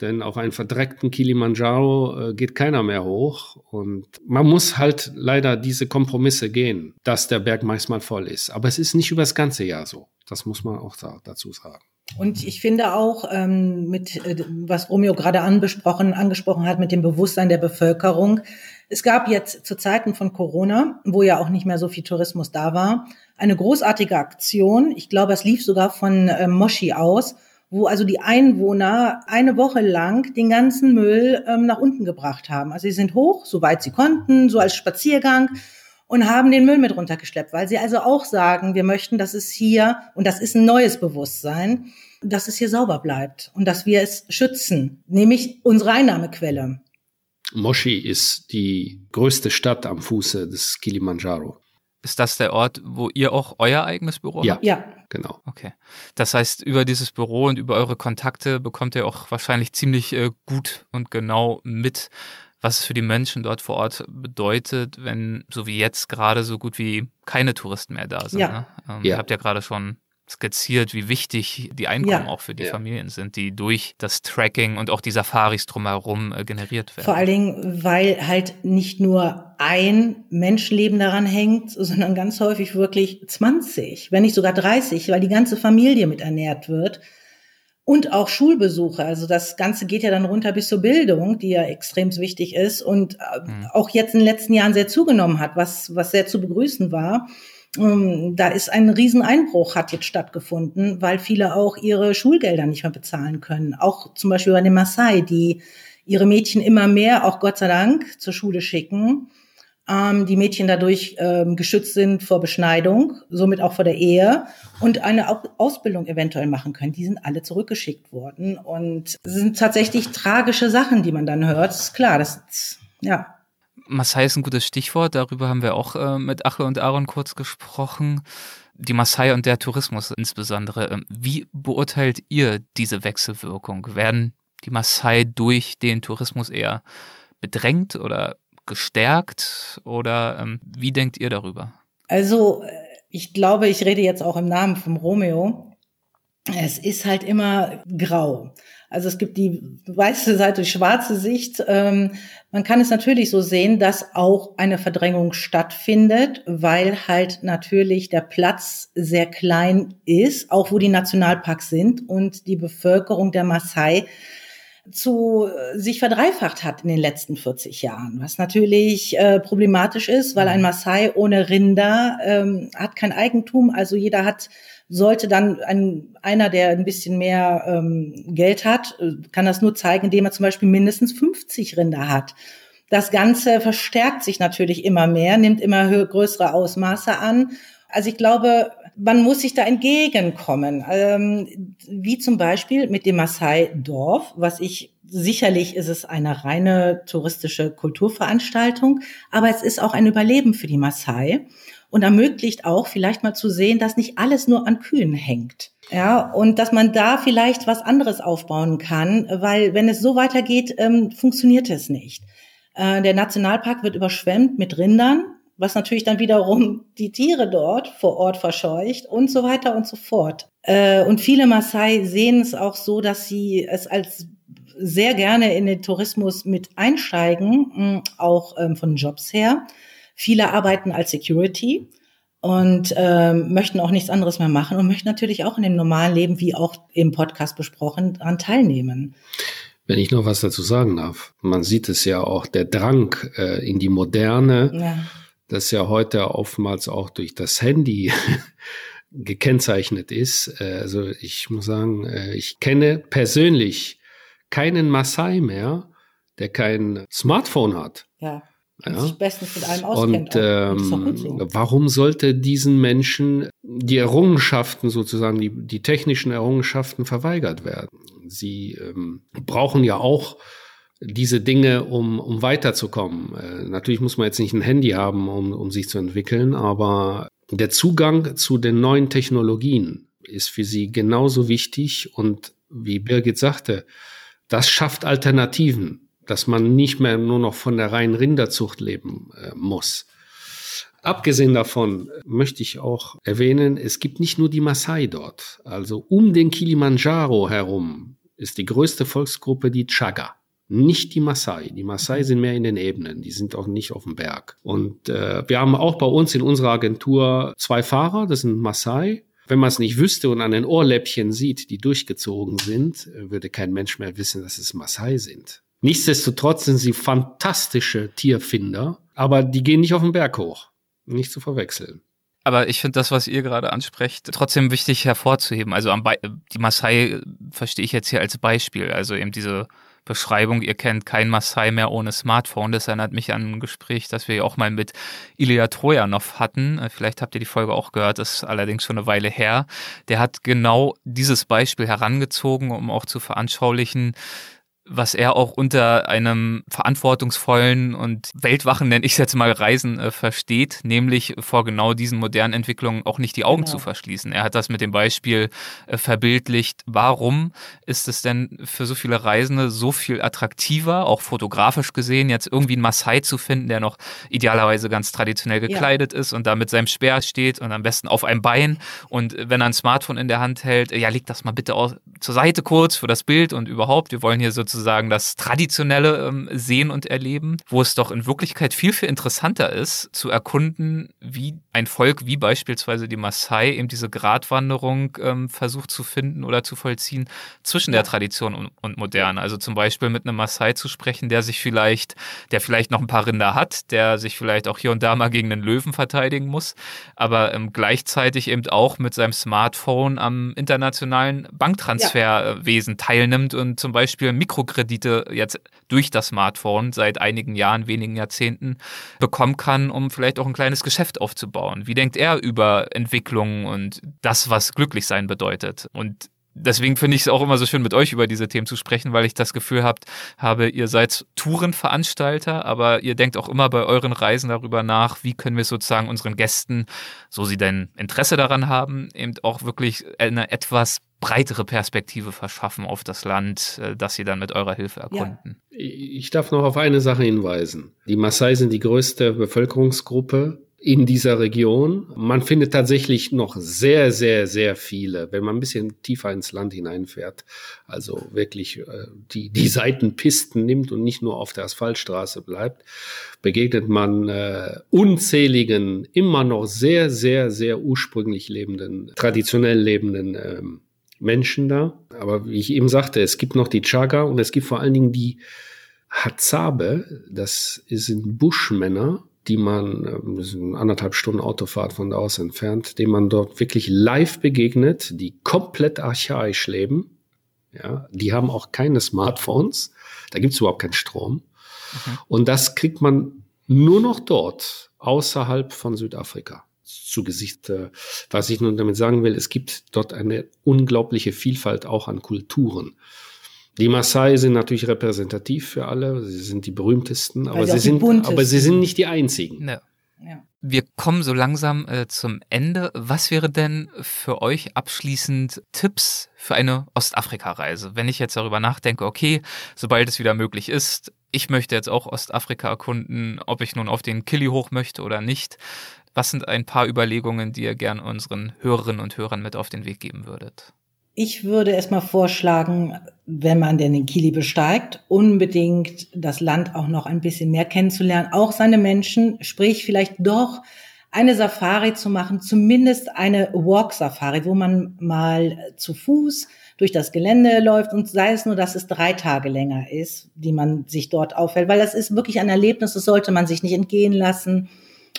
denn auf einen verdreckten Kilimanjaro äh, geht keiner mehr hoch. Und man muss halt leider diese Kompromisse gehen, dass der Berg manchmal voll ist. Aber es ist nicht über das ganze Jahr so. Das muss man auch da, dazu sagen. Und ich finde auch, ähm, mit äh, was Romeo gerade angesprochen, angesprochen hat, mit dem Bewusstsein der Bevölkerung. Es gab jetzt zu Zeiten von Corona, wo ja auch nicht mehr so viel Tourismus da war, eine großartige Aktion. Ich glaube, es lief sogar von äh, Moshi aus wo also die Einwohner eine Woche lang den ganzen Müll ähm, nach unten gebracht haben. Also sie sind hoch, soweit sie konnten, so als Spaziergang und haben den Müll mit runtergeschleppt, weil sie also auch sagen, wir möchten, dass es hier, und das ist ein neues Bewusstsein, dass es hier sauber bleibt und dass wir es schützen, nämlich unsere Einnahmequelle. Moshi ist die größte Stadt am Fuße des Kilimanjaro. Ist das der Ort, wo ihr auch euer eigenes Büro ja. habt? Ja. Genau. Okay. Das heißt, über dieses Büro und über eure Kontakte bekommt ihr auch wahrscheinlich ziemlich äh, gut und genau mit, was es für die Menschen dort vor Ort bedeutet, wenn so wie jetzt gerade so gut wie keine Touristen mehr da sind. Ja. Ne? Ähm, ja. Ihr habt ja gerade schon skizziert, wie wichtig die Einkommen Ja. auch für die Ja. Familien sind, die durch das Tracking und auch die Safaris drumherum äh, generiert werden. Vor allen Dingen, weil halt nicht nur ein Menschenleben daran hängt, sondern ganz häufig wirklich 20, wenn nicht sogar 30, weil die ganze Familie mit ernährt wird. Und auch Schulbesuche. Also das Ganze geht ja dann runter bis zur Bildung, die ja extrem wichtig ist und äh, Mhm. auch jetzt in den letzten Jahren sehr zugenommen hat, was, was sehr zu begrüßen war. Ähm, Da ist ein Rieseneinbruch hat jetzt stattgefunden, weil viele auch ihre Schulgelder nicht mehr bezahlen können. Auch zum Beispiel bei den Maasai, die ihre Mädchen immer mehr, auch Gott sei Dank, zur Schule schicken. Ähm, die Mädchen dadurch ähm, geschützt sind vor Beschneidung, somit auch vor der Ehe und eine Au- Ausbildung eventuell machen können. Die sind alle zurückgeschickt worden und es sind tatsächlich tragische Sachen, die man dann hört. ist klar, das ist, ja. Maasai ist ein gutes Stichwort, darüber haben wir auch äh, mit Ache und Aaron kurz gesprochen. Die Maasai und der Tourismus insbesondere. Ähm, Wie beurteilt ihr diese Wechselwirkung? Werden die Maasai durch den Tourismus eher bedrängt oder gestärkt? Oder ähm, wie denkt ihr darüber? Also, äh, ich glaube, ich rede jetzt auch im Namen vom Romeo. Es ist halt immer grau. Also es gibt die weiße Seite, die schwarze Sicht. Ähm, man kann es natürlich so sehen, dass auch eine Verdrängung stattfindet, weil halt natürlich der Platz sehr klein ist, auch wo die Nationalparks sind und die Bevölkerung der Maasai zu äh, sich verdreifacht hat in den letzten 40 Jahren, was natürlich äh, problematisch ist, weil ein Maasai ohne Rinder ähm, hat kein Eigentum, also jeder hat sollte dann ein, einer, der ein bisschen mehr ähm, Geld hat, äh, kann das nur zeigen, indem er zum Beispiel mindestens 50 Rinder hat. Das Ganze verstärkt sich natürlich immer mehr, nimmt immer größere Ausmaße an. Also ich glaube, man muss sich da entgegenkommen, ähm, wie zum Beispiel mit dem Maasai-Dorf, was ich sicherlich ist es eine reine touristische Kulturveranstaltung, aber es ist auch ein Überleben für die Maasai und ermöglicht auch vielleicht mal zu sehen, dass nicht alles nur an Kühen hängt. Ja, und dass man da vielleicht was anderes aufbauen kann, weil wenn es so weitergeht, ähm, funktioniert es nicht. Äh, der Nationalpark wird überschwemmt mit Rindern, was natürlich dann wiederum die Tiere dort vor Ort verscheucht und so weiter und so fort. Äh, und viele Maasai sehen es auch so, dass sie es als sehr gerne in den Tourismus mit einsteigen, mh, auch ähm, von Jobs her. Viele arbeiten als Security und ähm, möchten auch nichts anderes mehr machen und möchten natürlich auch in dem normalen Leben, wie auch im Podcast besprochen, daran teilnehmen. Wenn ich noch was dazu sagen darf, man sieht es ja auch, der Drang äh, in die Moderne, ja. Das ja heute oftmals auch durch das Handy <laughs> gekennzeichnet ist. Äh, also ich muss sagen, äh, ich kenne persönlich keinen Maasai mehr, der kein Smartphone hat. Ja. Ja. sich bestens mit allem auskennt. Und ähm, so. warum sollte diesen Menschen die Errungenschaften sozusagen, die, die technischen Errungenschaften verweigert werden? Sie ähm, brauchen ja auch diese Dinge, um, um weiterzukommen. Äh, natürlich muss man jetzt nicht ein Handy haben, um, um sich zu entwickeln, aber der Zugang zu den neuen Technologien ist für sie genauso wichtig und wie Birgit sagte, das schafft Alternativen dass man nicht mehr nur noch von der reinen Rinderzucht leben äh, muss. Abgesehen davon möchte ich auch erwähnen, es gibt nicht nur die Maasai dort. Also um den Kilimanjaro herum ist die größte Volksgruppe die Chaga. Nicht die Maasai. Die Maasai sind mehr in den Ebenen, die sind auch nicht auf dem Berg. Und äh, wir haben auch bei uns in unserer Agentur zwei Fahrer, das sind Maasai. Wenn man es nicht wüsste und an den Ohrläppchen sieht, die durchgezogen sind, würde kein Mensch mehr wissen, dass es Maasai sind. Nichtsdestotrotz sind sie fantastische Tierfinder, aber die gehen nicht auf den Berg hoch. Nicht zu verwechseln. Aber ich finde das, was ihr gerade ansprecht, trotzdem wichtig hervorzuheben. Also die Maasai verstehe ich jetzt hier als Beispiel. Also eben diese Beschreibung, ihr kennt kein Maasai mehr ohne Smartphone. Das erinnert mich an ein Gespräch, das wir auch mal mit Ilya Trojanov hatten. Vielleicht habt ihr die Folge auch gehört, das ist allerdings schon eine Weile her. Der hat genau dieses Beispiel herangezogen, um auch zu veranschaulichen, was er auch unter einem verantwortungsvollen und weltwachen, nenne ich es jetzt mal, Reisen äh, versteht, nämlich vor genau diesen modernen Entwicklungen auch nicht die Augen genau. zu verschließen. Er hat das mit dem Beispiel äh, verbildlicht. Warum ist es denn für so viele Reisende so viel attraktiver, auch fotografisch gesehen, jetzt irgendwie einen Maasai zu finden, der noch idealerweise ganz traditionell gekleidet ja. ist und da mit seinem Speer steht und am besten auf einem Bein und wenn er ein Smartphone in der Hand hält, ja, leg das mal bitte auch zur Seite kurz für das Bild und überhaupt, wir wollen hier sozusagen sozusagen das traditionelle ähm, Sehen und Erleben, wo es doch in Wirklichkeit viel, viel interessanter ist, zu erkunden, wie ein Volk wie beispielsweise die Maasai eben diese Gratwanderung ähm, versucht zu finden oder zu vollziehen zwischen der Tradition und, und Moderne. Also zum Beispiel mit einem Maasai zu sprechen, der sich vielleicht, der vielleicht noch ein paar Rinder hat, der sich vielleicht auch hier und da mal gegen einen Löwen verteidigen muss, aber ähm, gleichzeitig eben auch mit seinem Smartphone am internationalen Banktransferwesen ja. teilnimmt und zum Beispiel Mikro Mikrokredite jetzt durch das Smartphone seit einigen Jahren, wenigen Jahrzehnten bekommen kann, um vielleicht auch ein kleines Geschäft aufzubauen. Wie denkt er über Entwicklung und das, was glücklich sein bedeutet? Und deswegen finde ich es auch immer so schön, mit euch über diese Themen zu sprechen, weil ich das Gefühl habt, habe, ihr seid Tourenveranstalter, aber ihr denkt auch immer bei euren Reisen darüber nach, wie können wir sozusagen unseren Gästen, so sie denn Interesse daran haben, eben auch wirklich eine etwas breitere Perspektive verschaffen auf das Land, äh, das Sie dann mit eurer Hilfe erkunden. Ja. Ich darf noch auf eine Sache hinweisen. Die Maasai sind die größte Bevölkerungsgruppe in dieser Region. Man findet tatsächlich noch sehr, sehr, sehr viele, wenn man ein bisschen tiefer ins Land hineinfährt, also wirklich äh, die, die Seitenpisten nimmt und nicht nur auf der Asphaltstraße bleibt, begegnet man äh, unzähligen, immer noch sehr, sehr, sehr ursprünglich lebenden, traditionell lebenden ähm, Menschen da. Aber wie ich eben sagte, es gibt noch die Chaga und es gibt vor allen Dingen die Hazabe. Das sind Buschmänner, die man, ähm, das sind anderthalb Stunden Autofahrt von da aus entfernt, denen man dort wirklich live begegnet, die komplett archaisch leben. Ja, die haben auch keine Smartphones. Da gibt's überhaupt keinen Strom. Okay. Und das kriegt man nur noch dort, außerhalb von Südafrika zu Gesicht. Äh, was ich nun damit sagen will, es gibt dort eine unglaubliche Vielfalt auch an Kulturen. Die Maasai sind natürlich repräsentativ für alle, sie sind die berühmtesten, aber, sie sind, aber sie sind nicht die einzigen. Ja. Ja. Wir kommen so langsam äh, zum Ende. Was wäre denn für euch abschließend Tipps für eine Ostafrika-Reise? Wenn ich jetzt darüber nachdenke, okay, sobald es wieder möglich ist, ich möchte jetzt auch Ostafrika erkunden, ob ich nun auf den Kili hoch möchte oder nicht. Was sind ein paar Überlegungen, die ihr gern unseren Hörerinnen und Hörern mit auf den Weg geben würdet? Ich würde erstmal vorschlagen, wenn man denn den Kili besteigt, unbedingt das Land auch noch ein bisschen mehr kennenzulernen, auch seine Menschen, sprich vielleicht doch eine Safari zu machen, zumindest eine Walk-Safari, wo man mal zu Fuß durch das Gelände läuft und sei es nur, dass es drei Tage länger ist, die man sich dort aufhält, weil das ist wirklich ein Erlebnis, das sollte man sich nicht entgehen lassen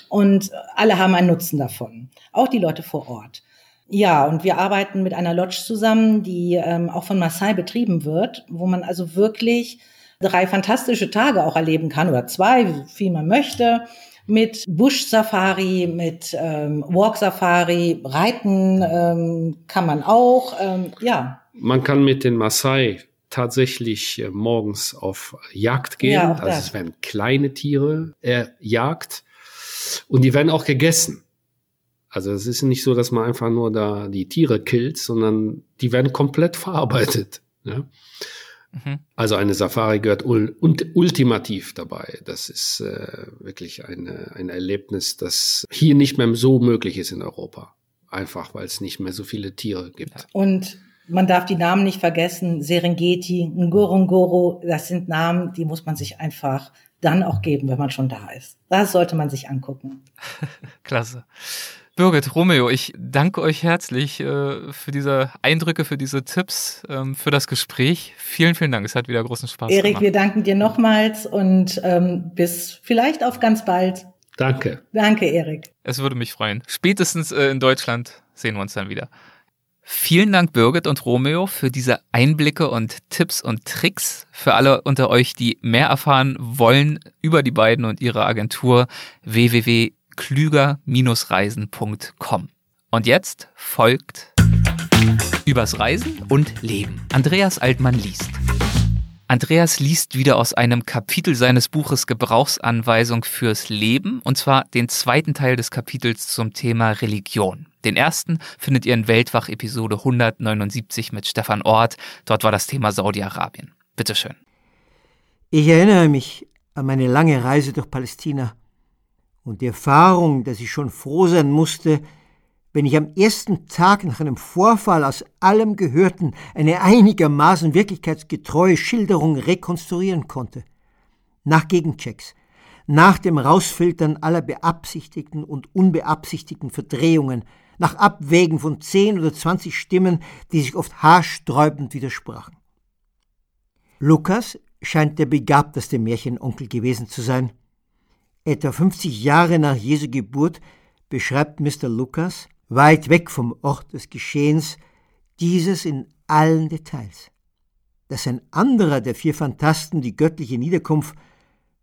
und alle haben einen Nutzen davon, auch die Leute vor Ort. Ja, und wir arbeiten mit einer Lodge zusammen, die ähm, auch von Maasai betrieben wird, wo man also wirklich drei fantastische Tage auch erleben kann oder zwei, wie viel man möchte mit Busch-Safari, mit ähm, Walk-Safari, Reiten ähm, kann man auch, ähm, ja. Man kann mit den Maasai tatsächlich äh, morgens auf Jagd gehen. Ja, also es werden kleine Tiere äh, jagt und die werden auch gegessen. Also es ist nicht so, dass man einfach nur da die Tiere killt, sondern die werden komplett verarbeitet. Ja? Mhm. Also eine Safari gehört ul ultimativ dabei. Das ist äh, wirklich eine, ein Erlebnis, das hier nicht mehr so möglich ist in Europa. Einfach weil es nicht mehr so viele Tiere gibt. Und man darf die Namen nicht vergessen. Serengeti, Ngorongoro, das sind Namen, die muss man sich einfach dann auch geben, wenn man schon da ist. Das sollte man sich angucken. <laughs> Klasse. Birgit, Romeo, ich danke euch herzlich äh, für diese Eindrücke, für diese Tipps, ähm, für das Gespräch. Vielen, vielen Dank. Es hat wieder großen Spaß Erik, gemacht. Erik, wir danken dir nochmals und ähm, bis vielleicht auf ganz bald. Danke. Danke, Erik. Es würde mich freuen. Spätestens äh, in Deutschland sehen wir uns dann wieder. Vielen Dank, Birgit und Romeo, für diese Einblicke und Tipps und Tricks. Für alle unter euch, die mehr erfahren wollen über die beiden und ihre Agentur www klüger-reisen.com. Und jetzt folgt Übers Reisen und Leben. Andreas Altmann liest. Andreas liest wieder aus einem Kapitel seines Buches Gebrauchsanweisung fürs Leben, und zwar den zweiten Teil des Kapitels zum Thema Religion. Den ersten findet ihr in Weltwach Episode 179 mit Stefan Ort. Dort war das Thema Saudi-Arabien. Bitteschön. Ich erinnere mich an meine lange Reise durch Palästina und die Erfahrung, dass ich schon froh sein musste, wenn ich am ersten Tag nach einem Vorfall aus allem Gehörten eine einigermaßen wirklichkeitsgetreue Schilderung rekonstruieren konnte. Nach Gegenchecks, nach dem Rausfiltern aller beabsichtigten und unbeabsichtigten Verdrehungen, nach Abwägen von zehn oder zwanzig Stimmen, die sich oft haarsträubend widersprachen. Lukas scheint der begabteste Märchenonkel gewesen zu sein. Etwa 50 Jahre nach Jesu Geburt beschreibt Mr. Lukas, weit weg vom Ort des Geschehens, dieses in allen Details. Dass ein anderer der vier Phantasten die göttliche Niederkunft,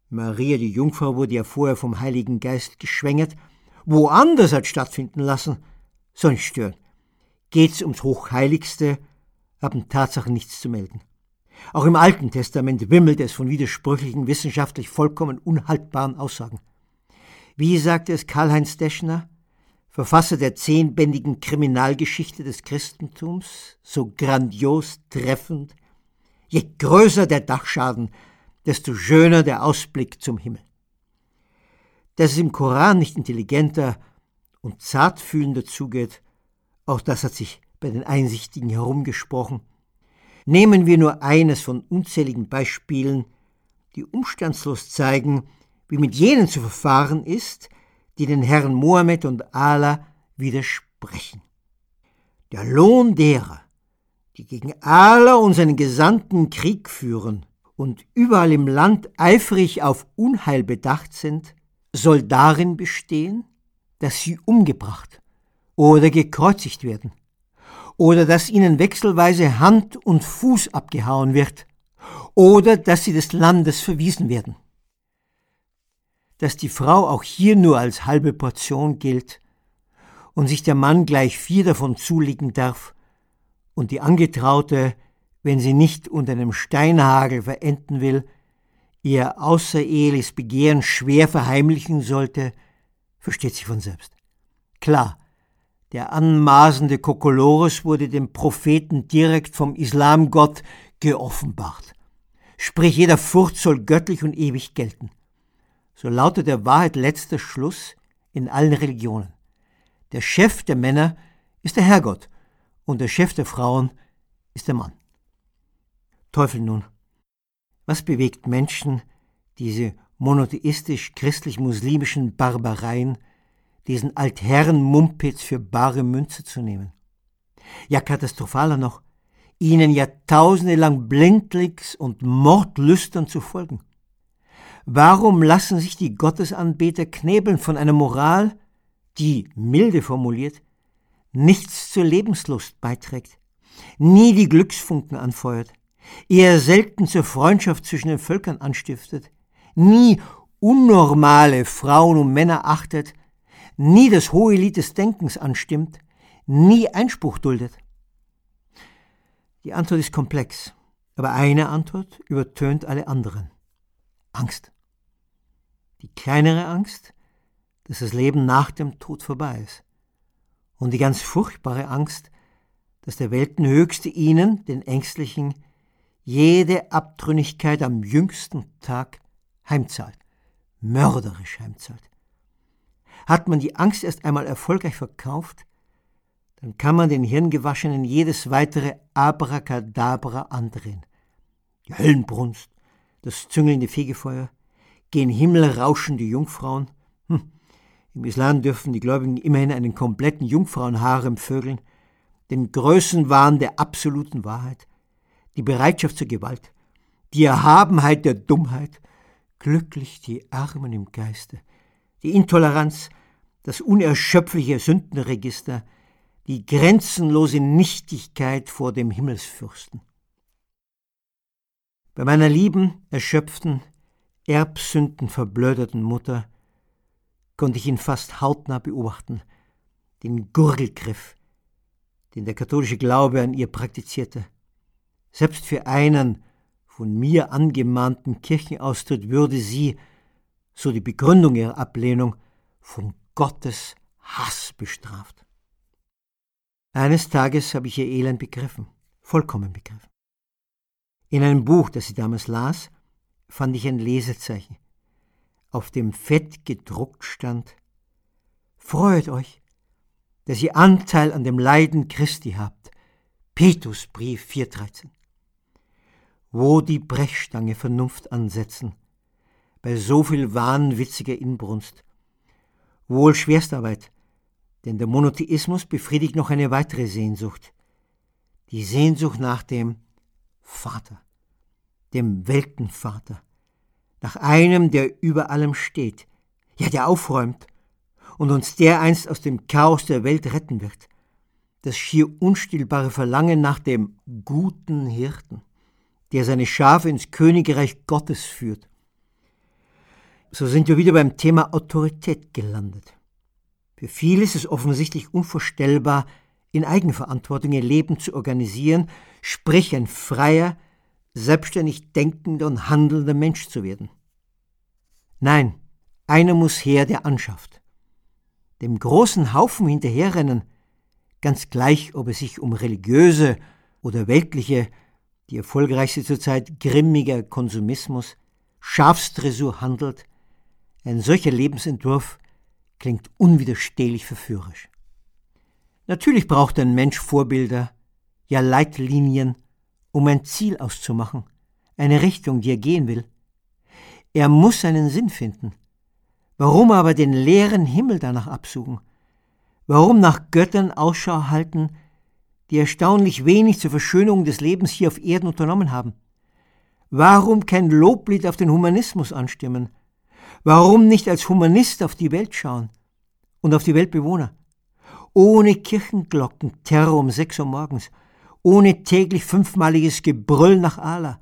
Maria die Jungfrau wurde ja vorher vom Heiligen Geist geschwängert, woanders hat stattfinden lassen, soll nicht stören. Geht's ums Hochheiligste, haben Tatsachen nichts zu melden. Auch im Alten Testament wimmelt es von widersprüchlichen, wissenschaftlich vollkommen unhaltbaren Aussagen. Wie sagte es Karl-Heinz Deschner, Verfasser der zehnbändigen Kriminalgeschichte des Christentums, so grandios treffend, je größer der Dachschaden, desto schöner der Ausblick zum Himmel. Dass es im Koran nicht intelligenter und zartfühlender zugeht, auch das hat sich bei den Einsichtigen herumgesprochen, Nehmen wir nur eines von unzähligen Beispielen, die umstandslos zeigen, wie mit jenen zu verfahren ist, die den Herren Mohammed und Allah widersprechen. Der Lohn derer, die gegen Allah und seinen Gesandten Krieg führen und überall im Land eifrig auf Unheil bedacht sind, soll darin bestehen, dass sie umgebracht oder gekreuzigt werden oder dass ihnen wechselweise Hand und Fuß abgehauen wird oder dass sie des Landes verwiesen werden. Dass die Frau auch hier nur als halbe Portion gilt und sich der Mann gleich vier davon zulegen darf und die Angetraute, wenn sie nicht unter einem Steinhagel verenden will, ihr außereheliches Begehren schwer verheimlichen sollte, versteht sich von selbst. Klar, der anmaßende Kokolores wurde dem Propheten direkt vom Islamgott geoffenbart. Sprich, jeder Furcht soll göttlich und ewig gelten. So lautet der Wahrheit letzter Schluss in allen Religionen. Der Chef der Männer ist der Herrgott und der Chef der Frauen ist der Mann. Teufel nun, was bewegt Menschen, diese monotheistisch-christlich-muslimischen Barbareien, diesen Altherren-Mumpitz für bare Münze zu nehmen. Ja, katastrophaler noch, ihnen Jahrtausende lang blindlings und mordlüstern zu folgen. Warum lassen sich die Gottesanbeter knebeln von einer Moral, die, milde formuliert, nichts zur Lebenslust beiträgt, nie die Glücksfunken anfeuert, eher selten zur Freundschaft zwischen den Völkern anstiftet, nie unnormale Frauen und Männer achtet, nie das hohe Lied des Denkens anstimmt, nie Einspruch duldet? Die Antwort ist komplex, aber eine Antwort übertönt alle anderen. Angst. Die kleinere Angst, dass das Leben nach dem Tod vorbei ist. Und die ganz furchtbare Angst, dass der Weltenhöchste ihnen, den Ängstlichen, jede Abtrünnigkeit am jüngsten Tag heimzahlt, mörderisch heimzahlt. Hat man die Angst erst einmal erfolgreich verkauft, dann kann man den Hirngewaschenen jedes weitere Abracadabra andrehen. Die Höllenbrunst, das züngelnde Fegefeuer, gen Himmel rauschende Jungfrauen. Hm. Im Islam dürfen die Gläubigen immerhin einen kompletten Jungfrauenharem vögeln, den Größenwahn der absoluten Wahrheit, die Bereitschaft zur Gewalt, die Erhabenheit der Dummheit, glücklich die Armen im Geiste, die Intoleranz, das unerschöpfliche Sündenregister, die grenzenlose Nichtigkeit vor dem Himmelsfürsten. Bei meiner lieben, erschöpften, Erbsünden verblöderten Mutter konnte ich ihn fast hautnah beobachten, den Gurgelgriff, den der katholische Glaube an ihr praktizierte. Selbst für einen von mir angemahnten Kirchenaustritt würde sie, so die Begründung ihrer Ablehnung, von Gottes Hass bestraft. Eines Tages habe ich ihr Elend begriffen, vollkommen begriffen. In einem Buch, das sie damals las, fand ich ein Lesezeichen, auf dem fett gedruckt stand Freut euch, dass ihr Anteil an dem Leiden Christi habt. Petrusbrief 4,13. Wo die Brechstange Vernunft ansetzen, bei so viel wahnwitziger Inbrunst. Wohl Schwerstarbeit, denn der Monotheismus befriedigt noch eine weitere Sehnsucht. Die Sehnsucht nach dem Vater, dem Weltenvater, nach einem, der über allem steht, ja, der aufräumt und uns dereinst aus dem Chaos der Welt retten wird. Das schier unstillbare Verlangen nach dem guten Hirten, der seine Schafe ins Königreich Gottes führt. So sind wir wieder beim Thema Autorität gelandet. Für viele ist es offensichtlich unvorstellbar, in Eigenverantwortung ihr Leben zu organisieren, sprich ein freier, selbstständig denkender und handelnder Mensch zu werden. Nein, einer muss her, der anschafft. Dem großen Haufen hinterherrennen, ganz gleich, ob es sich um religiöse oder weltliche, die erfolgreichste zurzeit grimmiger Konsumismus, Schafsdressur handelt, ein solcher Lebensentwurf klingt unwiderstehlich verführerisch. Natürlich braucht ein Mensch Vorbilder, ja Leitlinien, um ein Ziel auszumachen, eine Richtung, die er gehen will. Er muss seinen Sinn finden. Warum aber den leeren Himmel danach absuchen? Warum nach Göttern Ausschau halten, die erstaunlich wenig zur Verschönerung des Lebens hier auf Erden unternommen haben? Warum kein Loblied auf den Humanismus anstimmen, Warum nicht als Humanist auf die Welt schauen und auf die Weltbewohner? Ohne Kirchenglocken, Terror um sechs Uhr morgens, ohne täglich fünfmaliges Gebrüll nach Allah,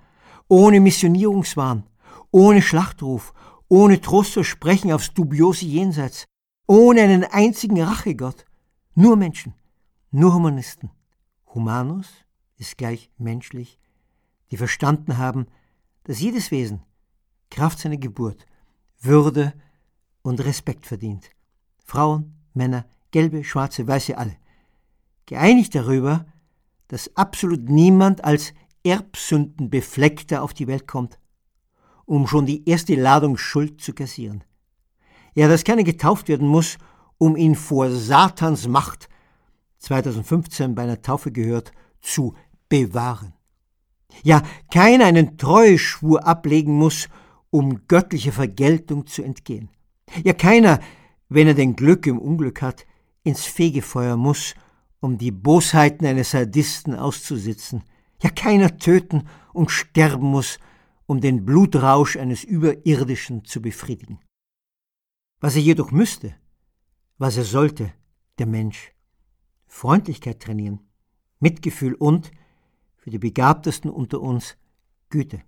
ohne Missionierungswahn, ohne Schlachtruf, ohne Trostversprechen aufs dubiose Jenseits, ohne einen einzigen Rachegott, nur Menschen, nur Humanisten. Humanus ist gleich menschlich, die verstanden haben, dass jedes Wesen, Kraft seiner Geburt, würde und Respekt verdient. Frauen, Männer, gelbe, schwarze, weiße, alle. Geeinigt darüber, dass absolut niemand als Erbsündenbefleckter auf die Welt kommt, um schon die erste Ladung Schuld zu kassieren. Ja, dass keiner getauft werden muss, um ihn vor Satans Macht, 2015 bei einer Taufe gehört, zu bewahren. Ja, keiner einen Treueschwur ablegen muss, um göttlicher Vergeltung zu entgehen. Ja, keiner, wenn er denn Glück im Unglück hat, ins Fegefeuer muss, um die Bosheiten eines Sadisten auszusitzen, ja keiner töten und sterben muss, um den Blutrausch eines Überirdischen zu befriedigen. Was er jedoch müsste, was er sollte, der Mensch, Freundlichkeit trainieren, Mitgefühl und, für die Begabtesten unter uns, Güte.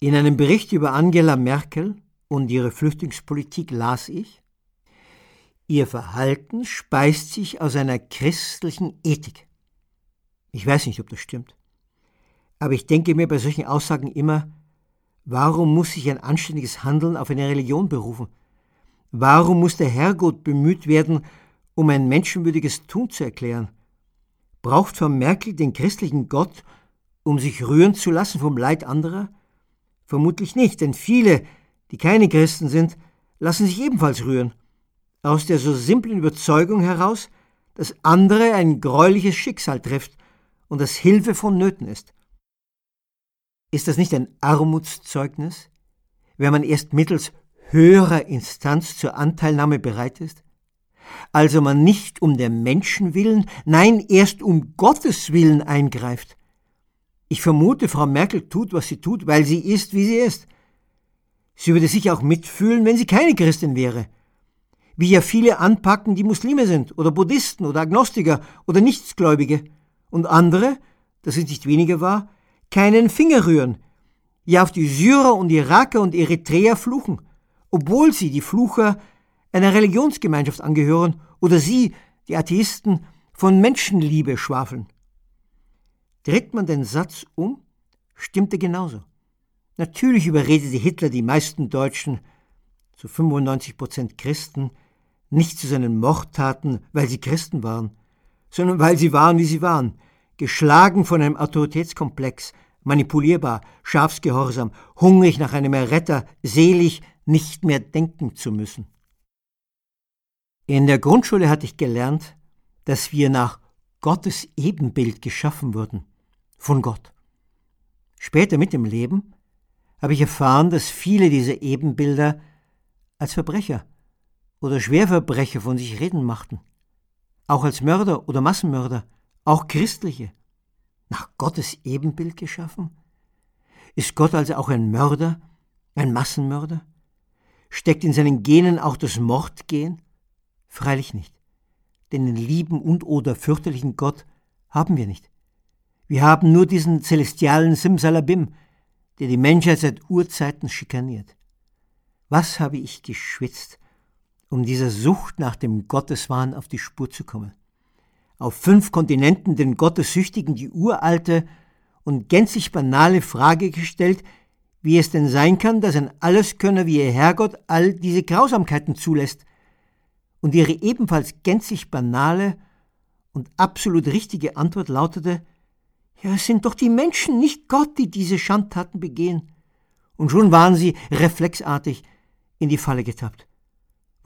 In einem Bericht über Angela Merkel und ihre Flüchtlingspolitik las ich, ihr Verhalten speist sich aus einer christlichen Ethik. Ich weiß nicht, ob das stimmt. Aber ich denke mir bei solchen Aussagen immer, warum muss sich ein anständiges Handeln auf eine Religion berufen? Warum muss der Herrgott bemüht werden, um ein menschenwürdiges Tun zu erklären? Braucht Frau Merkel den christlichen Gott, um sich rühren zu lassen vom Leid anderer? Vermutlich nicht, denn viele, die keine Christen sind, lassen sich ebenfalls rühren, aus der so simplen Überzeugung heraus, dass andere ein greuliches Schicksal trifft und dass Hilfe vonnöten ist. Ist das nicht ein Armutszeugnis, wenn man erst mittels höherer Instanz zur Anteilnahme bereit ist? Also man nicht um der Menschen willen, nein, erst um Gottes willen eingreift. Ich vermute, Frau Merkel tut, was sie tut, weil sie ist, wie sie ist. Sie würde sich auch mitfühlen, wenn sie keine Christin wäre. Wie ja viele anpacken, die Muslime sind oder Buddhisten oder Agnostiker oder Nichtsgläubige. Und andere, das ist nicht weniger wahr, keinen Finger rühren, ja auf die Syrer und Iraker und Eritreer fluchen, obwohl sie die Flucher einer Religionsgemeinschaft angehören oder sie, die Atheisten, von Menschenliebe schwafeln. Dreht man den Satz um, stimmt er genauso. Natürlich überredete Hitler die meisten Deutschen, zu 95 Prozent Christen, nicht zu seinen Mordtaten, weil sie Christen waren, sondern weil sie waren, wie sie waren, geschlagen von einem Autoritätskomplex, manipulierbar, schafsgehorsam, hungrig nach einem Erretter, selig, nicht mehr denken zu müssen. In der Grundschule hatte ich gelernt, dass wir nach Gottes Ebenbild geschaffen wurden, von Gott. Später mit dem Leben habe ich erfahren, dass viele dieser Ebenbilder als Verbrecher oder Schwerverbrecher von sich reden machten, auch als Mörder oder Massenmörder, auch Christliche, nach Gottes Ebenbild geschaffen? Ist Gott also auch ein Mörder, ein Massenmörder? Steckt in seinen Genen auch das Mordgehen? Freilich nicht. Denn den lieben und oder fürchterlichen Gott haben wir nicht. Wir haben nur diesen celestialen Simsalabim, der die Menschheit seit Urzeiten schikaniert. Was habe ich geschwitzt, um dieser Sucht nach dem Gotteswahn auf die Spur zu kommen? Auf fünf Kontinenten den Gottessüchtigen die uralte und gänzlich banale Frage gestellt, wie es denn sein kann, dass ein Alleskönner wie ihr Herrgott all diese Grausamkeiten zulässt, und ihre ebenfalls gänzlich banale und absolut richtige Antwort lautete, ja, es sind doch die Menschen, nicht Gott, die diese Schandtaten begehen. Und schon waren sie reflexartig in die Falle getappt.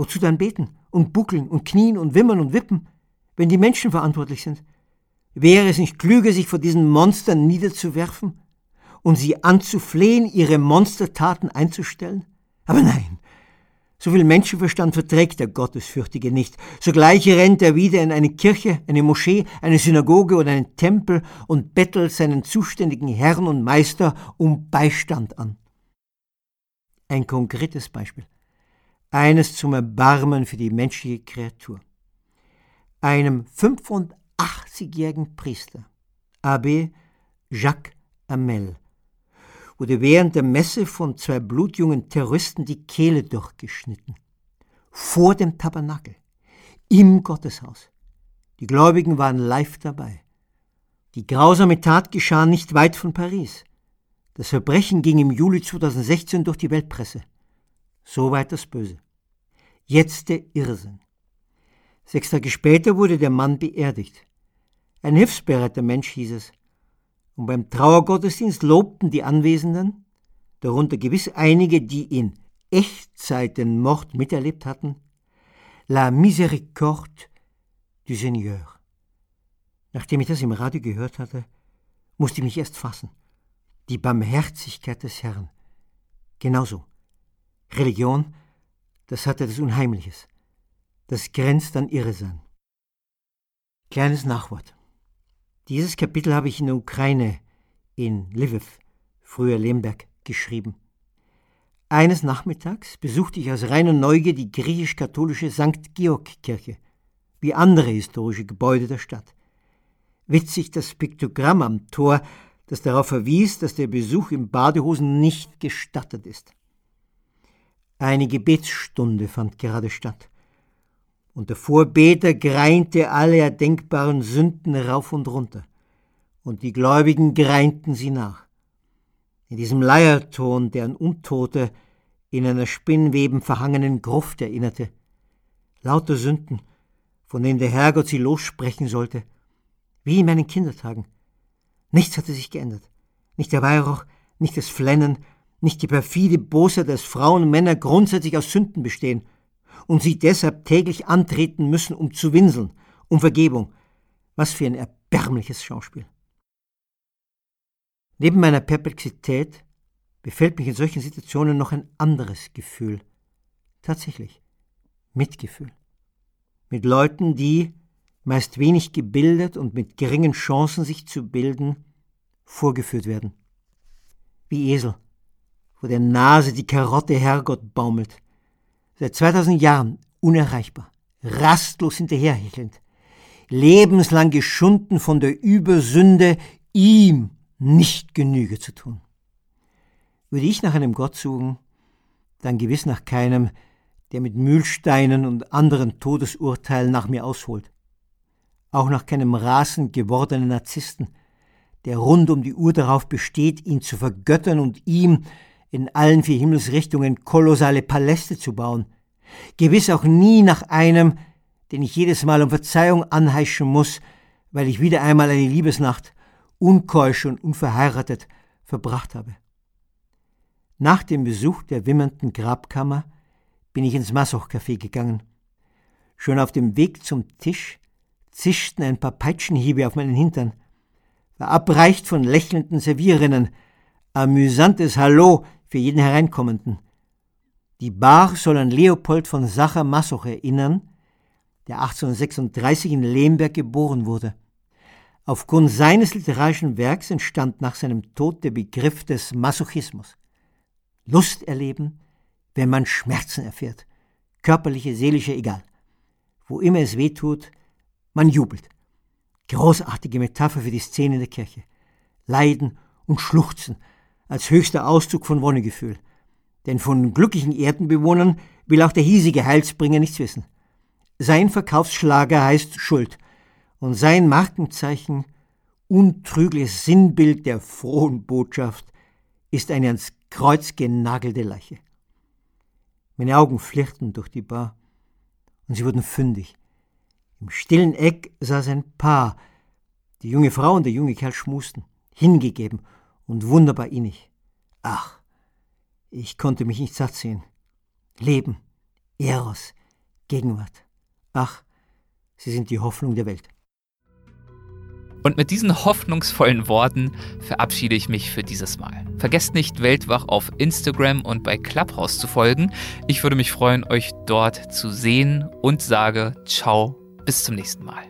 Wozu dann beten und buckeln und knien und wimmern und wippen, wenn die Menschen verantwortlich sind? Wäre es nicht klüger, sich vor diesen Monstern niederzuwerfen und sie anzuflehen, ihre Monstertaten einzustellen? Aber nein, so viel Menschenverstand verträgt der Gottesfürchtige nicht. Sogleich rennt er wieder in eine Kirche, eine Moschee, eine Synagoge oder einen Tempel und bettelt seinen zuständigen Herrn und Meister um Beistand an. Ein konkretes Beispiel. Eines zum Erbarmen für die menschliche Kreatur. Einem 85-jährigen Priester, Abbé Jacques Amel, wurde während der Messe von zwei blutjungen Terroristen die Kehle durchgeschnitten. Vor dem Tabernakel, im Gotteshaus. Die Gläubigen waren live dabei. Die grausame Tat geschah nicht weit von Paris. Das Verbrechen ging im Juli 2016 durch die Weltpresse. Soweit das Böse. Jetzt der Irrsinn. Sechs Tage später wurde der Mann beerdigt. Ein hilfsbereiter Mensch hieß es. Und beim Trauergottesdienst lobten die Anwesenden, darunter gewiss einige, die in Echtzeit den Mord miterlebt hatten, La Miséricorde du Seigneur. Nachdem ich das im Radio gehört hatte, musste ich mich erst fassen. Die Barmherzigkeit des Herrn. Genauso. Religion, das hat etwas Unheimliches. Das grenzt an Irrsein. Kleines Nachwort. Dieses Kapitel habe ich in der Ukraine, in Lviv, früher Lemberg, geschrieben. Eines Nachmittags besuchte ich aus reiner Neugier die griechisch-katholische St. Georg-Kirche, wie andere historische Gebäude der Stadt. Witzig das Piktogramm am Tor, das darauf verwies, dass der Besuch in Badehosen nicht gestattet ist. Eine Gebetsstunde fand gerade statt, und der Vorbeter greinte alle erdenkbaren Sünden rauf und runter, und die Gläubigen greinten sie nach. In diesem Leierton, der an Untote in einer Spinnweben verhangenen Gruft erinnerte. Lauter Sünden, von denen der Herrgott sie lossprechen sollte, wie in meinen Kindertagen. Nichts hatte sich geändert. Nicht der Weihrauch, nicht das Flennen, nicht die perfide Bosheit, dass Frauen und Männer grundsätzlich aus Sünden bestehen und sie deshalb täglich antreten müssen, um zu winseln, um Vergebung. Was für ein erbärmliches Schauspiel. Neben meiner Perplexität befällt mich in solchen Situationen noch ein anderes Gefühl. Tatsächlich. Mitgefühl. Mit Leuten, die, meist wenig gebildet und mit geringen Chancen sich zu bilden, vorgeführt werden. Wie Esel, vor der Nase die Karotte Herrgott baumelt. Seit 2000 Jahren unerreichbar, rastlos hinterherhechelnd, lebenslang geschunden von der Übersünde, ihm nicht Genüge zu tun. Würde ich nach einem Gott suchen, dann gewiss nach keinem, der mit Mühlsteinen und anderen Todesurteilen nach mir ausholt. Auch nach keinem rasend gewordenen Narzissten, der rund um die Uhr darauf besteht, ihn zu vergöttern und ihm in allen vier Himmelsrichtungen kolossale Paläste zu bauen. Gewiss auch nie nach einem, den ich jedes Mal um Verzeihung anheischen muss, weil ich wieder einmal eine Liebesnacht, unkeusch und unverheiratet, verbracht habe. Nach dem Besuch der wimmernden Grabkammer bin ich ins Massoch-Café gegangen. Schon auf dem Weg zum Tisch zischten ein paar Peitschenhiebe auf meinen Hintern, verabreicht von lächelnden Servierinnen, amüsantes Hallo für jeden Hereinkommenden. Die Bar soll an Leopold von Sacher-Massoch erinnern, der 1836 in Lemberg geboren wurde. Aufgrund seines literarischen Werks entstand nach seinem Tod der Begriff des Masochismus. Lust erleben, wenn man Schmerzen erfährt. Körperliche, seelische, egal. Wo immer es weh tut, man jubelt. Großartige Metapher für die Szene in der Kirche. Leiden und Schluchzen als höchster Ausdruck von Wonnegefühl. Denn von glücklichen Erdenbewohnern will auch der hiesige Heilsbringer nichts wissen. Sein Verkaufsschlager heißt Schuld und sein Markenzeichen, untrügliches Sinnbild der frohen Botschaft, ist eine ans Kreuz genagelte Leiche. Meine Augen flirrten durch die Bar und sie wurden fündig. Im stillen Eck saß ein Paar. Die junge Frau und der junge Kerl schmusten, hingegeben und wunderbar innig. Ach, ich konnte mich nicht satt sehen. Leben, Eros, Gegenwart. Ach, sie sind die Hoffnung der Welt. Und mit diesen hoffnungsvollen Worten verabschiede ich mich für dieses Mal. Vergesst nicht, Weltwach auf Instagram und bei Clubhouse zu folgen. Ich würde mich freuen, euch dort zu sehen und sage ciao, bis zum nächsten Mal.